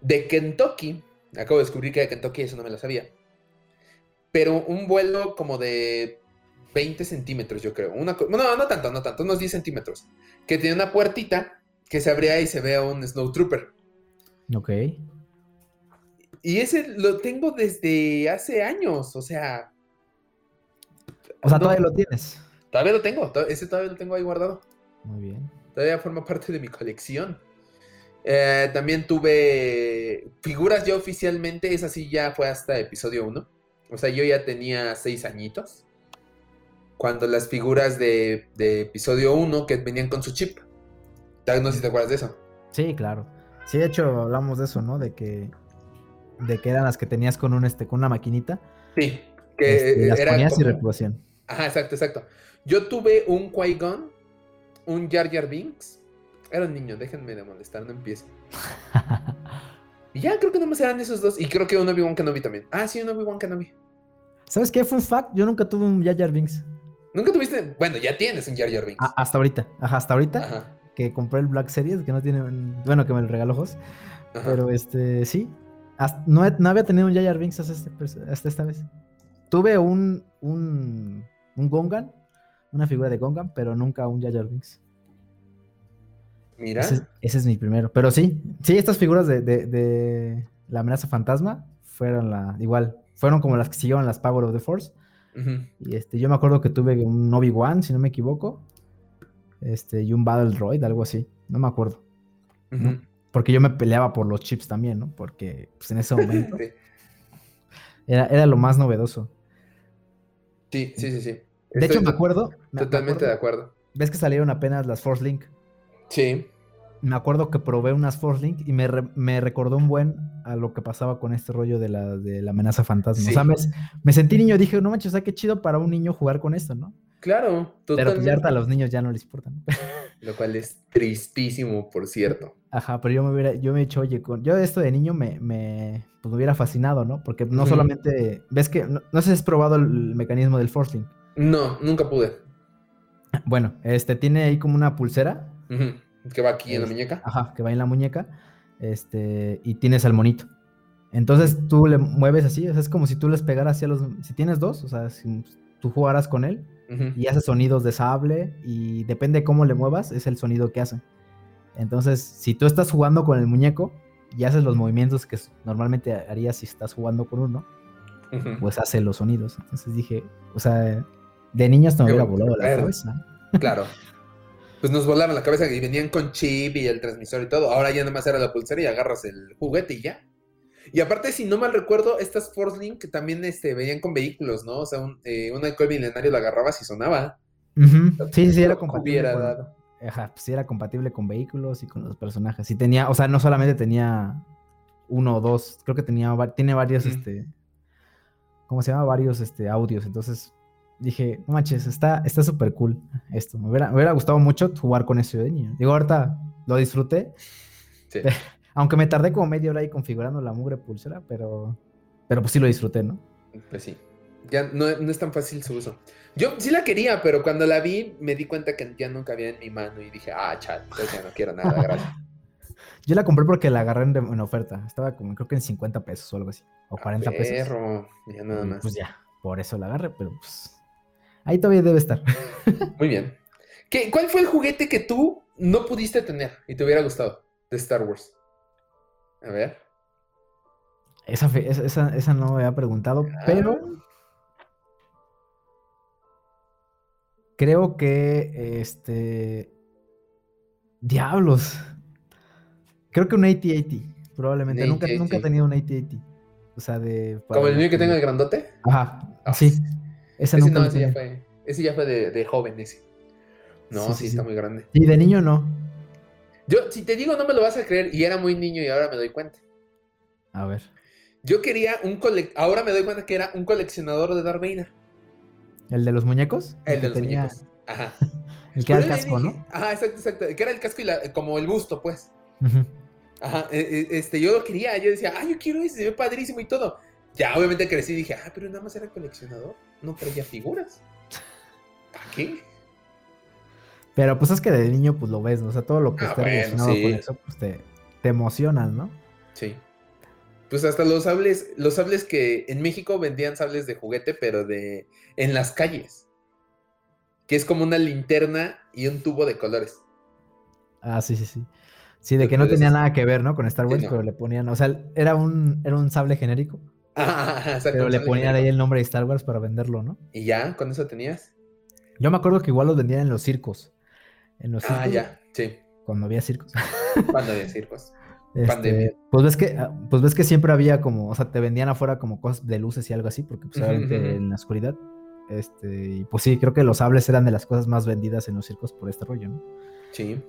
de Kentucky. Acabo de descubrir que de Kentucky, eso no me lo sabía. Pero un vuelo como de 20 centímetros, yo creo. Una, no, no tanto, no tanto, unos 10 centímetros. Que tiene una puertita que se abría y se ve a un Snowtrooper. Ok. Y ese lo tengo desde hace años, o sea. O sea, no- todavía lo tienes. Todavía lo tengo, ese todavía lo tengo ahí guardado. Muy bien. Todavía forma parte de mi colección. Eh, también tuve figuras ya oficialmente, esa sí ya fue hasta episodio 1. O sea, yo ya tenía 6 añitos. Cuando las figuras de, de episodio 1 que venían con su chip. No sé si te acuerdas de eso. Sí, claro. Sí, de hecho hablamos de eso, ¿no? De que de que eran las que tenías con un este con una maquinita. Sí. Que este, las era ponías y reproducían. Ajá, exacto, exacto. Yo tuve un Qui-Gon, un Jar Jar Binks. Era un niño, déjenme de molestar, no empiezo. [LAUGHS] Y ya, creo que nomás eran esos dos. Y creo que un Obi-Wan Kenobi también. Ah, sí, un Obi-Wan Kenobi. ¿Sabes qué? Fun fact, yo nunca tuve un Jar Jar Binks. ¿Nunca tuviste? Bueno, ya tienes un Jar Jar Binks. A- hasta ahorita. Ajá, hasta ahorita. Ajá, Que compré el Black Series, que no tiene. Bueno, que me lo regaló Jos. Pero este, sí. Hasta- no, no había tenido un Jar Jar Binks hasta, este pers- hasta esta vez. Tuve un, un, un Gongan, una figura de Gongan, pero nunca un Jar Jar Binks. Mira. Ese, es- ese es mi primero. Pero sí, sí, estas figuras de, de- de la amenaza fantasma fueron la, igual, fueron como las que siguieron las Power of the Force. Y este, yo me acuerdo que tuve un Obi-Wan, si no me equivoco. Este, y un Battle Droid, algo así. No me acuerdo. Porque yo me peleaba por los chips también, ¿no? Porque pues, en ese [LAUGHS] momento Sí. era, era lo más novedoso. Sí, sí, sí, sí. De Estoy hecho, me acuerdo. me- me Totalmente de acuerdo- acuerdo. Ves que salieron apenas las Force Link. Sí. Me acuerdo que probé unas Force Link y me, re- me recordó un buen a lo que pasaba con este rollo de la, de la amenaza fantasma. Sí. O sea, me, me sentí niño, dije, no manches, o sea, qué chido para un niño jugar con esto, ¿no? Claro, Pero pues totalmente. ya ahorita a los niños ya no les importa. ¿no? [LAUGHS] Lo cual es tristísimo, por cierto. Ajá, pero yo me hubiera, yo me he dicho, oye, con, yo esto de niño me, me, pues me hubiera fascinado, ¿no? Porque no solamente, ves que, no, no sé si has probado el mecanismo del Force Link. No, nunca pude. Bueno, este tiene ahí como una pulsera, Que va aquí en la Es- muñeca. ajá, que va en la muñeca, este, y tienes al monito. Entonces tú le mueves así, o sea, es como si tú les pegaras así a los, si tienes dos, o sea, si tú jugaras con él Ujú. y hace sonidos de sable y depende de cómo le muevas, es el sonido que hace. Entonces, si tú estás jugando con el muñeco y haces los movimientos que normalmente harías si estás jugando con uno, Ujú. pues hace los sonidos. Entonces dije, o sea, de niño hasta me hubiera volado la cabeza. Claro. [LAUGHS] Pues nos volaron la cabeza y venían con chip y el transmisor y todo. Ahora ya nada más era la pulsera y agarras el juguete y ya. Y aparte, si no mal recuerdo, estas Force Link también este, venían con vehículos, ¿no? O sea, un, eh, un alcohol milenario la agarrabas y sonaba. Sí, sí, era Lo compatible. hubiera con- dado. Ajá, pues sí era compatible con vehículos y con los personajes. Sí tenía, o sea, no solamente tenía uno o dos, creo que tenía, tiene varios, este, ¿cómo se llama? Varios, este, audios. Entonces dije, no manches, está está súper cool esto. Me hubiera, me hubiera gustado mucho jugar con eso de niño. Digo, ahorita lo disfruté, Sí. [LAUGHS] aunque me tardé como media hora ahí configurando la mugre pulsera, pero, pero pues sí lo disfruté, ¿no? Pues sí. Ya no, no es tan fácil su uso. Yo sí la quería, pero cuando la vi me di cuenta que ya nunca había en mi mano y dije, ah, chat, entonces ya no quiero nada, gracias. [LAUGHS] Yo la compré porque la agarré en, en oferta. Estaba como, creo que en 50 pesos o algo así. O 40 pesos. Perro, ya nada más. Pues ya, por eso la agarré, pero pues. Ahí todavía debe estar. Muy bien. ¿Qué, ¿Cuál fue el juguete que tú no pudiste tener y te hubiera gustado de Star Wars? A ver. Esa, fe- esa, esa, no me había preguntado, pero Ah, creo que este. Diablos. Creo que un AT-80, probablemente. Un Nunca, nunca he AT-AT. tenido un AT-80. O sea, de. para ¿Como el niño que que- tenga el grandote? Ajá, Ah, sí. Ese Ese no, ese ya fue, ese ya fue de, de joven ese. No, Sí, sí, sí, está muy grande. Y de niño no. Yo, si te digo, no me lo vas a creer, y era muy niño y ahora me doy cuenta. A ver. Yo quería un cole... ahora me doy cuenta que era un coleccionador de Darth Vader. ¿El de los muñecos? El de los tenía- muñecos. Ajá. [LAUGHS] El que era el casco, dije- ¿no? Ajá, exacto, exacto. Que era el casco y la- como el busto, pues. Ajá, eh, eh, este, yo lo quería, yo decía, ah, yo quiero ese, se ve padrísimo y todo. Ya, obviamente crecí y dije, ah, pero nada más era coleccionador, no traía figuras. ¿Para qué? Pero pues es que de niño pues lo ves, ¿no? O sea, todo lo que Ah, está bueno, relacionado sí. con eso, pues te, te emocionas, ¿no? Sí. Pues hasta los sables, los sables que en México vendían sables de juguete, pero de en las calles. Que es como una linterna y un tubo de colores. Ah, sí, sí, sí. Sí, de que no tenía nada que ver, ¿no? Con Star Sí, Wars, no. pero le ponían, o sea, era un, era un sable genérico, Exacto, pero le ponían ahí el nombre de Star Wars para venderlo, ¿no? Y ya, con eso tenías. Yo me acuerdo que igual los vendían en los circos. En los circos, Ah, ya, sí. cuando había circos. [LAUGHS] Cuando había circos. Este, Pandemia. pues ves que, ah, pues ves que siempre había como, o sea, te vendían afuera como cosas de luces y algo así, porque pues obviamente en la oscuridad. Este, y pues sí, creo que los sables eran de las cosas más vendidas en los circos por este rollo, ¿no? Sí.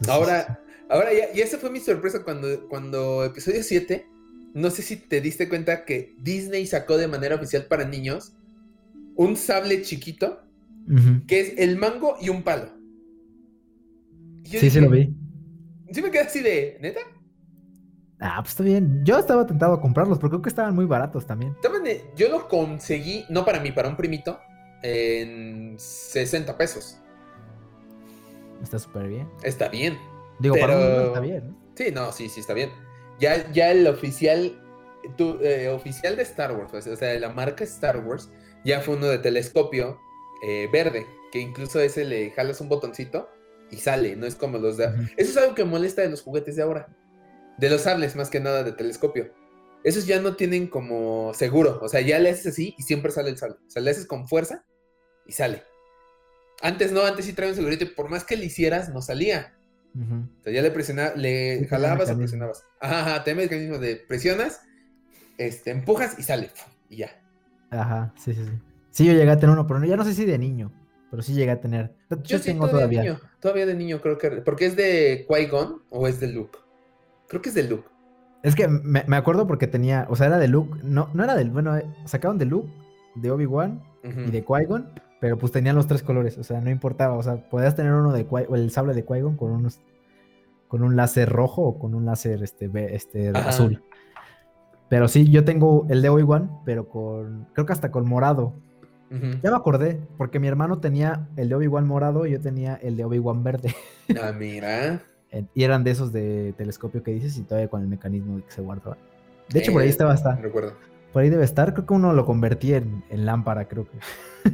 Entonces, Ahora, ahora ya, y esa fue mi sorpresa cuando, cuando episodio 7, no sé si te diste cuenta que Disney sacó de manera oficial para niños un sable chiquito que es el mango y un palo. Y Sí, sí dije- lo vi. Sí me quedé así de, ¿neta? Ah, pues está bien. Yo estaba tentado a comprarlos, porque creo que estaban muy baratos también. Yo lo conseguí, no para mí, para un primito, en 60 pesos. Está súper bien. Está bien. Digo, para un niño está bien. ¿no? Sí, no, sí, sí, está bien. Ya, ya el oficial, tu- eh, oficial de Star Wars, pues, o sea, de la marca Star Wars, ya fue uno de telescopio eh, verde, que incluso ese le jalas un botoncito y sale, no es como los de... Eso es algo que molesta de los juguetes de ahora. De los sables, más que nada, de telescopio. Esos ya no tienen como seguro. O sea, ya le haces así y siempre sale el sable. O sea, le haces con fuerza y sale. Antes no, antes sí traía un segurito y por más que le hicieras, no salía. O sea, ya le presionabas, le Sí, jalabas o presionabas. Ajá, ajá, tiene mecanismo de presionas, este, empujas y sale. Y ya. Ajá, sí, sí, sí. Sí, yo llegué a tener uno, pero ya no sé si de niño, pero sí llegué a tener. Yo, Yo sí, tengo todavía, todavía. de niño. Todavía de niño creo que... Porque es de Qui-Gon o es de Luke. Creo que es de Luke. Es que me, me acuerdo porque tenía, o sea, era de Luke, no, no era del, bueno, eh, sacaron de Luke, de Obi-Wan y de Qui-Gon, pero pues tenían los tres colores, o sea, no importaba, o sea, podías tener uno de Qui- o el sable de Qui-Gon con unos con un láser rojo o con un láser este, este Ajá. azul. Pero sí, yo tengo el de Obi-Wan, pero con creo que hasta con morado. Ya me acordé, porque mi hermano tenía el de Obi-Wan morado y yo tenía el de Obi-Wan verde. [LAUGHS] Ah, mira. Y eran de esos de telescopio que dices y todavía con el mecanismo que se guardaba. De hecho, por ahí Eh, estaba hasta. Recuerdo. Por ahí debe estar. Creo que uno lo convertí en, en lámpara, creo que.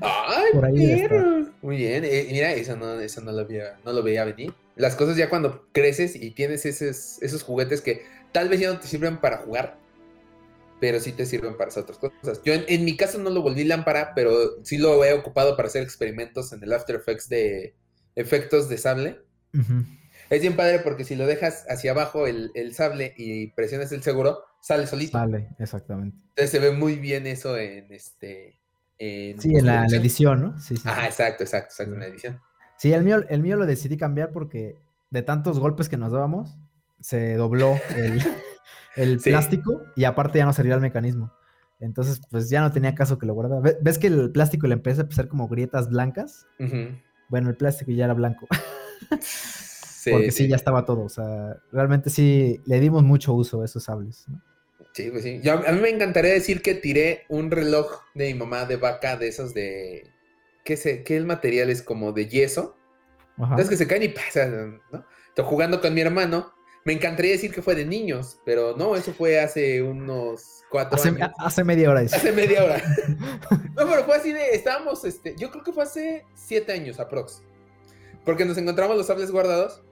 ¡Ay, Por ahí debe estar. Muy bien. eh, mira, eso no, eso no lo había, no lo veía venir. Las cosas ya cuando creces y tienes esos, esos juguetes que tal vez ya no te sirven para jugar, pero sí te sirven para hacer otras cosas. Yo en, en mi caso no lo volví lámpara, pero sí lo he ocupado para hacer experimentos en el After Effects de efectos de sable. Es bien padre porque si lo dejas hacia abajo el, el sable y presionas el seguro, sale solito. Sale, exactamente. Entonces se ve muy bien eso en este. En Sí, en la, edición, ¿no? Sí, sí. Ajá, exacto, exacto, exacto, en la edición. Sí, el mío, el mío lo decidí cambiar porque de tantos golpes que nos dábamos, se dobló el, [LAUGHS] el Sí. plástico y aparte ya no servía el mecanismo. Entonces, pues ya no tenía caso que lo guardara. Ve- ¿Ves que el plástico le empieza a empezar como grietas blancas? Bueno, el plástico ya era blanco. [LAUGHS] Sí, porque sí, ya estaba todo. O sea, realmente sí le dimos mucho uso a esos sables. ¿no? Sí, pues sí. Yo- a mí me encantaría decir que tiré un reloj de mi mamá de vaca de esos de. ¿Qué, sé, qué el material es como de yeso? Ajá. Entonces que se caen y pasan, ¿no? Estoy jugando con mi hermano. Me encantaría decir que fue de niños, pero no, eso fue hace unos cuatro Hace, años. hace media hora. dice. Hace media hora. [LAUGHS] no, pero fue así de. Estábamos, este. Yo creo que fue hace siete años aprox. Porque nos encontramos los sables guardados.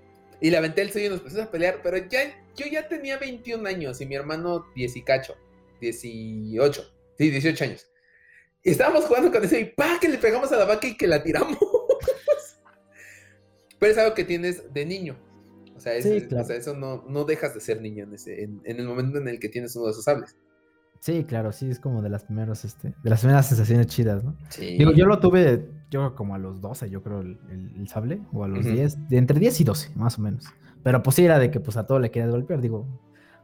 Y le aventé el sello y nos pusimos a pelear. Pero ya, yo ya tenía 21 años y mi hermano 10 y cacho. 18. Sí, 18 años. Y estábamos jugando con eso y ¡pa! que le pegamos a la vaca y que la tiramos. [LAUGHS] pero es algo que tienes de niño. O sea, es- Sí, es- o claro. sea, eso no, no dejas de ser niño en, ese, en, en el momento en el que tienes uno de esos sables. Sí, claro, sí, es como de las primeras, este, de las primeras sensaciones chidas, ¿no? Sí. Digo, yo lo tuve, yo creo como a los 12, yo creo, el, el- el sable, o a los Ujú. 10, de entre 10 y 12, más o menos. Pero pues sí era de que pues a todo le querías golpear, digo,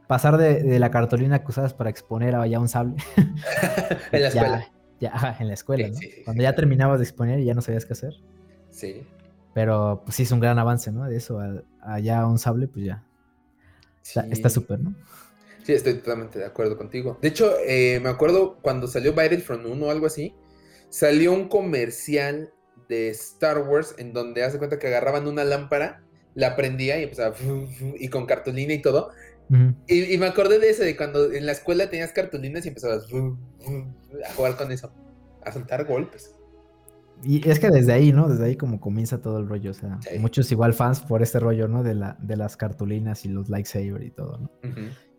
pasar de, de la cartulina que usabas para exponer a ya un sable. [LAUGHS] en la escuela. Ya, en la escuela, Sí, ¿no? sí, sí, Cuando ya terminabas de exponer y ya no sabías qué hacer. Sí. Pero pues sí es un gran avance, ¿no? De eso a, a ya un sable, pues ya. Está súper, ¿no? Sí, estoy totalmente de acuerdo contigo. De hecho, eh, me acuerdo cuando salió Battlefront 1 o algo así, salió un comercial de Star Wars en donde hace cuenta que agarraban una lámpara, la prendía y empezaba [LAUGHS] y con cartulina y todo. Y, y me acordé de ese, de cuando en la escuela tenías cartulinas y empezabas [LAUGHS] a jugar con eso, a soltar golpes. Y es que desde ahí, ¿no? Desde ahí como comienza todo el rollo. O sea, Sí. muchos igual fans por este rollo, ¿no? De, la, de las cartulinas y los lightsaber y todo, ¿no?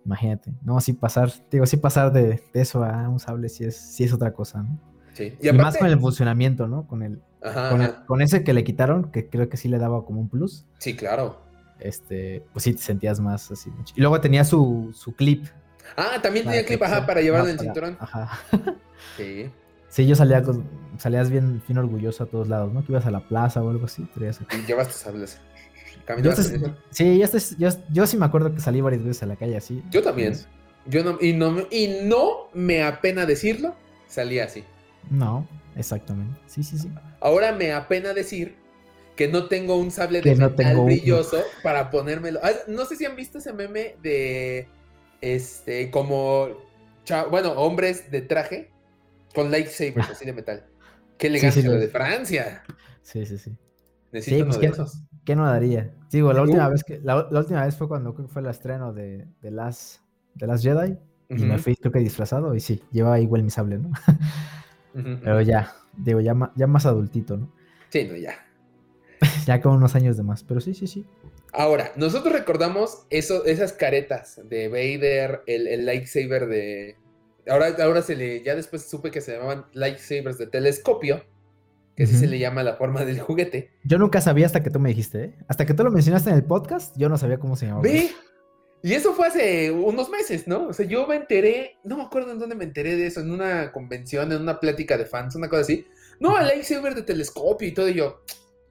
Imagínate. No, sí pasar, digo, sí pasar de, de eso a un sable sí es, sí es otra cosa, ¿no? Sí. Y, más con el funcionamiento, ¿no? Con el, Ajá, con, el- ajá. con ese que le quitaron, que creo que sí le daba como un plus, Sí, claro. este, pues sí te sentías más así. mucho. Y luego tenía su, su clip. Ah, también tenía clip, ajá, para llevarlo en el cinturón. Ajá. [LAUGHS] Sí. Sí, yo salía con, salías bien, bien orgulloso a todos lados, ¿no? Que ibas a la plaza o algo así. Y llevas tus sables. Yo, eso. sí, yo, este- yo, yo sí me acuerdo que salí varias veces a la calle así. Yo también. Yo no, y no, me- y no me apena decirlo, salí así. No, exactamente. Sí, sí, sí. Ahora me apena decir que no tengo un sable Que de no metal tengo uno. brilloso para ponérmelo. Ah, No sé si han visto ese meme de este como bueno, hombres de traje con lightsabers así de metal. Qué Sí, elegancia sí, de Francia. Sí, sí, sí. Necesito Sí, pues de ¿qué, esos. qué no daría? Digo, la última Uh. vez que la, la última vez fue cuando fue el estreno de, de las de las Jedi y me fui creo que disfrazado y sí, llevaba igual mi sable, ¿no? Pero ya, digo, ya, ya más adultito, ¿no? Sí, no, ya. [LAUGHS] ya con unos años de más, pero sí, sí, sí. Ahora, nosotros recordamos eso, esas caretas de Vader, el, el lightsaber de... Ahora, ahora se le, ya después supe que se llamaban lightsabers de telescopio, que así se le llama la forma del juguete. Yo nunca sabía hasta que tú me dijiste, ¿eh? Hasta que tú lo mencionaste en el podcast, yo no sabía cómo se llamaba. Ve, y eso fue hace unos meses, ¿no? O sea, yo me enteré, no me acuerdo en dónde me enteré de eso, en una convención, en una plática de fans, una cosa así. No, el lightsaber de telescopio y todo, y yo,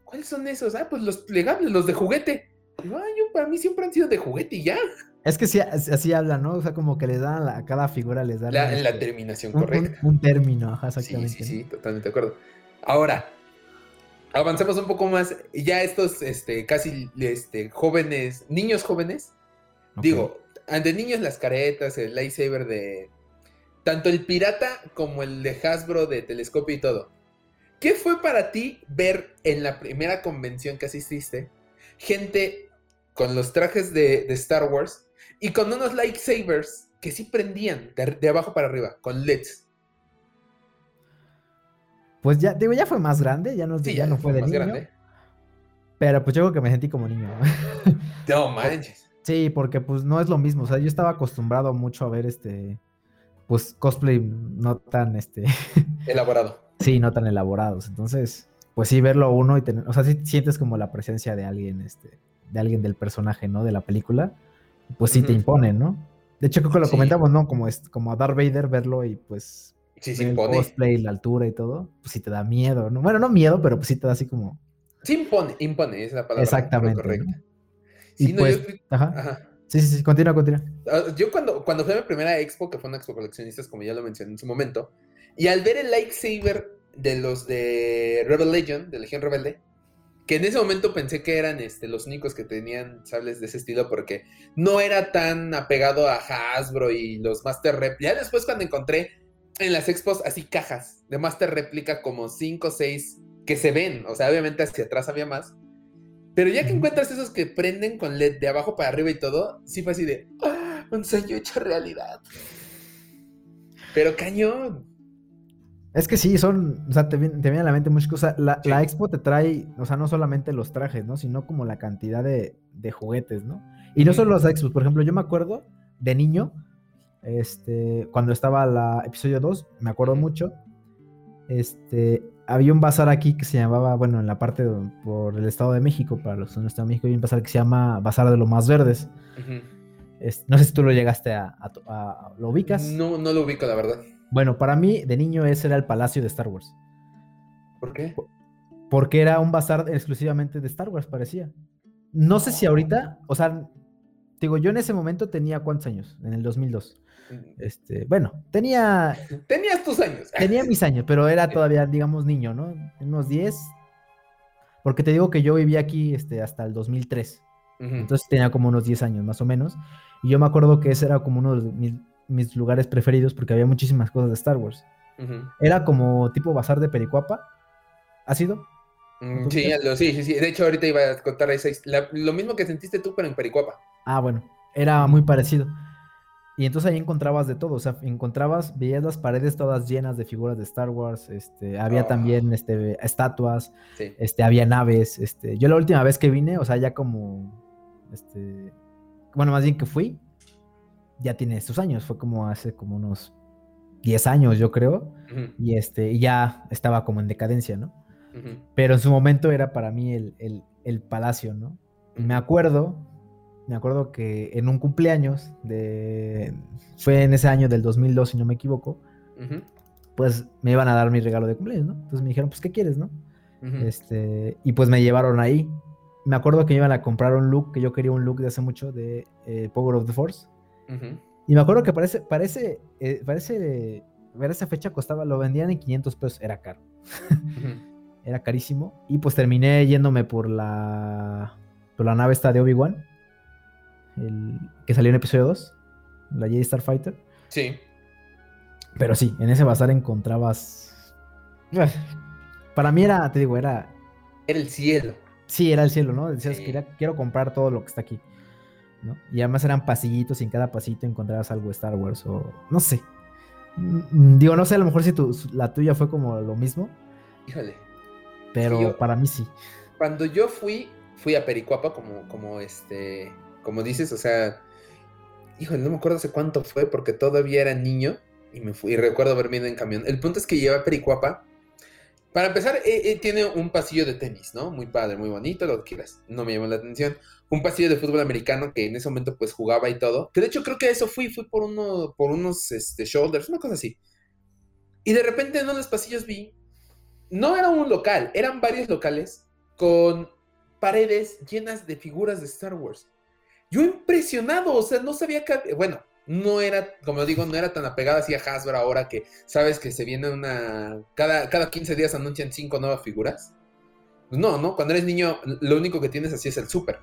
¿cuáles son esos? Ah, pues los plegables, los de juguete. Ah, yo para mí siempre han sido de juguete y ya. Es que sí, as- así hablan, ¿no? O sea, como que les dan a cada figura, les dan La, en la este, terminación un, un- correcta. un término, ajá, Sí, exactamente. sí, sí, totalmente de acuerdo. Ahora, avancemos un poco más. Ya estos este, casi este, jóvenes, niños jóvenes, ¿no? Digo, de niños las caretas, el lightsaber de... Tanto el pirata como el de Hasbro de telescopio y todo. ¿Qué fue para ti ver en la primera convención que asististe gente con los trajes de, de Star Wars y con unos lightsabers que sí prendían de, de abajo para arriba, con LEDs? Pues ya, digo, ya fue más grande, ya no, Sí, ya no fue de más niño. grande. Pero pues yo creo que me sentí como niño. No [LAUGHS] manches. Sí, porque pues no es lo mismo. O sea, yo estaba acostumbrado mucho a ver este, pues cosplay no tan, este, [LAUGHS] Elaborado. sí, no tan elaborados. Entonces, pues sí, verlo uno y tener, o sea, sí sientes como la presencia de alguien, este, de alguien del personaje, ¿no? De la película. Pues sí te impone, ¿no? De hecho, creo que lo Sí. comentamos, ¿no? Como, es, como a Darth Vader verlo y pues Sí, ver el impone. cosplay, la altura y todo, pues sí te da miedo, ¿no? Bueno, no miedo, pero pues sí te da así como... Sí impone, impone, es la palabra Exactamente, correcta. ¿no? Sí, no, pues, yo, ajá. ajá. Sí, sí, sí, continúa, continúa. Ah, Yo cuando, cuando fui a mi primera expo, que fue una expo coleccionistas, como ya lo mencioné en su momento, y al ver el lightsaber de los de Rebel Legion, de Legión Rebelde, que en ese momento pensé que eran este, los únicos que tenían sables de ese estilo, porque no era tan apegado a Hasbro y los Master Rep. Ya después cuando encontré en las expos así cajas de Master Réplica como 5 o 6 que se ven, o sea, obviamente hacia atrás había más. Pero ya que encuentras esos que prenden con LED de abajo para arriba y todo, sí fue así de, ¡ah! Un sueño hecho realidad. Pero cañón. Es que sí, son, o sea, te, viene- te viene a la mente muchas cosas. La, Sí. la expo te trae, o sea, no solamente los trajes, ¿no? Sino como la cantidad de, de juguetes, ¿no? Y no solo los expos, por ejemplo, yo me acuerdo de niño, este, cuando estaba la episodio 2, me acuerdo mucho, este, había un bazar aquí que se llamaba, bueno, en la parte de- por el Estado de México, para los que son del Estado de México, hay un bazar que se llama Bazar de lo Más Verdes. Es- no sé si tú lo llegaste a, a to- a- ¿lo ubicas? No, no lo ubico, la verdad. Bueno, para mí, de niño, ese era el palacio de Star Wars. ¿Por qué? Porque era un bazar exclusivamente de Star Wars, parecía. No sé si ahorita, o sea, digo, yo en ese momento tenía cuántos años, en el 2002. Este, bueno, tenía, Tenías tus años. [LAUGHS] tenía mis años, pero era todavía, digamos, niño, ¿no? Unos 10. Porque te digo que yo vivía aquí este, hasta el 2003. Ujú. Entonces tenía como unos 10 años más o menos. Y yo me acuerdo que ese era como uno de mis, mis lugares preferidos porque había muchísimas cosas de Star Wars. Era como tipo bazar de Pericuapa. ¿Ha sido? Mm, ¿Tú Sí, lo- sí, sí, sí. De hecho, ahorita iba a contar esa la- lo mismo que sentiste tú, pero en Pericuapa. Ah, bueno, era muy parecido. Y entonces ahí encontrabas de todo, o sea, encontrabas, veías las paredes todas llenas de figuras de Star Wars, este, había Oh. también este, estatuas, Sí. este, había naves, este, yo la última vez que vine, o sea, ya como, este, bueno, más bien que fui, ya tiene estos años, fue como hace como unos 10 años, yo creo, y este, ya estaba como en decadencia, ¿no? Pero en su momento era para mí el, el- el palacio, ¿no? Me acuerdo, me acuerdo que en un cumpleaños de, fue en ese año del 2002, si no me equivoco, pues me iban a dar mi regalo de cumpleaños, ¿no? Entonces me dijeron, pues, ¿qué quieres, no? Este, y pues me llevaron ahí. Me acuerdo que me iban a comprar un look, que yo quería un look de hace mucho, de eh, Power of the Force. Y me acuerdo que parece, parece, eh, parece, ver esa fecha costaba, lo vendían en 500 pesos, era caro. [LAUGHS] Era carísimo. Y pues terminé yéndome por la, por la nave esta de Obi-Wan, el que salió en episodio 2, la Jedi Starfighter. Sí. Pero sí, en ese bazar encontrabas... Para mí era, te digo, era... Era el cielo. Sí, era el cielo, ¿no? Decías, Sí. "Quería- quiero comprar todo lo que está aquí. ¿no? Y además eran pasillitos y en cada pasito encontrabas algo de Star Wars o no sé. Mm, Digo, no sé, a lo mejor si tu, la tuya fue como lo mismo, Híjole. pero yo- para mí sí. cuando yo fui, fui a Pericuapa, como, como este, como dices, o sea, híjole, no me acuerdo hace cuánto fue, porque todavía era niño y me fui, y recuerdo haberme ido en camión. El punto es que lleva Pericuapa. Para empezar, eh, eh, tiene un pasillo de tenis, ¿no? Muy padre, muy bonito, lo que quieras. No me llamó la atención. Un pasillo de fútbol americano que en ese momento pues jugaba y todo. Que de hecho creo que eso fui, fui por uno, por unos este, shoulders, una cosa así. Y de repente en uno de los pasillos vi, no era un local, eran varios locales con paredes llenas de figuras de Star Wars. Yo impresionado, o sea, no sabía que, bueno, no era, como digo, no era tan apegada así a Hasbro ahora que sabes que se viene una, cada, cada 15 días anuncian cinco nuevas figuras. Pues no, ¿no? Cuando eres niño, lo único que tienes así es el súper.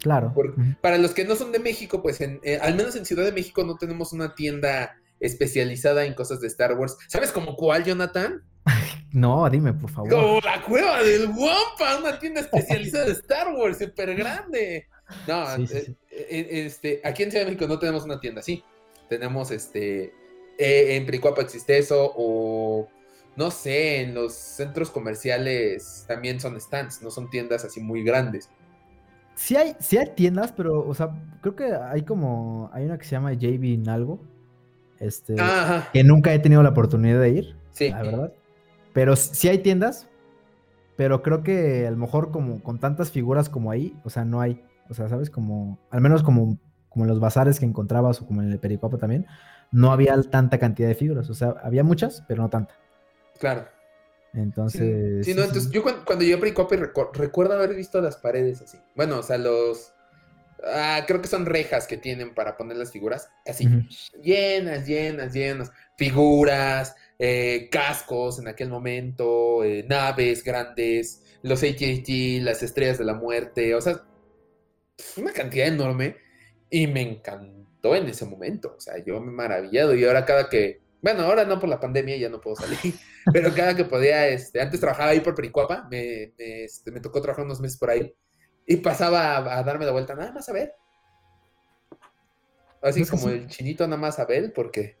Claro. Para los que no son de México, pues en, eh, al menos en Ciudad de México no tenemos una tienda especializada en cosas de Star Wars. ¿Sabes como cuál, Jonathan? [LAUGHS] No, dime, por favor. Como la cueva del Wampa, una tienda especializada de Star Wars, súper grande. No, eh, eh, este, aquí en Ciudad de México no tenemos una tienda así. Tenemos este. Eh, en Pericuapa existe eso, o no sé, en los centros comerciales también son stands, no son tiendas así muy grandes. Sí hay, sí hay tiendas, pero, o sea, creo que hay como. Hay una que se llama JB algo. Este. Que nunca he tenido la oportunidad de ir. Sí. La verdad. Pero sí hay tiendas, pero creo que a lo mejor como con tantas figuras como ahí, o sea, no hay. O sea, ¿sabes? Como, al menos como, como en los bazares que encontrabas o como en el Pericopo también, no había tanta cantidad de figuras. O sea, había muchas, pero no tanta. Claro. Entonces. Sí, no, entonces yo cuando, cuando, yo a Pericopo recuerdo haber visto las paredes así. Bueno, o sea, los. Ah, creo que son rejas que tienen para poner las figuras. Así, llenas, llenas, llenas. Figuras, eh, cascos en aquel momento, eh, naves grandes, los AT-AT, las estrellas de la muerte. O sea, una cantidad enorme y me encantó en ese momento. O sea, yo me he maravillado y ahora cada que, bueno, ahora no por la pandemia, ya no puedo salir, [LAUGHS] pero cada que podía, este, antes trabajaba ahí por Pericuapa, me, me, este, me tocó trabajar unos meses por ahí y pasaba a, darme la vuelta, nada más a ver. Así como el chinito nada más a ver, porque...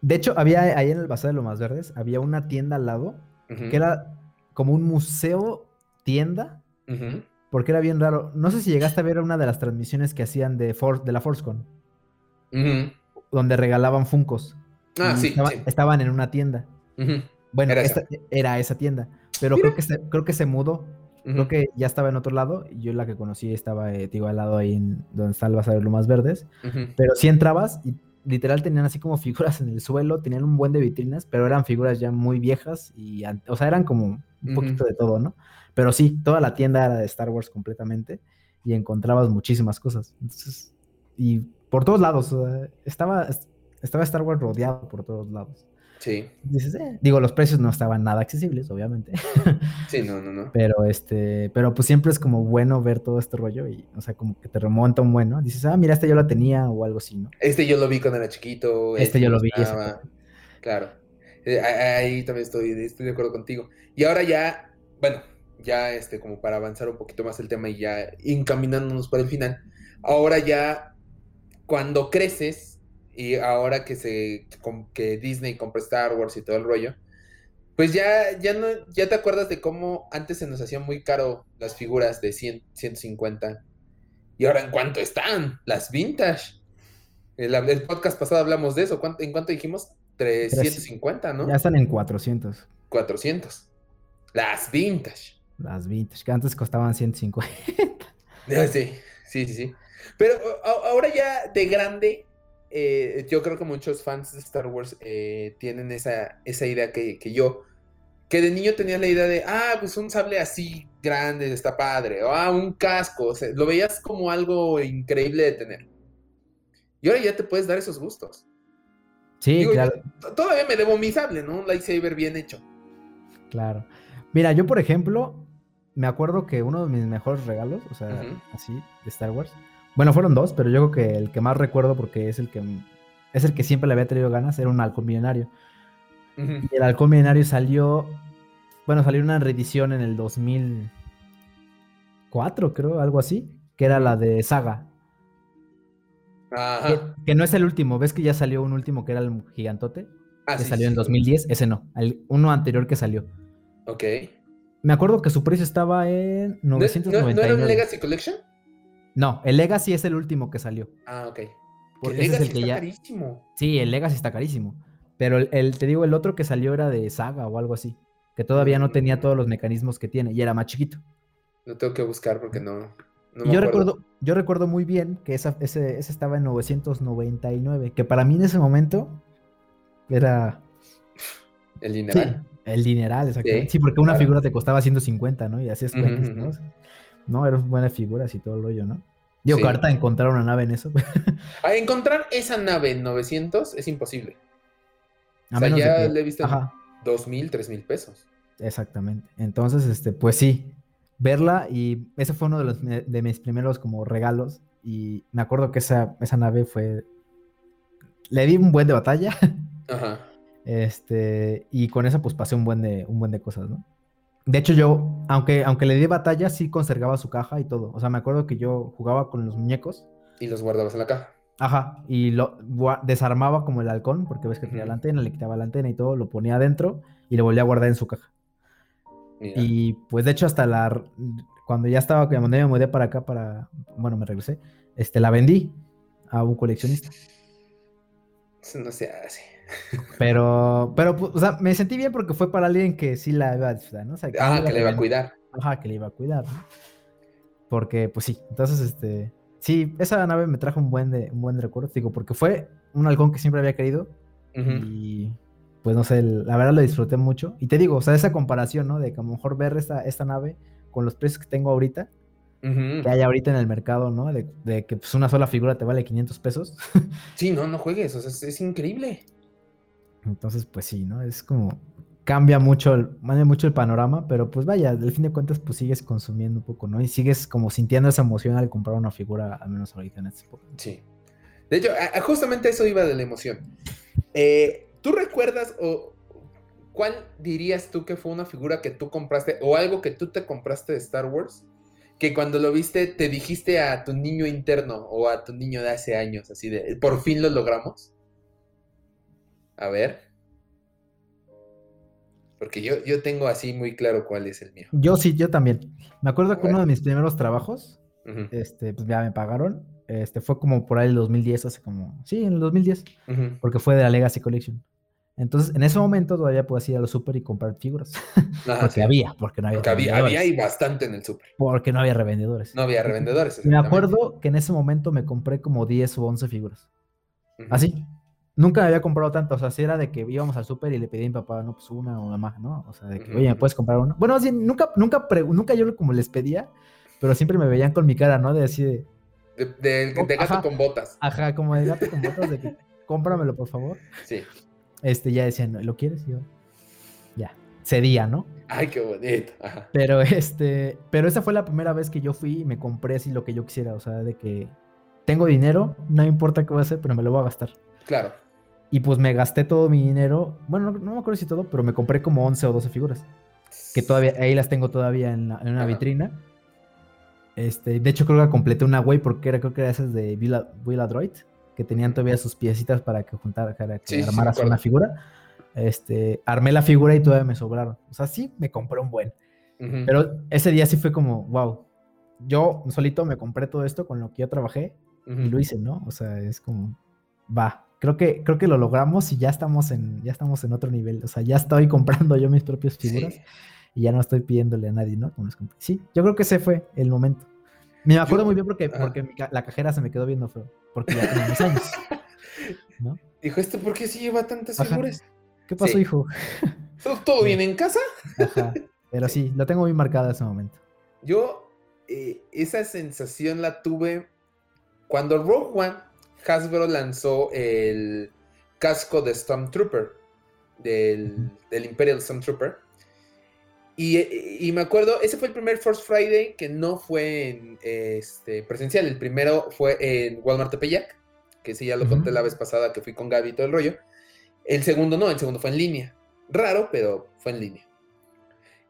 De hecho, había ahí en el Bazar de Lomas Verdes, había una tienda al lado, que era como un museo tienda, porque era bien raro. No sé si llegaste a ver una de las transmisiones que hacían de, de la ForceCon. Donde regalaban Funcos. Ah, sí, Estaban en una tienda. Bueno, era esa. tienda. Pero creo que, se, creo que se mudó. Creo que ya estaba en otro lado. Y yo la que conocí estaba, eh, digo, al lado ahí en, donde está el Bazar de más Verdes. Pero sí entrabas y literal tenían así como figuras en el suelo. Tenían un buen de vitrinas, pero eran figuras ya muy viejas. y O sea, eran como un poquito de todo, ¿no? Pero sí, toda la tienda era de Star Wars completamente y encontrabas muchísimas cosas. Entonces, y por todos lados, estaba, estaba Star Wars rodeado por todos lados. Sí. Dices, eh, digo, los precios no estaban nada accesibles, obviamente. [LAUGHS] Sí, no, no, no. Pero este, pero pues siempre es como bueno ver todo este rollo y, o sea, como que te remonta un bueno. Dices, ah, mira, este yo lo tenía o algo así, ¿no? Este yo lo vi cuando era chiquito. Este, yo lo vi. Claro. Eh, ahí también estoy, estoy de acuerdo contigo. Y ahora ya, bueno, ya este, como para avanzar un poquito más el tema y ya encaminándonos para el final, ahora ya cuando creces y ahora que se que Disney compra Star Wars y todo el rollo, pues ya, ya no, ya te acuerdas de cómo antes se nos hacían muy caro las figuras de 100, 150 y ahora en cuánto están las vintage. El, el podcast pasado hablamos de eso. ¿En cuánto dijimos? 350, ¿no? Ya están en 400. 400. Las vintage. Las vintage, que antes costaban 150. Sí, sí, sí, sí. Pero ahora ya de grande, eh, yo creo que muchos fans de Star Wars eh, tienen esa, esa idea que, yo, que de niño tenía la idea de, ah, pues un sable así grande está padre, o ah, un casco, o sea, lo veías como algo increíble de tener. Y ahora ya te puedes dar esos gustos. Sí, claro. todavía me debo mi sable, ¿no? Un lightsaber bien hecho. Claro. Mira, yo por ejemplo, me acuerdo que uno de mis mejores regalos, o sea, así, de Star Wars, bueno, fueron dos, pero yo creo que el que más recuerdo porque es el que es el que siempre le había tenido ganas, era un halcón milenario. Y el halcón milenario salió, bueno, salió una reedición en el 2004, creo, algo así, que era la de Saga. Ajá. Que, no es el último, ves que ya salió un último que era el gigantote, ah, que salió en 2010, ese no, el, uno anterior que salió. Ok. Me acuerdo que su precio estaba en ¿No, 999. no, no era un Legacy Collection? No, el Legacy es el último que salió. Ah, ok. Porque Que ese es Legacy el que está ya- carísimo. Sí, el Legacy está carísimo. Pero el, el- te digo, el otro que salió era de Saga o algo así. Que todavía no tenía todos los mecanismos que tiene y era más chiquito. Lo tengo que buscar porque no. no me yo acuerdo. recuerdo, yo recuerdo muy bien que esa, ese, ese estaba en 999, que para mí en ese momento era El sí, dineral. El dineral, exactamente. Sí, Sí, porque una claro. figura te costaba 150, ¿no? Y hacías. ¿no? No, eran buenas figuras y todo el rollo, ¿no? Digo, Sí. que ahorita encontrar una nave en eso. [LAUGHS] A encontrar esa nave en 900 es imposible. a o sea, menos de ya que- le he visto Ajá. 2 mil, 3 mil pesos. Exactamente. Entonces, este, pues sí, verla y ese fue uno de, los, de mis primeros como regalos y me acuerdo que esa, esa nave fue, le di un buen de batalla, [LAUGHS] Ajá. Este, y con esa pues pasé un buen de, un buen de cosas, ¿no? De hecho yo, aunque, aunque le di batalla, sí conservaba su caja y todo. O sea, me acuerdo que yo jugaba con los muñecos, Y los guardabas en la caja. ajá, y lo desarmaba como el halcón, porque ves que tenía Ujú. la antena, le quitaba la antena y todo, lo ponía adentro y lo volvía a guardar en su caja. Mira. Y pues de hecho hasta la cuando ya estaba cuando me mudé para acá para bueno, me regresé, este la vendí a un coleccionista. Eso no se hace. Pero pero o sea, me sentí bien porque fue para alguien que sí la iba a disfrutar, ¿no? O sea, no Ah, iba que le va a cuidar. Ajá, que le iba a cuidar, ¿no? Porque pues sí, entonces este sí, esa nave me trajo un buen de un buen recuerdo, digo, porque fue un halcón que siempre había querido Ujú. y pues no sé, la verdad lo disfruté mucho. Y te digo, o sea, esa comparación, ¿no? De que a lo mejor ver esta, esta nave con los precios que tengo ahorita, que hay ahorita en el mercado, ¿no? De, de que pues, una sola figura te vale 500 pesos. [LAUGHS] Sí, no, no juegues. O sea, es, es increíble. Entonces, pues sí, ¿no? Es como cambia mucho el, mucho el panorama, pero pues vaya, al fin de cuentas, pues sigues consumiendo un poco, ¿no? Y sigues como sintiendo esa emoción al comprar una figura, al menos ahorita en este época. Sí. De hecho, justamente eso iba de la emoción. Eh, ¿Tú recuerdas o cuál dirías tú que fue una figura que tú compraste o algo que tú te compraste de Star Wars? Que cuando lo viste te dijiste a tu niño interno o a tu niño de hace años, así de, por fin lo logramos. A ver. Porque yo, yo tengo así muy claro cuál es el mío. Yo sí, yo también. Me acuerdo A que ver. uno de mis primeros trabajos, este, pues ya me pagaron. Este, fue como por ahí el 2010, hace como, sí, en el 2010. ujú. porque fue de la Legacy Collection. Entonces, en ese momento todavía podías ir a los super y comprar figuras. [LAUGHS] Ajá, porque sí. había, porque no había Porque había, y bastante en el súper. Porque no había revendedores. No había revendedores. Me acuerdo que en ese momento me compré como 10 o 11 figuras. Así. Nunca me había comprado tanto. O sea, si era de que íbamos al súper y le pedí a mi papá, no, pues una o más, ¿no? O sea, de que, oye, ¿me puedes comprar una? Bueno, así, nunca, nunca, nunca yo como les pedía, pero siempre me veían con mi cara, ¿no? De así de, De, de- de gato Ajá. con botas. ajá, como de gato con botas, de que cómpramelo, por favor. Sí. Este, ya decían, ¿lo quieres? Y yo, ya, cedía, ¿no? Ay, qué bonito. Ajá. Pero este, pero esa fue la primera vez que yo fui y me compré así lo que yo quisiera, o sea, de que tengo dinero, no importa qué voy a hacer, pero me lo voy a gastar. Claro. Y pues me gasté todo mi dinero, bueno, no, no me acuerdo si todo, pero me compré como 11 o 12 figuras, que todavía, ahí las tengo todavía en, la- en una Ajá. vitrina. Este, de hecho creo que completé una way porque era, creo que era esas de Villa, Villa Droid, que tenían todavía sus piecitas para que juntara, para que Sí, sí, sí, armaras una figura. Este, armé la figura y todavía me sobraron. O sea, sí, me compré un buen. Ujú. Pero ese día sí fue como, wow. Yo solito me compré todo esto con lo que yo trabajé Ujú. y lo hice, ¿no? O sea, es como, va. Creo que, creo que lo logramos y ya estamos en, ya estamos en otro nivel. O sea, ya estoy [LAUGHS] comprando yo mis propias figuras Sí. y ya no estoy pidiéndole a nadie, ¿no? Como. Sí, yo creo que ese fue el momento. Me acuerdo Yo- muy bien porque, Ajá. porque mi la cajera se me quedó viendo feo. Porque ya teníamos años. [LAUGHS] ¿No? Dijo, ¿esto por qué sí lleva tantas Ajá. figuras? ¿Qué pasó, Sí. hijo? ¿Todo, todo [LAUGHS] bien en casa? Ajá. Pero sí, lo tengo muy marcado ese momento. Yo eh, esa sensación la tuve cuando Rogue One, Hasbro lanzó el casco de Stormtrooper, del, del Imperial Stormtrooper. Y, y me acuerdo, ese fue el primer First Friday que no fue en, este, presencial. El primero fue en Walmart Tepeyac, que sí, ya lo conté la vez pasada que fui con Gaby y todo el rollo. El segundo no, el segundo fue en línea. Raro, pero fue en línea.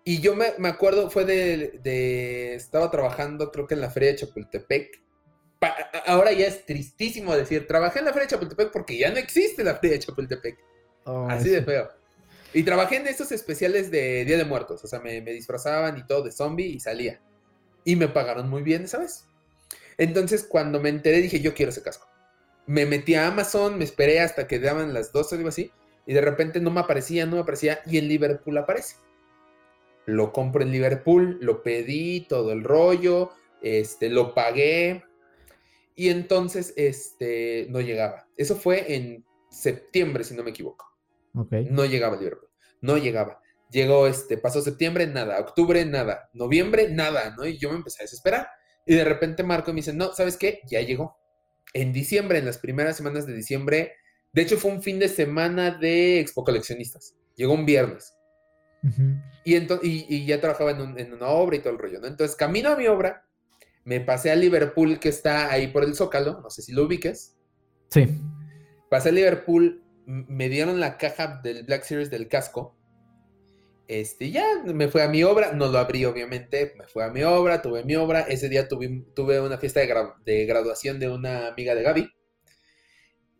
Y yo me, me acuerdo, fue de, de- Estaba trabajando, creo que en la feria de Chapultepec. Ahora ya es tristísimo decir, trabajé en la feria de Chapultepec porque ya no existe la feria de Chapultepec. Oh, Así sí. de feo. Y trabajé en esos especiales de Día de Muertos. O sea, me, me disfrazaban y todo de zombie y salía. Y me pagaron muy bien ¿sabes? Entonces, cuando me enteré, dije, yo quiero ese casco. Me metí a Amazon, me esperé hasta que daban las 12 o algo así. Y de repente no me aparecía, no me aparecía. Y en Liverpool aparece. Lo compro en Liverpool, lo pedí, todo el rollo. Este, lo pagué. Y entonces, este, no llegaba. Eso fue en septiembre, si no me equivoco. No llegaba Liverpool. No llegaba. Llegó este, pasó septiembre, nada. Octubre, nada. Noviembre, nada, ¿no? Y yo me empecé a desesperar. Y de repente Marco me dice, no, ¿sabes qué? Ya llegó. En diciembre, en las primeras semanas de diciembre, de hecho fue un fin de semana de Expo Coleccionistas. Llegó un viernes. y, y, ya trabajaba en, en, una obra y todo el rollo, ¿no? Entonces, camino a mi obra, me pasé a Liverpool, que está ahí por el Zócalo, no sé si lo ubiques. Sí. Pasé a Liverpool, me dieron la caja del Black Series del casco. Este, ya me fue a mi obra, no lo abrí obviamente, me fue a mi obra, tuve mi obra. Ese día tuve, tuve una fiesta de, de graduación de una amiga de Gaby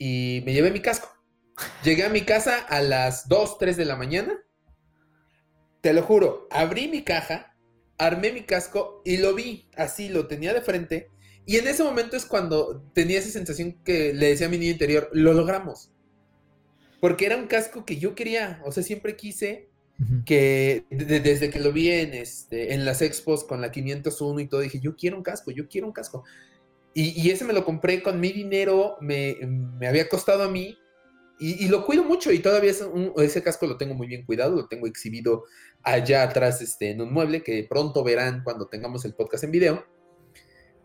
y me llevé mi casco. Llegué a mi casa a las 2, 3 de la mañana. Te lo juro, abrí mi caja armé mi casco y lo vi así, lo tenía de frente. Y en ese momento es cuando tenía esa sensación que le decía a mi niño interior, lo logramos. Porque era un casco que yo quería, o sea, siempre quise que desde que lo vi en, este, en las expos con la 501 y todo, dije, yo quiero un casco, yo quiero un casco. Y, ese me lo compré con mi dinero, me, me había costado a mí y, lo cuido mucho y todavía ese casco lo tengo muy bien cuidado, lo tengo exhibido allá atrás este, en un mueble que pronto verán cuando tengamos el podcast en video.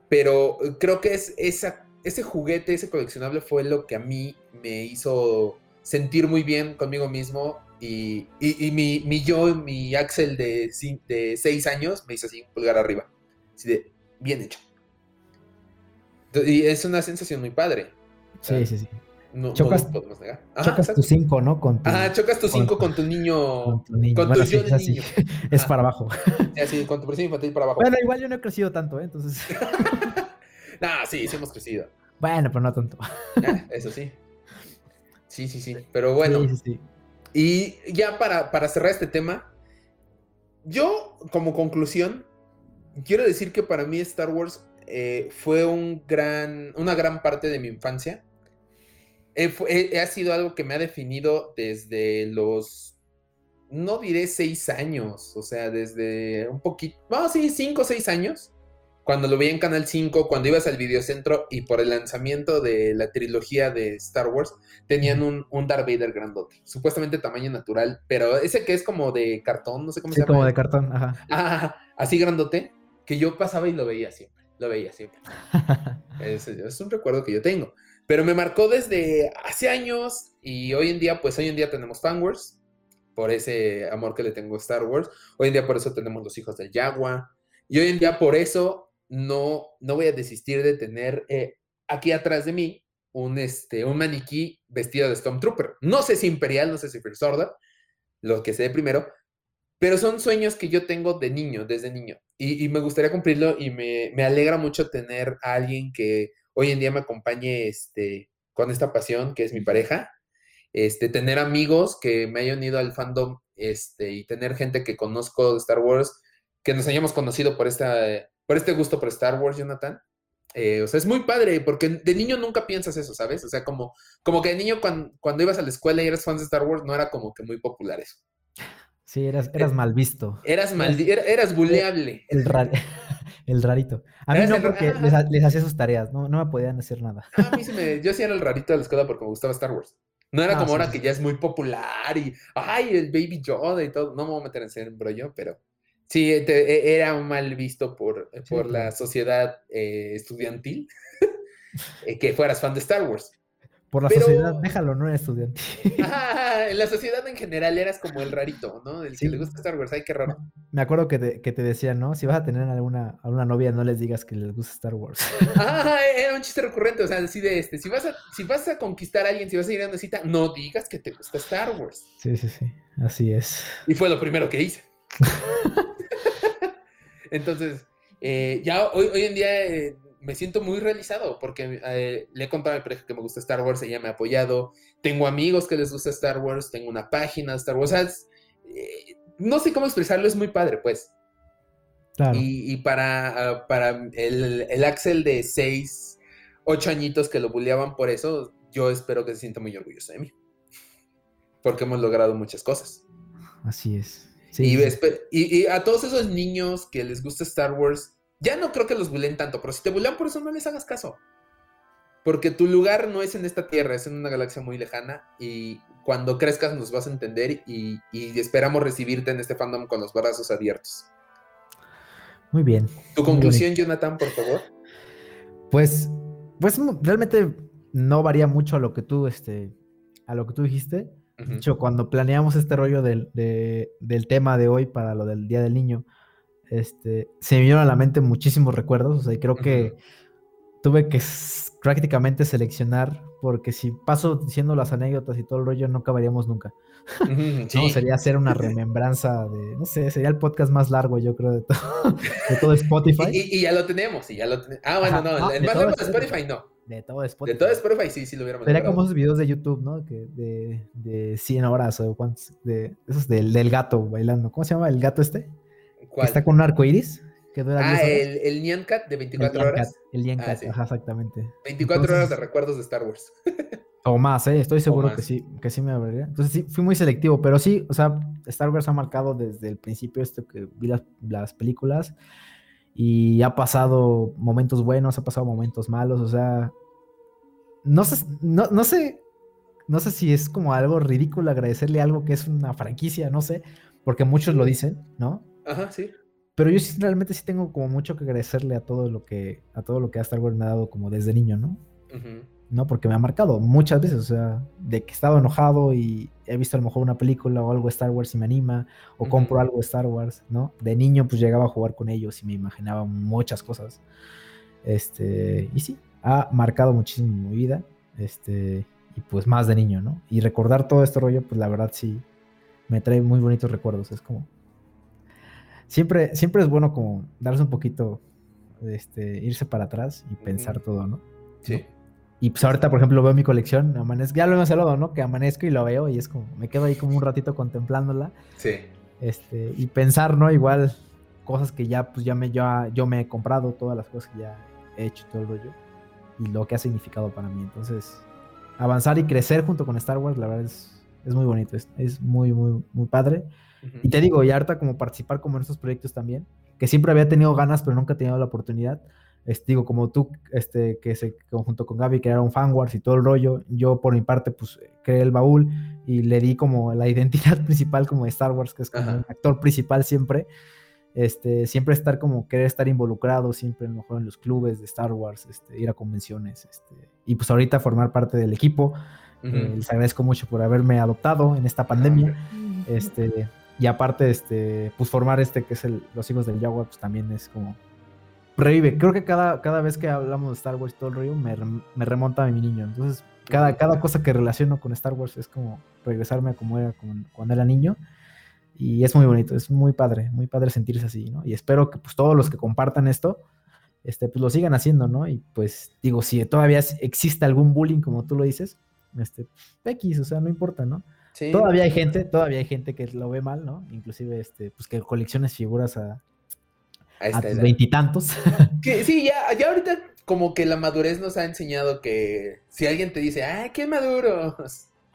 Pero creo que es esa, ese juguete, ese coleccionable fue lo que a mí me hizo sentir muy bien conmigo mismo y, mi, mi, yo, mi Axel de, de seis años me hizo así pulgar arriba. Así de, bien hecho. Y es una sensación muy padre. Sí, sí, sí chocas, tu 5, ¿no? Con Ajá, chocas tu 5 con, tu niño. Con tu niño. Con tu. [LAUGHS] Es para abajo. Sí, con tu presión infantil para abajo. Bueno, igual yo no he crecido tanto, ¿eh? Entonces. [LAUGHS] no, sí, sí hemos crecido. Bueno, pero no tanto. eso sí. Sí, sí, sí. Pero bueno. Sí, sí, sí. Y ya para, para cerrar este tema, yo, como conclusión, quiero decir que para mí Star Wars eh, fue un gran, una gran parte de mi infancia ha sido algo que me ha definido desde los, no diré seis años, o sea, desde un poquito, vamos sí, cinco o seis años, cuando lo vi en Canal 5, cuando ibas al videocentro y por el lanzamiento de la trilogía de Star Wars, tenían un, un Darth Vader grandote, supuestamente tamaño natural, pero ese que es como de cartón, no sé cómo se llama. como de cartón, ajá. Ah, así grandote, que yo pasaba y lo veía siempre, lo veía siempre. [LAUGHS] es un recuerdo que yo tengo. Pero me marcó desde hace años y hoy en día, pues hoy en día tenemos Fan Wars, por ese amor que le tengo a Star Wars. Hoy en día por eso tenemos los hijos del Jaguar. Y hoy en día por eso no, no voy a desistir de tener eh, aquí atrás de mí un, este, un maniquí vestido de Stormtrooper. No sé si Imperial, no sé si Order, lo que sé primero, pero son sueños que yo tengo de niño, desde niño. Y, me gustaría cumplirlo y me, me, alegra mucho tener a alguien que hoy en día me acompañe este, con esta pasión que es mi pareja, este, tener amigos que me hayan ido al fandom este, y tener gente que conozco de Star Wars, que nos hayamos conocido por, esta, por este gusto por Star Wars, Jonathan. Eh, o sea, es muy padre, porque de niño nunca piensas eso, ¿sabes? O sea, como, como que de niño cuando, cuando ibas a la escuela y eras fan de Star Wars, no era como que muy popular eso. Sí, eras, eras mal visto. Eras mal, eras buleable. El, [LAUGHS] el, rarito. A mí no, porque les, hacía sus tareas, no, no me podían hacer nada. A mí sí me, yo sí era el rarito de la escuela porque me gustaba Star Wars. No era ah, como ahora que ya es muy popular y, ay, el Baby Yoda y todo. No me voy a meter en ese embrollo, pero sí, e, era mal visto por, por la sociedad eh, estudiantil [LAUGHS] eh, que fueras fan de Star Wars. Por la sociedad, déjalo, no eres estudiante. [LAUGHS] Ah, [LAUGHS] en la sociedad en general eras como el rarito, ¿no? El que le gusta Star Wars, ay, qué raro. Me acuerdo que te, que te decían, ¿no? Si vas a tener alguna, alguna novia, no les digas que les gusta Star Wars. [LAUGHS] Ah, era un chiste recurrente, o sea, así de este, si vas a, si vas a conquistar a alguien, si vas a ir a una cita, no digas que te gusta Star Wars. Sí, sí, sí, así es. Y fue lo primero que hice. Entonces, eh, ya hoy, hoy en día... Eh, me siento muy realizado porque eh, le he contado a mi pareja que me gusta Star Wars, ella me ha apoyado, tengo amigos que les gusta Star Wars, tengo una página de Star Wars, eh, no sé cómo expresarlo, es muy padre, pues. Y, para, ah, para el, el, Axel de 6, 8 añitos que lo bulleaban por eso, yo espero que se sienta muy orgulloso de mí. Porque hemos logrado muchas cosas. Así es. y, y, a todos esos niños que les gusta Star Wars, ya no creo que los bullen tanto, pero si te bullean por eso, no les hagas caso. Porque tu lugar no es en esta tierra, es en una galaxia muy lejana y cuando crezcas nos vas a entender y, esperamos recibirte en este fandom con los brazos abiertos. Muy bien. Tu conclusión, Jonathan, por favor. Pues, pues realmente no varía mucho a lo que tú, este, a lo que tú dijiste. De hecho, cuando planeamos este rollo del, del tema de hoy para lo del Día del Niño, este, se me vinieron a la mente muchísimos recuerdos, o sea, y creo que tuve que prácticamente seleccionar, porque si paso diciendo las anécdotas y todo el rollo, no acabaríamos nunca. [LAUGHS] no, sería hacer una [LAUGHS] remembranza de, no sé, sería el podcast más largo, yo creo, de todo, de todo Spotify. y, ya lo tenemos, y ya lo tenemos. Ah, bueno, no, el más largo de Spotify no. De todo Spotify. De todo Spotify, sí, sí lo hubiéramos Sería como esos videos de YouTube, ¿no? Que de, de 100 horas o cuántos, de esos del, del gato bailando. ¿Cómo se llama el gato este? Está con un arco iris. ah, el, el Nyan Cat de 24 horas. el Nyan Cat, ah, ajá, exactamente. 24 horas de recuerdos de Star Wars. [LAUGHS] o más, ¿eh? Estoy seguro que sí, que sí me abriría. Entonces sí, fui muy selectivo, pero sí, o sea, Star Wars ha marcado desde el principio esto que vi las, las películas y ha pasado momentos buenos, ha pasado momentos malos, o sea, no sé, no, no sé, no sé si es como algo ridículo agradecerle algo que es una franquicia, no sé, porque muchos lo dicen, ¿no? Ajá, sí. Pero yo sí, realmente sí tengo como mucho que agradecerle a todo lo que, a todo lo que Star Wars me ha dado como desde niño, ¿no? ¿no? Porque me ha marcado muchas veces, o sea, de que he estado enojado y he visto a lo mejor una película o algo de Star Wars y me anima, o compro algo de Star Wars, ¿no? De niño pues llegaba a jugar con ellos y me imaginaba muchas cosas. Este, y sí, ha marcado muchísimo mi vida, este, y pues más de niño, ¿no? Y recordar todo este rollo, pues la verdad sí, me trae muy bonitos recuerdos, es como, siempre, siempre es bueno como darse un poquito, este, irse para atrás y pensar todo, ¿no? Sí. Y pues ahorita, por ejemplo, veo mi colección, amanezco, ya lo hemos hablado, ¿no? Que amanezco y lo veo y es como, me quedo ahí como un ratito contemplándola. Sí. Este, y pensar, ¿no? Igual cosas que ya, pues ya me, yo, yo me he comprado, todas las cosas que ya he hecho, todo el rollo. Y lo que ha significado para mí. Entonces, avanzar y crecer junto con Star Wars, la verdad es, es muy bonito, es, es muy, muy, muy padre. Y te digo, y harta como participar como en estos proyectos también, que siempre había tenido ganas, pero nunca he tenido la oportunidad. Este, digo, como tú, este, que se junto con Gaby crearon Fanwars y todo el rollo, yo por mi parte, pues creé el baúl y le di como la [LAUGHS] identidad principal como de Star Wars, que es como un actor principal siempre. Este, siempre estar como querer estar involucrado, siempre a lo mejor en los clubes de Star Wars, este, ir a convenciones, este, y pues ahorita formar parte del equipo. Eh, les agradezco mucho por haberme adoptado en esta pandemia. Este, y aparte, este, pues formar este que es el, los hijos del Jaguar, pues también es como revive. Creo que cada, cada vez que hablamos de Star Wars todo el rollo me, me remonta a mi niño. Entonces, cada, cada cosa que relaciono con Star Wars es como regresarme a como era cuando era niño. Y es muy bonito, es muy padre, muy padre sentirse así, ¿no? Y espero que pues todos los que compartan esto, este, pues lo sigan haciendo, ¿no? Y pues digo, si todavía existe algún bullying, como tú lo dices, este, X, o sea, no importa, ¿no? Todavía hay gente, todavía hay gente que lo ve mal, ¿no? Inclusive, este, pues que colecciones figuras a, a veintitantos. [LAUGHS] sí, ya, ya ahorita como que la madurez nos ha enseñado que si alguien te dice, ay, qué maduro,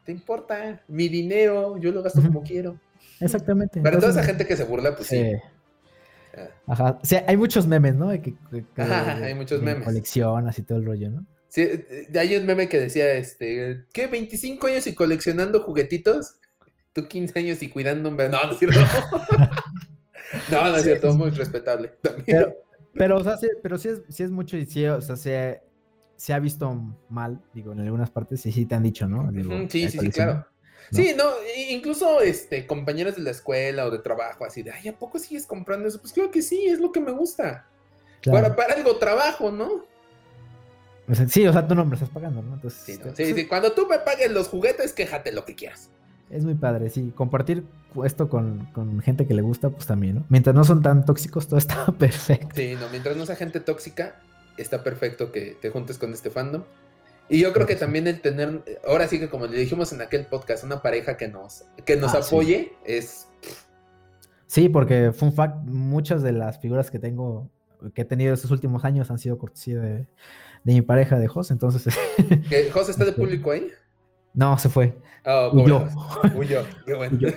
te importa, mi dinero, yo lo gasto como quiero. Exactamente. Para toda esa gente que se burla, pues sí. Ajá. O sea, hay muchos memes, ¿no? Que, Ajá, hay muchos memes. Coleccionas y todo el rollo, ¿no? Sí, hay un meme que decía, este, ¿qué? ¿25 años y coleccionando juguetitos? Tú 15 años y cuidando un... [LAUGHS] No, no es cierto. no, no es cierto, muy respetable. Pero, pero, o sea, sí, pero sí es, sí es mucho y sí, o sea, se, se ha visto mal, digo, en algunas partes sí, sí te han dicho, ¿no? sí, sí, sí, claro. Sí, no, incluso este, compañeros de la escuela o de trabajo, así de, ay, ¿a poco sigues comprando eso? Pues creo que sí, es lo que me gusta. Para, para algo trabajo, ¿no? Sí, o sea, tú no me estás pagando, ¿no? Entonces, sí, sí, sí, cuando tú me pagues los juguetes, quéjate lo que quieras. Es muy padre, sí. Compartir esto con, gente que le gusta, pues también, ¿no? Mientras no son tan tóxicos, todo está [LAUGHS] perfecto. Sí, no, mientras no sea gente tóxica, está perfecto que te juntes con este fandom. Y yo creo que también el tener, ahora sí que como le dijimos en aquel podcast, una pareja que nos, que nos Ah, sí. apoye es... Sí, porque fun fact, muchas de las figuras que tengo, que he tenido estos últimos años han sido cortesía de, de mi pareja de Jos, entonces [LAUGHS] José está de Este- público ahí. no se fue. Pobre Huyó. Huyó, qué [LAUGHS] bueno. Huyó.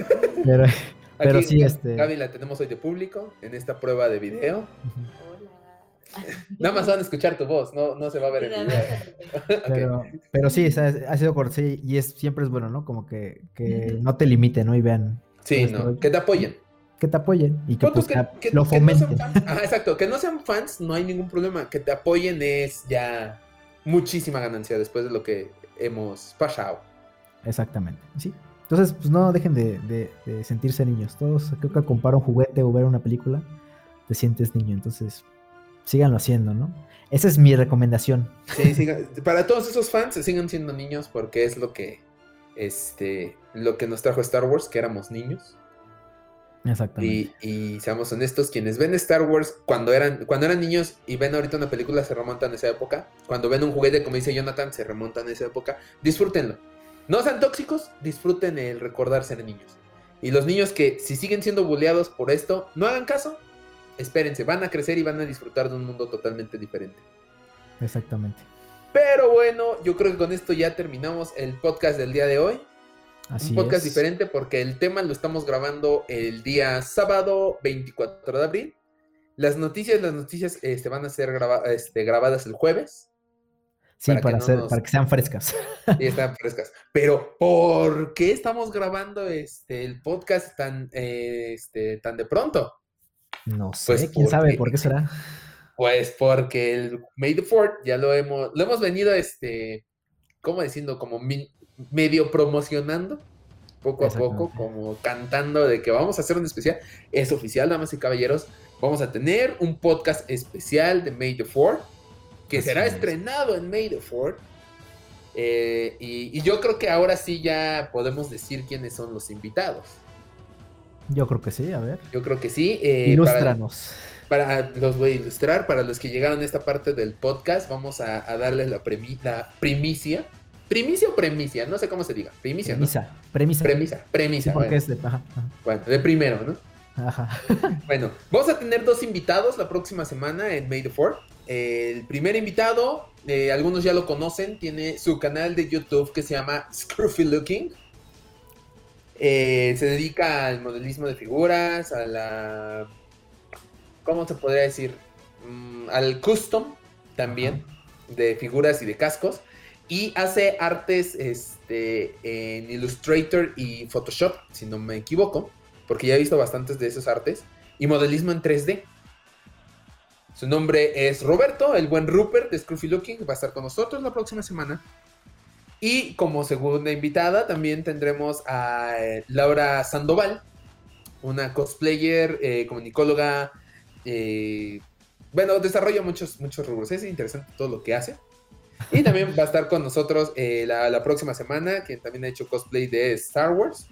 Pero, pero Aquí sí, este. Gaby la tenemos hoy de público en esta prueba de video. Hola. Nada más van a escuchar tu voz, no, no se va a ver el video. [LAUGHS] Pero, pero sí, ha sido cortesía y es, siempre es bueno, ¿no? Como que, que no te limite, ¿no? Y vean, Sí, Pues, no, que te apoyen. Que te apoyen y que, pues, que, que- lo que no sean fomenten. Ajá, exacto, que no sean fans, no hay ningún problema. Que te apoyen es ya muchísima ganancia después de lo que hemos pasado. Exactamente, sí. Entonces, pues no dejen de, de- de sentirse niños. Todos, creo que comprar un juguete o ver una película, te sientes niño. Entonces, síganlo haciendo, ¿no? Esa es mi recomendación. Sí, siga- para todos esos fans, sigan siendo niños porque es lo que, este, lo que nos trajo Star Wars, que éramos niños. Exactamente. Y, y seamos honestos, quienes ven Star Wars cuando eran, cuando eran niños y ven ahorita una película, se remontan a esa época. Cuando ven un juguete, como dice Jonathan, se remontan a esa época. Disfrútenlo. No sean tóxicos, disfruten el recordar ser niños. Y los niños que si siguen siendo bulleados por esto, no hagan caso, espérense, van a crecer y van a disfrutar de un mundo totalmente diferente. Exactamente. Pero bueno, yo creo que con esto ya terminamos el podcast del día de hoy. Así un podcast es. diferente porque el tema lo estamos grabando el día sábado 24 de abril. Las noticias, las noticias este, van a ser graba- este, grabadas el jueves Sí, para que no hacer, nos- para que sean frescas. y están frescas. Pero ¿por qué estamos grabando este, el podcast tan, eh, este, tan de pronto? No sé, Pues, quién ¿por sabe por qué será. Pues porque el May the Fourth ya lo hemos, lo hemos venido, este, ¿cómo diciendo? Como medio promocionando, poco a poco, como cantando de que vamos a hacer un especial. Es oficial, damas y caballeros. Vamos a tener un podcast especial de May the Fourth, que Así será es. estrenado en May the Fourth. Eh, y, y yo creo que ahora sí ya podemos decir quiénes son los invitados. Yo creo que sí, a ver. Yo creo que sí. eh, para- Ilústranos. para los voy a ilustrar, para los que llegaron a esta parte del podcast, vamos a, a darles la, premi- la primicia. ¿Primicia o premicia? No sé cómo se diga. Primicia, ¿no? Premisa. Premisa. Premisa, premisa. Sí, porque bueno. es de. Ajá, Bueno, de primero, ¿no? ajá. Ajá. [LAUGHS] Bueno, vamos a tener dos invitados la próxima semana en May the 4 El primer invitado, eh, algunos ya lo conocen, tiene su canal de YouTube que se llama Scruffy Looking. Eh, se dedica al modelismo de figuras, a la... ¿Cómo se podría decir? Mm, al custom también de figuras y de cascos. Y hace artes este, en Illustrator y Photoshop, si no me equivoco, porque ya he visto bastantes de esos artes. Y modelismo en 3D. Su nombre es Roberto, el buen Rupert de Scruffy Looking, va a estar con nosotros la próxima semana. Y como segunda invitada también tendremos a eh, Laura Sandoval, una cosplayer, eh, comunicóloga, eh, bueno, desarrolla muchos, muchos rubros, es interesante todo lo que hace. Y también va a estar con nosotros eh, la, la próxima semana, que también ha hecho cosplay de Star Wars.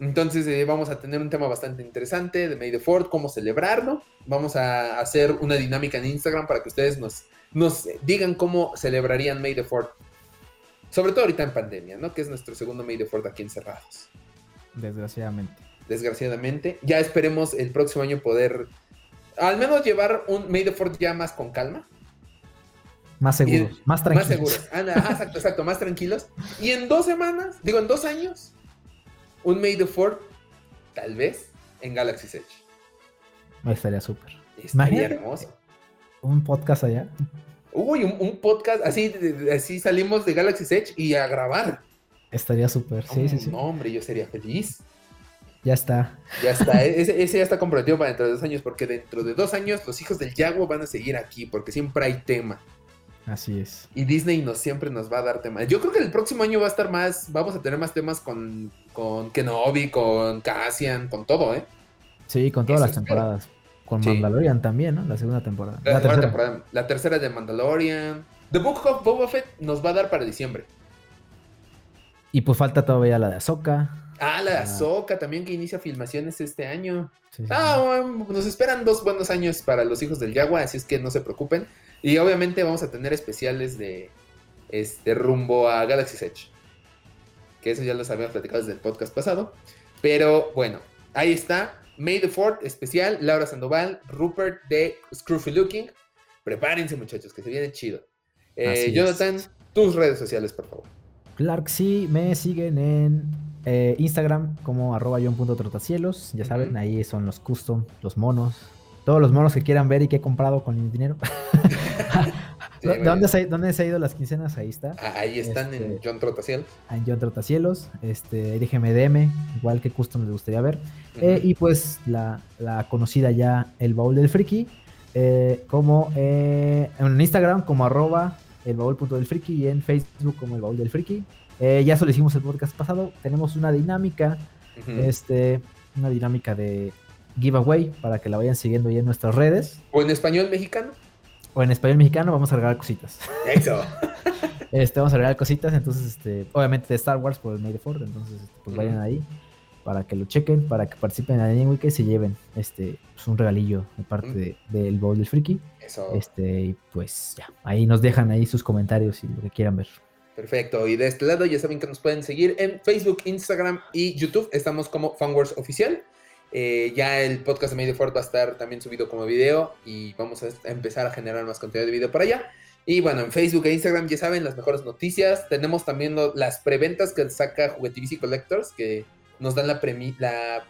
Entonces eh, vamos a tener un tema bastante interesante de May the Fourth, cómo celebrarlo. Vamos a hacer una dinámica en Instagram para que ustedes nos, nos digan cómo celebrarían May the Fourth. Sobre todo ahorita en pandemia, ¿no? Que es nuestro segundo May the Fourth aquí encerrados. Desgraciadamente. Desgraciadamente. Ya esperemos el próximo año poder al menos llevar un May the Fourth ya más con calma. Más seguros, más tranquilos. Más seguros. Ah, ah, exacto, exacto, más tranquilos. Y en dos semanas, digo, en dos años, un May the Fourth, tal vez, en Galaxy Edge. Estaría súper. Estaría hermoso. Un podcast allá. Uy, un, un podcast, así, así salimos de Galaxy Edge y a grabar. Estaría súper. Sí, sí, Oh, sí. No, hombre, yo sería feliz. Ya está. Ya está, e-, ese, ese ya está comprometido para dentro de dos años, porque dentro de dos años los hijos del Yago van a seguir aquí, porque siempre hay tema. Así es. Y Disney nos, siempre nos va a dar temas. Yo creo que el próximo año va a estar más, vamos a tener más temas con, con Kenobi, con Cassian, con todo, ¿eh? Sí, con todas Eso las espero. temporadas. Con Sí. Mandalorian también, ¿no? La segunda temporada. La, tercera. temporada, la tercera de Mandalorian. The Book of Boba Fett nos va a dar para diciembre. Y pues falta todavía la de Ahsoka. Ah, la Azoka también que inicia filmaciones este año. ah, nos esperan dos buenos años para los hijos del Yagua, así es que no se preocupen. Y obviamente vamos a tener especiales de este rumbo a Galaxy's Edge. Que eso ya lo habíamos platicado desde el podcast pasado. Pero bueno, ahí está. May the Ford especial, Laura Sandoval, Rupert de Scruffy Looking. Prepárense muchachos, que se viene chido. Eh, Jonathan, tus redes sociales, por favor. Claro sí, me siguen en eh, Instagram como arroba trotacielos. Ya saben, ahí son los custom, los monos. Todos los monos que quieran ver y que he comprado con mi dinero. [LAUGHS] [LAUGHS] ¿Dónde, se, ¿Dónde, se, ha ido las quincenas? Ahí está. Ah, ahí están en este, John Trotacielos. En John Trotacielos. Este, déjeme DM, igual que custom les gustaría ver. Eh, y pues la, la, conocida ya, el baúl del friki. Eh, como en Instagram como arroba el baúl punto del friki y en Facebook como el baúl del friki. Eh, ya eso lo hicimos el podcast pasado. Tenemos una dinámica, este, una dinámica de giveaway para que la vayan siguiendo ya en nuestras redes. ¿O en español mexicano? O en español mexicano vamos a regalar cositas. Eso. [LAUGHS] este, vamos a regalar cositas, entonces, este, obviamente de Star Wars por el May the Ford, entonces, este, pues vayan ahí para que lo chequen, para que participen en la Week y se lleven este pues, un regalillo de parte del Bowl del Friki. Eso. Este, y pues ya, ahí nos dejan ahí sus comentarios y lo que quieran ver. Perfecto. Y de este lado ya saben que nos pueden seguir en Facebook, Instagram y YouTube. Estamos como Fanwars Oficial. Eh, ya el podcast de Medio Ford va a estar también subido como video y vamos a empezar a generar más contenido de video para allá. Y bueno, en Facebook e Instagram ya saben las mejores noticias. Tenemos también las preventas que saca Juguetivici Collectors, que nos dan la, la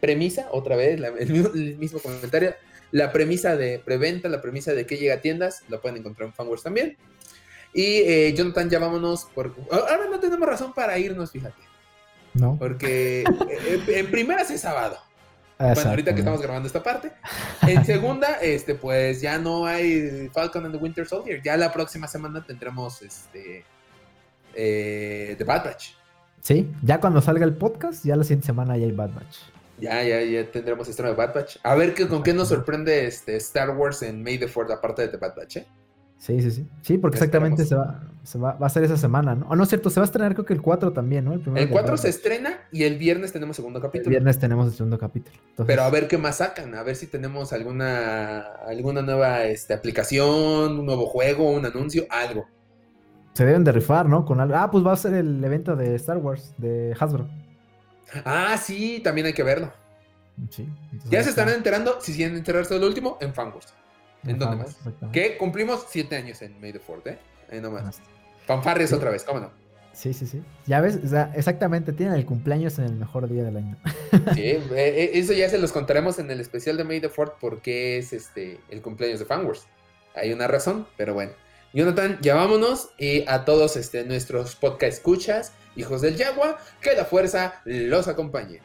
premisa, otra vez, el, mismo, comentario, la premisa de preventa, la premisa de que llega a tiendas, la pueden encontrar en Fanworks también. Y eh, Jonathan, ya vámonos, por... ahora no tenemos razón para irnos, fíjate. No. Porque eh, en, primeras es sábado. Bueno, ahorita que estamos grabando esta parte. En segunda, este, pues ya no hay Falcon and the Winter Soldier. Ya la próxima semana tendremos este eh, The Bad Batch. Sí, ya cuando salga el podcast, ya la siguiente semana ya hay Bad Batch. Ya, ya, ya tendremos estreno de Bad Batch. A ver con qué nos sorprende este Star Wars en May the Fourth, aparte de The Bad Batch, ¿eh? Sí, sí, sí. Sí, porque exactamente se va, se va, va, a ser esa semana, ¿no? O no es cierto, se va a estrenar creo que el 4 también, ¿no? El, 4 se estrena y el viernes tenemos segundo capítulo. El viernes tenemos el segundo capítulo. Pero a ver qué más sacan, a ver si tenemos alguna, alguna nueva este, aplicación, un nuevo juego, un anuncio, algo se deben de rifar, ¿no? Con algo. Ah, pues va a ser el evento de Star Wars, de Hasbro. Ah, sí, también hay que verlo. Sí. Ya se están enterando, si quieren enterarse del último, en Fanwars. ¿En, dónde más? Que cumplimos siete años en May the Fourth, ¿eh? Ahí nomás. Fanfarres otra vez, ¿cómo no? Sí, sí, sí. Ya ves, o sea, exactamente, tienen el cumpleaños en el mejor día del año. sí, eh, eh, eso ya se los contaremos en el especial de May the Fourth porque es este el cumpleaños de Fanwars. Hay una razón, pero bueno. Jonathan, ya vámonos y a todos este, nuestros podcast escuchas, hijos del Yagua, que la fuerza los acompañe.